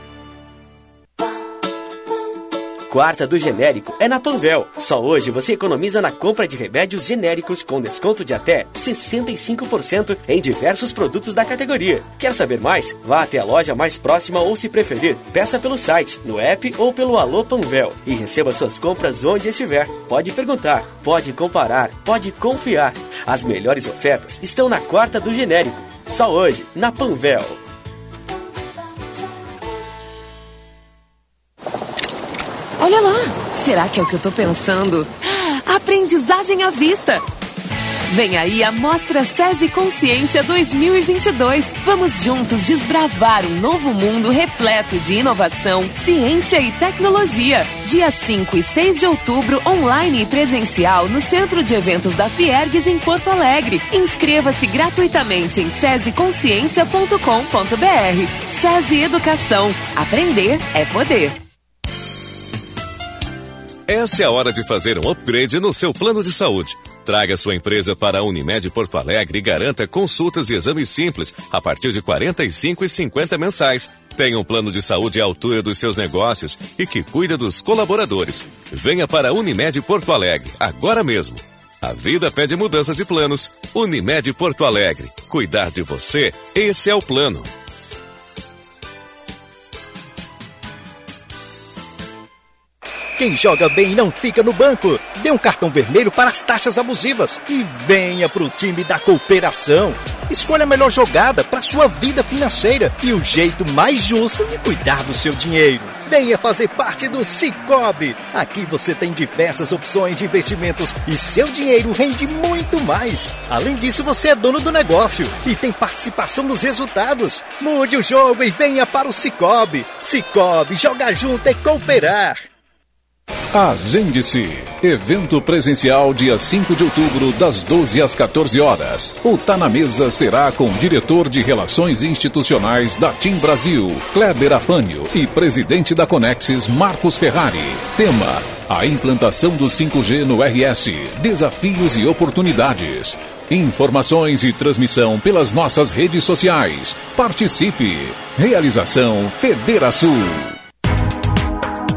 Quarta do genérico é na Panvel. Só hoje você economiza na compra de remédios genéricos com desconto de até 65% em diversos produtos da categoria. Quer saber mais? Vá até a loja mais próxima ou, se preferir, peça pelo site, no app ou pelo Alô Panvel e receba suas compras onde estiver. Pode perguntar, pode comparar, pode confiar. As melhores ofertas estão na quarta do genérico. Só hoje, na Panvel. Olha lá! Será que é o que eu tô pensando? Aprendizagem à vista! Vem aí a Mostra SESI Consciência 2022. Vamos juntos desbravar um novo mundo repleto de inovação, ciência e tecnologia. Dia 5 e 6 de outubro, online e presencial no Centro de Eventos da Fiergues em Porto Alegre. Inscreva-se gratuitamente em sesiconsciência.com.br. SESI Educação. Aprender é poder. Essa é a hora de fazer um upgrade no seu plano de saúde. Traga sua empresa para a Unimed Porto Alegre e garanta consultas e exames simples a partir de R$ 45 e 50 mensais. Tenha um plano de saúde à altura dos seus negócios e que cuida dos colaboradores. Venha para a Unimed Porto Alegre, agora mesmo. A vida pede mudança de planos. Unimed Porto Alegre. Cuidar de você, esse é o plano. Quem joga bem não fica no banco. Dê um cartão vermelho para as taxas abusivas e venha para o time da cooperação. Escolha a melhor jogada para sua vida financeira e o jeito mais justo de cuidar do seu dinheiro. Venha fazer parte do Cicobi. Aqui você tem diversas opções de investimentos e seu dinheiro rende muito mais. Além disso, você é dono do negócio e tem participação nos resultados. Mude o jogo e venha para o Cicobi. Cicobi, jogar junto é cooperar. Agende-se. Evento presencial dia 5 de outubro, das 12 às 14 horas. O Tá na Mesa será com o diretor de Relações Institucionais da TIM Brasil, Kleber Afânio, e presidente da Conexis, Marcos Ferrari. Tema: a implantação do 5G no RS, desafios e oportunidades. Informações e transmissão pelas nossas redes sociais. Participe. Realização Federação.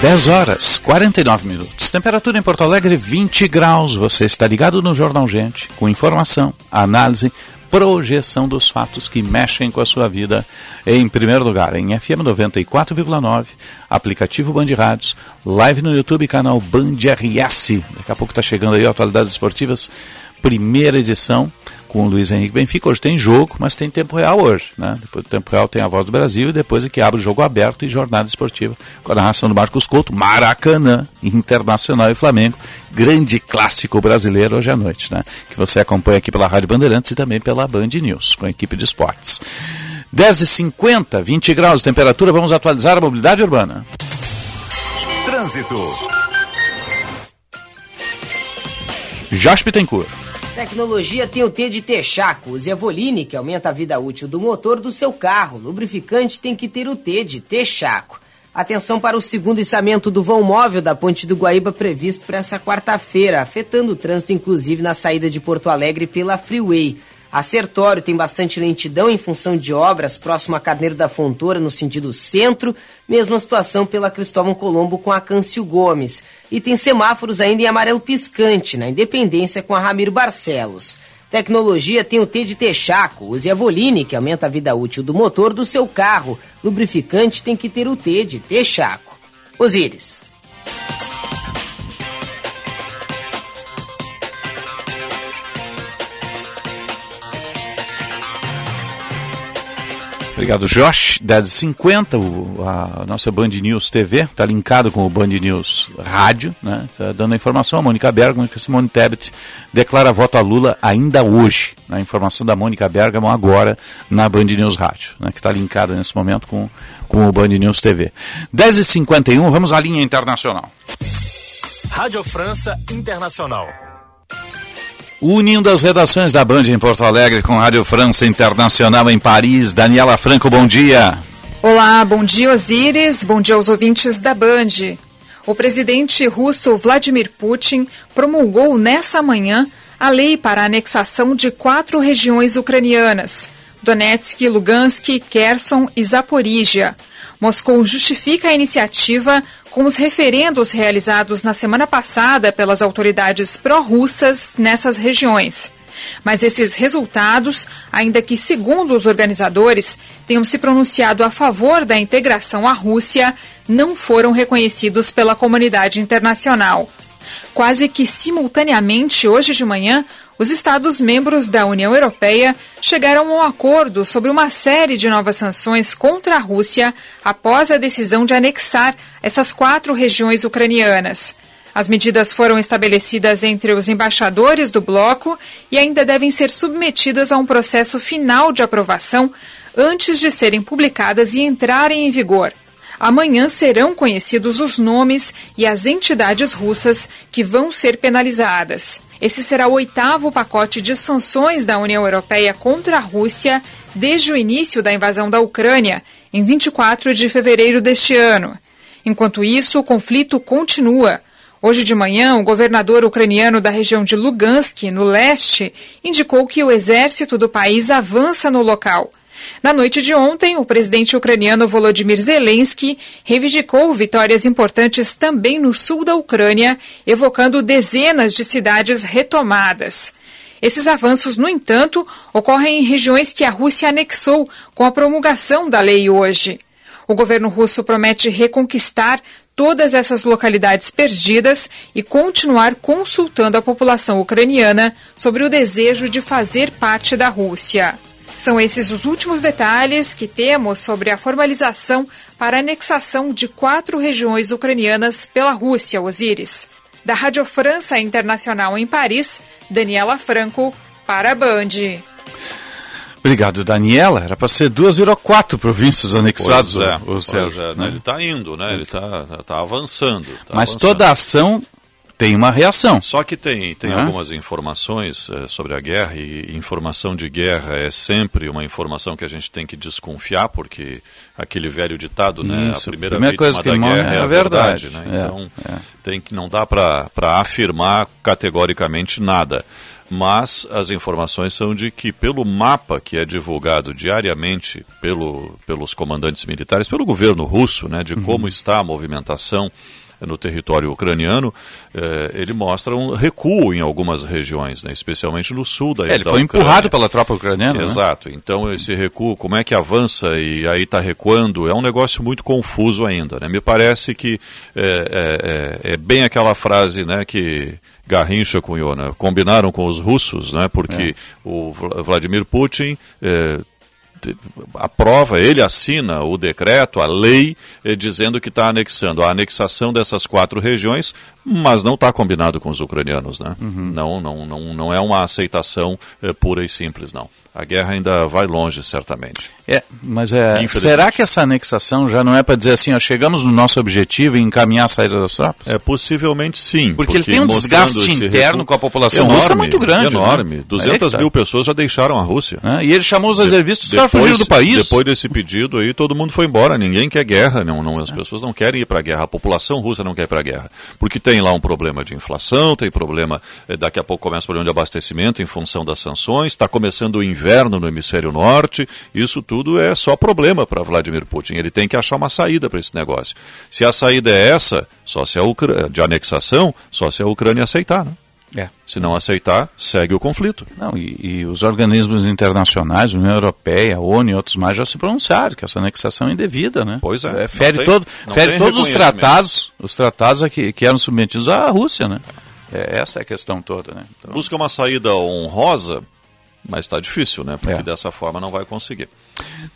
Dez horas, 49 minutos. Temperatura em Porto Alegre, 20 graus. Você está ligado no Jornal Gente, com informação, análise, projeção dos fatos que mexem com a sua vida. Em primeiro lugar, em FM 94,9, aplicativo Band Rádios, live no YouTube, canal Band RS. Daqui a pouco está chegando aí Atualidades Esportivas, primeira edição com o Luiz Henrique Benfica. Hoje tem jogo, mas tem tempo real hoje. Né? Depois do tempo real tem a voz do Brasil e depois é que abre o jogo aberto e jornada esportiva com a narração do Marcos Couto, Maracanã, Internacional e Flamengo. Grande clássico brasileiro hoje à noite, né? Que você acompanha aqui pela Rádio Bandeirantes e também pela Band News, com a equipe de esportes. 10h50, 20 graus de temperatura, vamos atualizar a mobilidade urbana. Trânsito. Jaspe Tencourt. Tecnologia tem o T de Texaco. Use Evoline, que aumenta a vida útil do motor do seu carro. Lubrificante tem que ter o T de Texaco. Atenção para o segundo içamento do vão móvel da Ponte do Guaíba previsto para essa quarta-feira, afetando o trânsito inclusive na saída de Porto Alegre pela Freeway. A Sertório tem bastante lentidão em função de obras próximo a Carneiro da Fontoura, no sentido centro. Mesma situação pela Cristóvão Colombo com a Câncio Gomes. E tem semáforos ainda em amarelo piscante, na Independência com a Ramiro Barcelos. Tecnologia tem o T de Texaco. Use a Voline, que aumenta a vida útil do motor do seu carro. Lubrificante tem que ter o T de Texaco. Osíris. Obrigado, Josh. 10h50, o- a nossa Band News TV está linkado com o Band News Rádio, né? Tá dando a informação. A Mônica Bergamo que Simone Tebet declara voto a Lula ainda hoje. A informação da Mônica Bergamo agora na Band News Rádio, né? que está linkada nesse momento com, com o Band News TV. 10h51, vamos à linha internacional. Rádio França Internacional. Unindo as redações da Band em Porto Alegre com Rádio França Internacional em Paris. Daniela Franco, bom dia. Olá, bom dia Osíris, bom dia aos ouvintes da Band. O presidente russo Vladimir Putin promulgou nessa manhã a lei para a anexação de quatro regiões ucranianas: Donetsk, Lugansk, Kherson e Zaporígia. Moscou justifica a iniciativa com os referendos realizados na semana passada pelas autoridades pró-russas nessas regiões. Mas esses resultados, ainda que segundo os organizadores tenham se pronunciado a favor da integração à Rússia, não foram reconhecidos pela comunidade internacional. Quase que simultaneamente, hoje de manhã, os Estados-membros da União Europeia chegaram a um acordo sobre uma série de novas sanções contra a Rússia após a decisão de anexar essas quatro regiões ucranianas. As medidas foram estabelecidas entre os embaixadores do bloco e ainda devem ser submetidas a um processo final de aprovação antes de serem publicadas e entrarem em vigor. Amanhã serão conhecidos os nomes e as entidades russas que vão ser penalizadas. Esse será o oitavo pacote de sanções da União Europeia contra a Rússia desde o início da invasão da Ucrânia, em 24 de fevereiro deste ano. Enquanto isso, o conflito continua. Hoje de manhã, o governador ucraniano da região de Lugansk, no leste, indicou que o exército do país avança no local. Na noite de ontem, o presidente ucraniano Volodymyr Zelensky reivindicou vitórias importantes também no sul da Ucrânia, evocando dezenas de cidades retomadas. Esses avanços, no entanto, ocorrem em regiões que a Rússia anexou com a promulgação da lei hoje. O governo russo promete reconquistar todas essas localidades perdidas e continuar consultando a população ucraniana sobre o desejo de fazer parte da Rússia. São esses os últimos detalhes que temos sobre a formalização para a anexação de quatro regiões ucranianas pela Rússia, Osíris. Da Rádio França Internacional em Paris, Daniela Franco, para a Band. Obrigado, Daniela. Era para ser duas, virou quatro províncias anexadas. Pois é, o, Sérgio, é, né? Ele está indo, né? Ele está tá avançando. tá Mas avançando. toda ação tem uma reação. Só que tem, tem Né? algumas informações eh, sobre a guerra, e informação de guerra é sempre uma informação que a gente tem que desconfiar, porque aquele velho ditado, né? Isso, a primeira, primeira coisa que da guerra é é a verdade. verdade. né? É, Então, é. tem que não dá para afirmar categoricamente nada. Mas as informações são de que, pelo mapa que é divulgado diariamente pelo, pelos comandantes militares, pelo governo russo, né, Uhum. de como está a movimentação no território ucraniano, eh, ele mostra um recuo em algumas regiões, né, especialmente no sul da É, ele da foi Ucrânia. empurrado pela tropa ucraniana. né? Exato. Então esse recuo, como é que avança e aí está recuando, é um negócio muito confuso ainda. Né? Me parece que é, é- é- é bem aquela frase né, que Garrincha cunhou, né? combinaram com os russos, né? porque o Vla- Vladimir Putin é, te- aprova, ele assina o decreto, a lei, eh, dizendo que está anexando. A anexação dessas quatro regiões, mas não está combinado com os ucranianos, né? Uhum. Não, não, não, não é uma aceitação eh, pura e simples, não. A guerra ainda vai longe, certamente. É, mas é, será que essa anexação já não é para dizer assim, ó, chegamos no nosso objetivo e encaminhar a saída das tropas? É possivelmente sim. Porque, ele tem um desgaste interno recuo com a população enorme, russa muito grande. Enorme. Né? 200 Aí é que tá. mil pessoas já deixaram a Rússia. Né? E ele chamou os reservistas, os caras fugiram do país. Depois desse pedido aí, todo mundo foi embora. Ninguém quer guerra. Não, não, as pessoas não querem ir para a guerra. A população russa não quer ir para a guerra. Porque tem lá um problema de inflação, tem problema. eh, Daqui a pouco começa o problema de abastecimento em função das sanções. Está começando o inverno no hemisfério norte. Isso tudo é só problema para Vladimir Putin. Ele tem que achar uma saída para esse negócio. Se a saída é essa, só se a Ucrânia, de anexação, só se a Ucrânia aceitar. Né? É. Se não aceitar, segue o conflito. Não, e, e os organismos internacionais, União Europeia, a ONU e outros mais já se pronunciaram que essa anexação é indevida, né? Pois é. fere Não tem- todo, fere todos os tratados, os tratados que, que eram submetidos à Rússia, né? É, essa é a questão toda, né? Então, Busca uma saída honrosa, mas está difícil, né? Porque É. dessa forma não vai conseguir.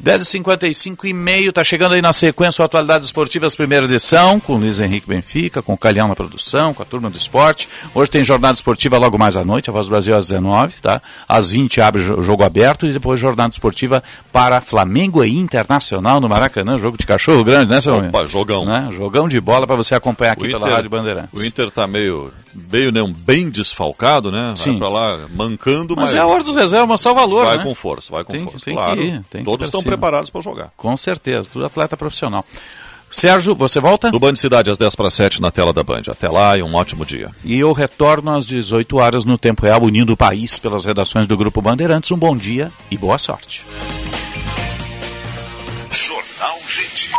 10h55 e meio, tá chegando aí na sequência o Atualidades Esportivas, primeira edição, com Luiz Henrique Benfica, com o Calhão na produção, com a turma do esporte. Hoje tem jornada esportiva logo mais à noite, a Voz do Brasil às 19 tá? Às 20 abre o jo- jogo aberto e depois jornada esportiva para Flamengo e Internacional no Maracanã, jogo de cachorro grande, né, seu Opa, jogão. Né? Jogão de bola para você acompanhar aqui O pela Inter- Rádio Bandeirantes. O Inter tá meio, meio né, um bem desfalcado, né? Vai Sim. pra lá mancando, Mas mas, é a hora dos reservas, mostrar o valor, vai né? com força, vai com Tem força. tem que claro, ir, todos estão cima. preparados para jogar. Com certeza, tudo atleta profissional. Sérgio, você volta? No Band Cidade, às 10 para 7 na tela da Band. Até lá e um ótimo dia. E eu retorno às 18 horas no Tempo Real, unindo o país pelas redações do Grupo Bandeirantes. Um bom dia e boa sorte. Jornal Gente.